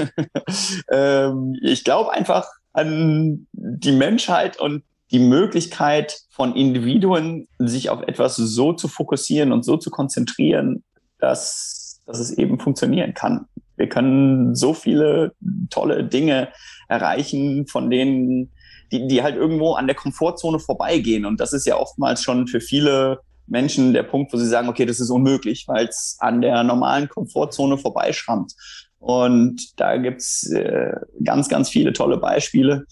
ähm, ich glaube einfach an die Menschheit und die Möglichkeit von Individuen, sich auf etwas so zu fokussieren und so zu konzentrieren, dass, dass es eben funktionieren kann. Wir können so viele tolle Dinge erreichen, von denen, die, die halt irgendwo an der Komfortzone vorbeigehen. Und das ist ja oftmals schon für viele Menschen der Punkt, wo sie sagen, okay, das ist unmöglich, weil es an der normalen Komfortzone vorbeischrammt. Und da gibt's äh, ganz, ganz viele tolle Beispiele,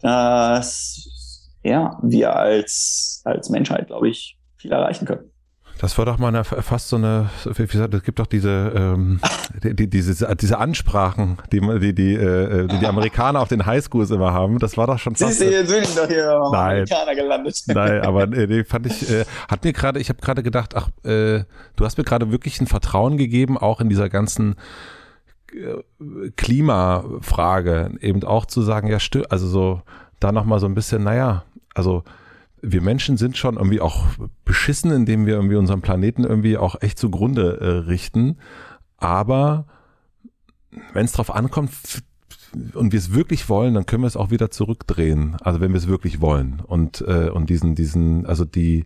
dass ja, wir als, als Menschheit, glaube ich, viel erreichen können. Das war doch mal eine, fast so eine, wie gesagt, es gibt doch diese, ähm, die, die, diese, diese Ansprachen, die die, die, äh, die, die Amerikaner auf den Highschools immer haben. Das war doch schon fast. Siehst du, jetzt sind doch hier nein, Amerikaner gelandet. Nein, aber nee, fand ich, äh, hat mir gerade, ich habe gerade gedacht, ach, äh, du hast mir gerade wirklich ein Vertrauen gegeben, auch in dieser ganzen äh, Klimafrage, eben auch zu sagen, ja, stimmt, also so, da nochmal so ein bisschen, naja, also wir Menschen sind schon irgendwie auch beschissen, indem wir irgendwie unseren Planeten irgendwie auch echt zugrunde äh, richten. Aber wenn es drauf ankommt und wir es wirklich wollen, dann können wir es auch wieder zurückdrehen. Also wenn wir es wirklich wollen und äh, und diesen diesen also die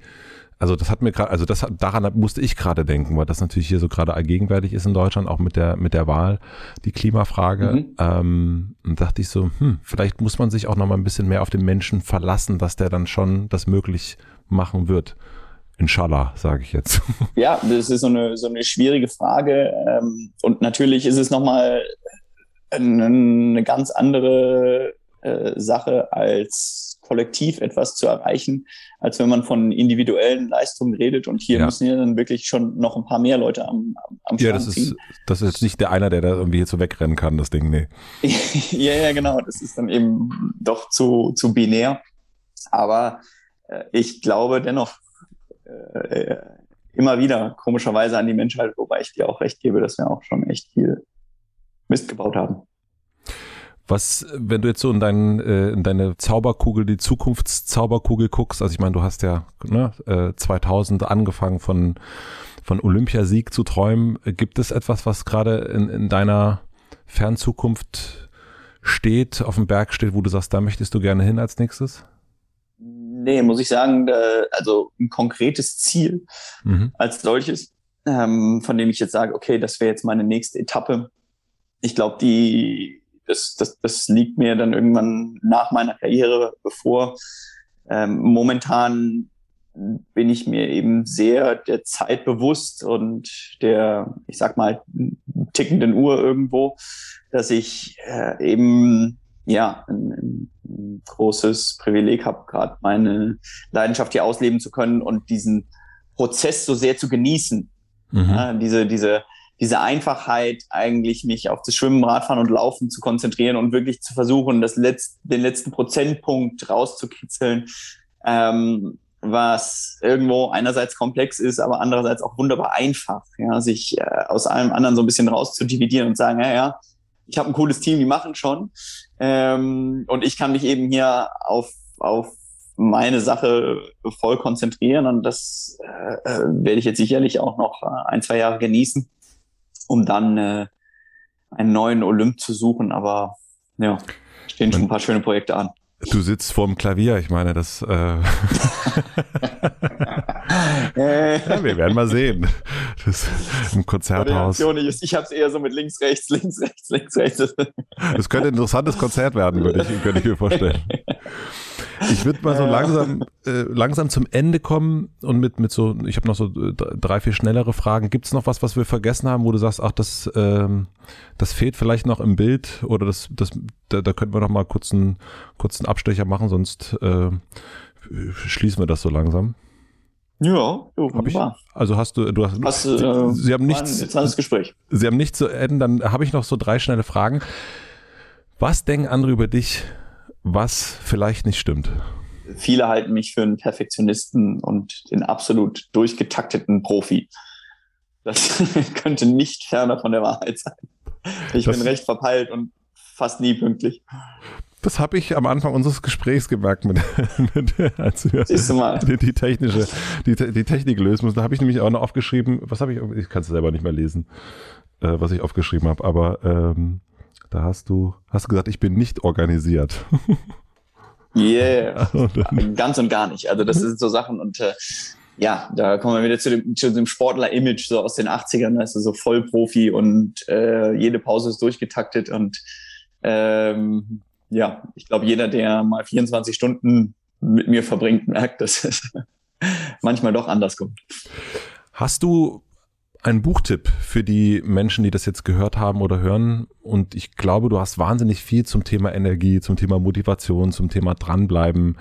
also das hat mir gerade, also das daran musste ich gerade denken, weil das natürlich hier so gerade allgegenwärtig ist in Deutschland, auch mit der mit der Wahl, die Klimafrage. Mhm. Ähm, und dachte ich so, hm, vielleicht muss man sich auch noch mal ein bisschen mehr auf den Menschen verlassen, dass der dann schon das möglich machen wird. Inshallah, sage ich jetzt. Ja, das ist so eine so eine schwierige Frage ähm, und natürlich ist es noch mal eine ganz andere äh, Sache als kollektiv etwas zu erreichen, als wenn man von individuellen Leistungen redet. Und hier ja. müssen ja dann wirklich schon noch ein paar mehr Leute am, am Ja, das ist, das ist nicht der einer, der da irgendwie hier so wegrennen kann, das Ding, nee. ja, ja, genau. Das ist dann eben doch zu, zu binär. Aber äh, ich glaube dennoch äh, immer wieder komischerweise an die Menschheit, wobei ich dir auch recht gebe, dass wir auch schon echt viel Mist gebaut haben. Was, wenn du jetzt so in, dein, äh, in deine Zauberkugel, die Zukunftszauberkugel guckst, also ich meine, du hast ja ne, äh, 2000 angefangen von, von Olympiasieg zu träumen. Gibt es etwas, was gerade in, in deiner Fernzukunft steht, auf dem Berg steht, wo du sagst, da möchtest du gerne hin als nächstes? Nee, muss ich sagen, also ein konkretes Ziel mhm. als solches, ähm, von dem ich jetzt sage, okay, das wäre jetzt meine nächste Etappe. Ich glaube, die das, das, das liegt mir dann irgendwann nach meiner Karriere bevor. Ähm, momentan bin ich mir eben sehr der Zeit bewusst und der, ich sag mal, tickenden Uhr irgendwo, dass ich äh, eben ja ein, ein großes Privileg habe, gerade meine Leidenschaft hier ausleben zu können und diesen Prozess so sehr zu genießen. Mhm. Ja, diese, diese diese Einfachheit, eigentlich mich auf das Schwimmen, Radfahren und Laufen zu konzentrieren und wirklich zu versuchen, das letzt, den letzten Prozentpunkt rauszukitzeln, ähm, was irgendwo einerseits komplex ist, aber andererseits auch wunderbar einfach, ja, sich äh, aus allem anderen so ein bisschen rauszudividieren und sagen, ja, ja, ich habe ein cooles Team, die machen schon ähm, und ich kann mich eben hier auf, auf meine Sache voll konzentrieren und das äh, äh werde ich jetzt sicherlich auch noch äh, ein, zwei Jahre genießen um dann äh, einen neuen Olymp zu suchen. Aber ja, stehen schon ein paar schöne Projekte an. Du sitzt vorm Klavier, ich meine, das. Äh ja, wir werden mal sehen. Das im Konzerthaus. Ich, ich habe es eher so mit links, rechts, links, rechts, links, rechts. Das könnte ein interessantes Konzert werden, würde ich, könnte ich mir vorstellen. Ich würde mal so langsam, äh, langsam zum Ende kommen und mit, mit so, ich habe noch so drei, vier schnellere Fragen. Gibt es noch was, was wir vergessen haben, wo du sagst, ach, das, ähm, das fehlt vielleicht noch im Bild oder das, das, da, da könnten wir noch mal kurz einen, kurzen Abstecher machen, sonst äh, schließen wir das so langsam. Ja, wunderbar. Ich, also hast du, du hast, hast äh, Sie haben nichts, Gespräch. Sie haben nichts zu enden, dann habe ich noch so drei schnelle Fragen. Was denken andere über dich, was vielleicht nicht stimmt? Viele halten mich für einen Perfektionisten und den absolut durchgetakteten Profi. Das könnte nicht ferner von der Wahrheit sein. Ich das bin recht verpeilt und fast nie pünktlich. Das habe ich am Anfang unseres Gesprächs gemerkt, mit, mit, als wir die, die, technische, die, die Technik lösen mussten. Da habe ich nämlich auch noch aufgeschrieben, was habe ich, ich kann es selber nicht mehr lesen, äh, was ich aufgeschrieben habe, aber ähm, Da hast du, hast du gesagt, ich bin nicht organisiert. Yeah, ganz und gar nicht. Also das sind so Sachen und äh, ja, da kommen wir wieder zu dem, zu dem Sportler-Image so aus den 80ern, da ist er so Vollprofi und äh, jede Pause ist durchgetaktet und ähm, ja, ich glaube, jeder, der mal 24 Stunden mit mir verbringt, merkt, dass es manchmal doch anders kommt. Hast du einen Buchtipp für die Menschen, die das jetzt gehört haben oder hören? Und ich glaube, du hast wahnsinnig viel zum Thema Energie, zum Thema Motivation, zum Thema dranbleiben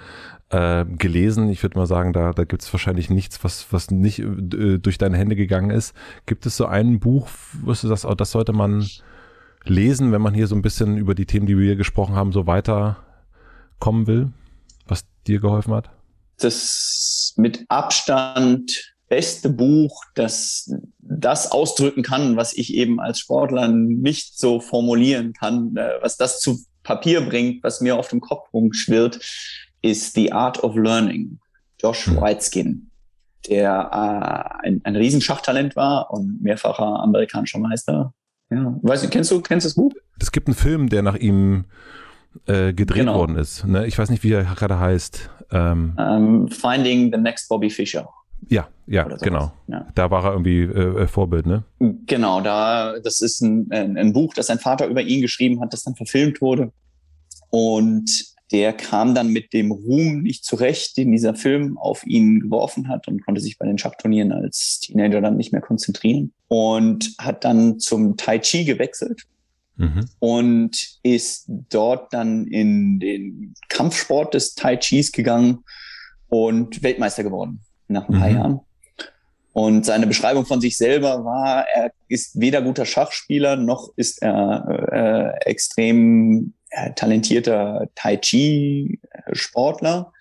äh, gelesen. Ich würde mal sagen, da, da gibt es wahrscheinlich nichts, was, was nicht äh, durch deine Hände gegangen ist. Gibt es so ein Buch, wirst du das, das sollte man lesen, wenn man hier so ein bisschen über die Themen, die wir hier gesprochen haben, so weiterkommen will, was dir geholfen hat? Das mit Abstand beste Buch, das das ausdrücken kann, was ich eben als Sportler nicht so formulieren kann, äh, was das zu Papier bringt, was mir auf dem Kopf rumschwirrt, ist The Art of Learning. Josh hm. Whiteskin, der äh, ein, ein Riesenschachtalent war und mehrfacher amerikanischer Meister. Ja, weißt du, kennst du, kennst du das Buch? Es gibt einen Film, der nach ihm äh, gedreht genau. worden ist. Ne? Ich weiß nicht, wie er gerade heißt. Ähm, um, ähm, Finding the Next Bobby Fischer. Ja, ja, genau. Ja. Da war er irgendwie äh, äh, Vorbild, ne? Genau, da das ist ein, ein, ein, Buch, das sein Vater über ihn geschrieben hat, das dann verfilmt wurde. Und der kam dann mit dem Ruhm nicht zurecht, den dieser Film auf ihn geworfen hat und konnte sich bei den Schachturnieren als Teenager dann nicht mehr konzentrieren und hat dann zum Tai Chi gewechselt mhm. und ist dort dann in den Kampfsport des Tai Chis gegangen und Weltmeister geworden nach ein paar mhm. Jahren. Und seine Beschreibung von sich selber war, er ist weder guter Schachspieler noch ist er äh, extrem äh, talentierter Tai Chi-Sportler,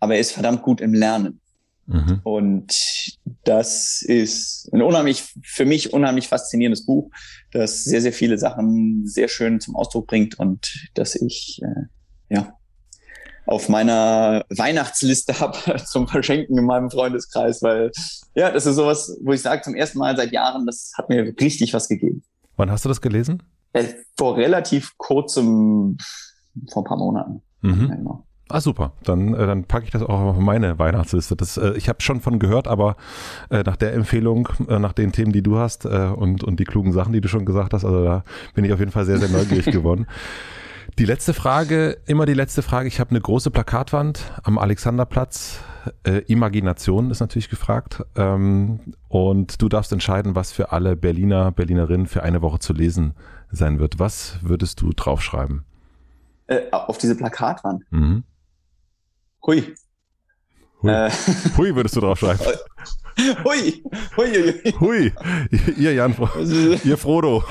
aber er ist verdammt gut im Lernen. Mhm. Und das ist ein unheimlich, für mich unheimlich faszinierendes Buch, das sehr, sehr viele Sachen sehr schön zum Ausdruck bringt und das ich, äh, ja, auf meiner Weihnachtsliste habe zum Verschenken in meinem Freundeskreis, weil ja, das ist sowas, wo ich sage zum ersten Mal seit Jahren, das hat mir richtig was gegeben. Wann hast du das gelesen? Äh, vor relativ kurzem, vor ein paar Monaten. Mhm. Ja, genau. Ah, super. Dann, äh, dann packe ich das auch auf meine Weihnachtsliste. Das, äh, ich habe schon von gehört, aber äh, nach der Empfehlung, äh, nach den Themen, die du hast äh, und, und die klugen Sachen, die du schon gesagt hast, also da bin ich auf jeden Fall sehr, sehr neugierig geworden. Die letzte Frage, immer die letzte Frage. Ich habe eine große Plakatwand am Alexanderplatz. Äh, Imagination ist natürlich gefragt. Ähm, und du darfst entscheiden, was für alle Berliner, Berlinerinnen für eine Woche zu lesen sein wird. Was würdest du draufschreiben? Äh, auf diese Plakatwand? Mhm. Hui. Hui. Äh. Hui würdest du draufschreiben. Hui. Hui. Hui. Hui. Ihr Jan, ihr Frodo.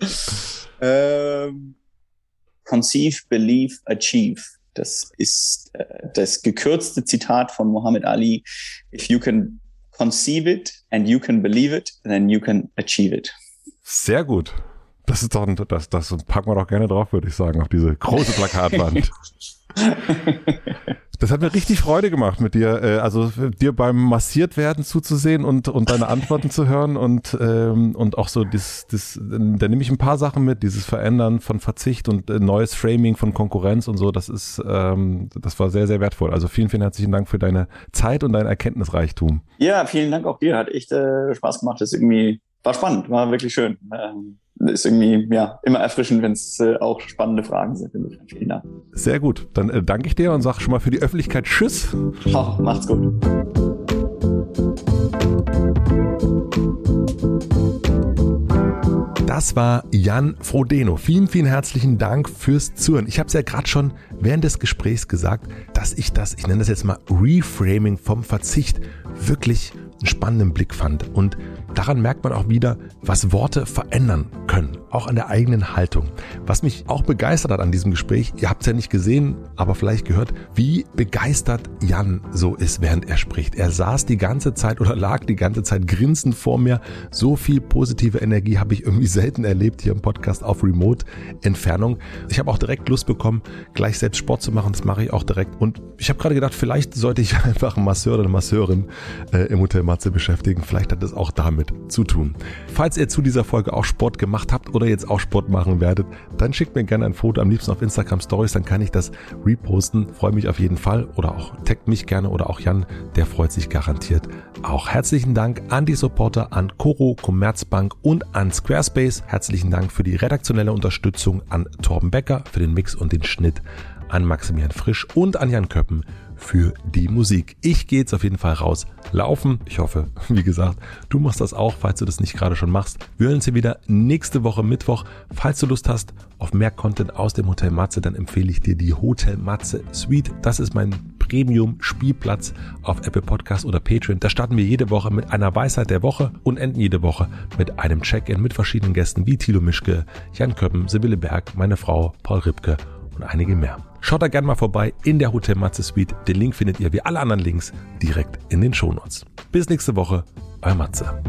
ähm, conceive, Believe, Achieve. Das ist äh, das gekürzte Zitat von Muhammad Ali. If you can conceive it and you can believe it, then you can achieve it. Sehr gut. Das ist doch, das, das packen wir doch gerne drauf, würde ich sagen, auf diese große Plakatwand. Das hat mir richtig Freude gemacht mit dir, äh, also dir beim massiert werden zuzusehen und, und deine Antworten zu hören und, ähm, und auch so das, das, da nehme ich ein paar Sachen mit, dieses Verändern von Verzicht und äh, neues Framing von Konkurrenz und so, das ist, ähm, das war sehr, sehr wertvoll. Also vielen, vielen herzlichen Dank für deine Zeit und dein Erkenntnisreichtum. Ja, vielen Dank auch dir, hat echt äh, Spaß gemacht, das irgendwie, war spannend, war wirklich schön. Ähm ist irgendwie ja immer erfrischend, wenn es äh, auch spannende Fragen sind. Vielen Dank. Sehr gut. Dann äh, danke ich dir und sage schon mal für die Öffentlichkeit Tschüss. Oh, macht's gut. Das war Jan Frodeno. Vielen, vielen herzlichen Dank fürs Zuhören. Ich habe es ja gerade schon während des Gesprächs gesagt, dass ich das, ich nenne das jetzt mal Reframing vom Verzicht, wirklich einen spannenden Blick fand. Und daran merkt man auch wieder, was Worte verändern können, auch an der eigenen Haltung. Was mich auch begeistert hat an diesem Gespräch, ihr habt es ja nicht gesehen, aber vielleicht gehört, wie begeistert Jan so ist, während er spricht. Er saß die ganze Zeit oder lag die ganze Zeit grinsend vor mir. So viel positive Energie habe ich irgendwie selten erlebt hier im Podcast auf Remote-Entfernung. Ich habe auch direkt Lust bekommen, gleich selbst Sport zu machen. Das mache ich auch direkt. Und ich habe gerade gedacht, vielleicht sollte ich einfach einen Masseur oder eine Masseurin äh, im Hotel Matze beschäftigen. Vielleicht hat es auch damit damit zu tun. Falls ihr zu dieser Folge auch Sport gemacht habt oder jetzt auch Sport machen werdet, dann schickt mir gerne ein Foto, am liebsten auf Instagram Stories, dann kann ich das reposten. Freue mich auf jeden Fall oder auch taggt mich gerne oder auch Jan, der freut sich garantiert auch. Herzlichen Dank an die Supporter, an Coro, Commerzbank und an Squarespace. Herzlichen Dank für die redaktionelle Unterstützung an Torben Becker für den Mix und den Schnitt, an Maximilian Frisch und an Jan Köppen für die Musik. Ich gehe jetzt auf jeden Fall raus laufen. Ich hoffe, wie gesagt, du machst das auch, falls du das nicht gerade schon machst. Wir hören uns hier wieder nächste Woche Mittwoch. Falls du Lust hast auf mehr Content aus dem Hotel Matze, dann empfehle ich dir die Hotel Matze Suite. Das ist mein Premium-Spielplatz auf Apple Podcast oder Patreon. Da starten wir jede Woche mit einer Weisheit der Woche und enden jede Woche mit einem Check-in mit verschiedenen Gästen wie Thilo Mischke, Jan Köppen, Sibylle Berg, meine Frau, Paul Ripke und einige mehr. Schaut da gerne mal vorbei in der Hotel Matze Suite. Den Link findet ihr wie alle anderen Links direkt in den Shownotes. Bis nächste Woche, euer Matze.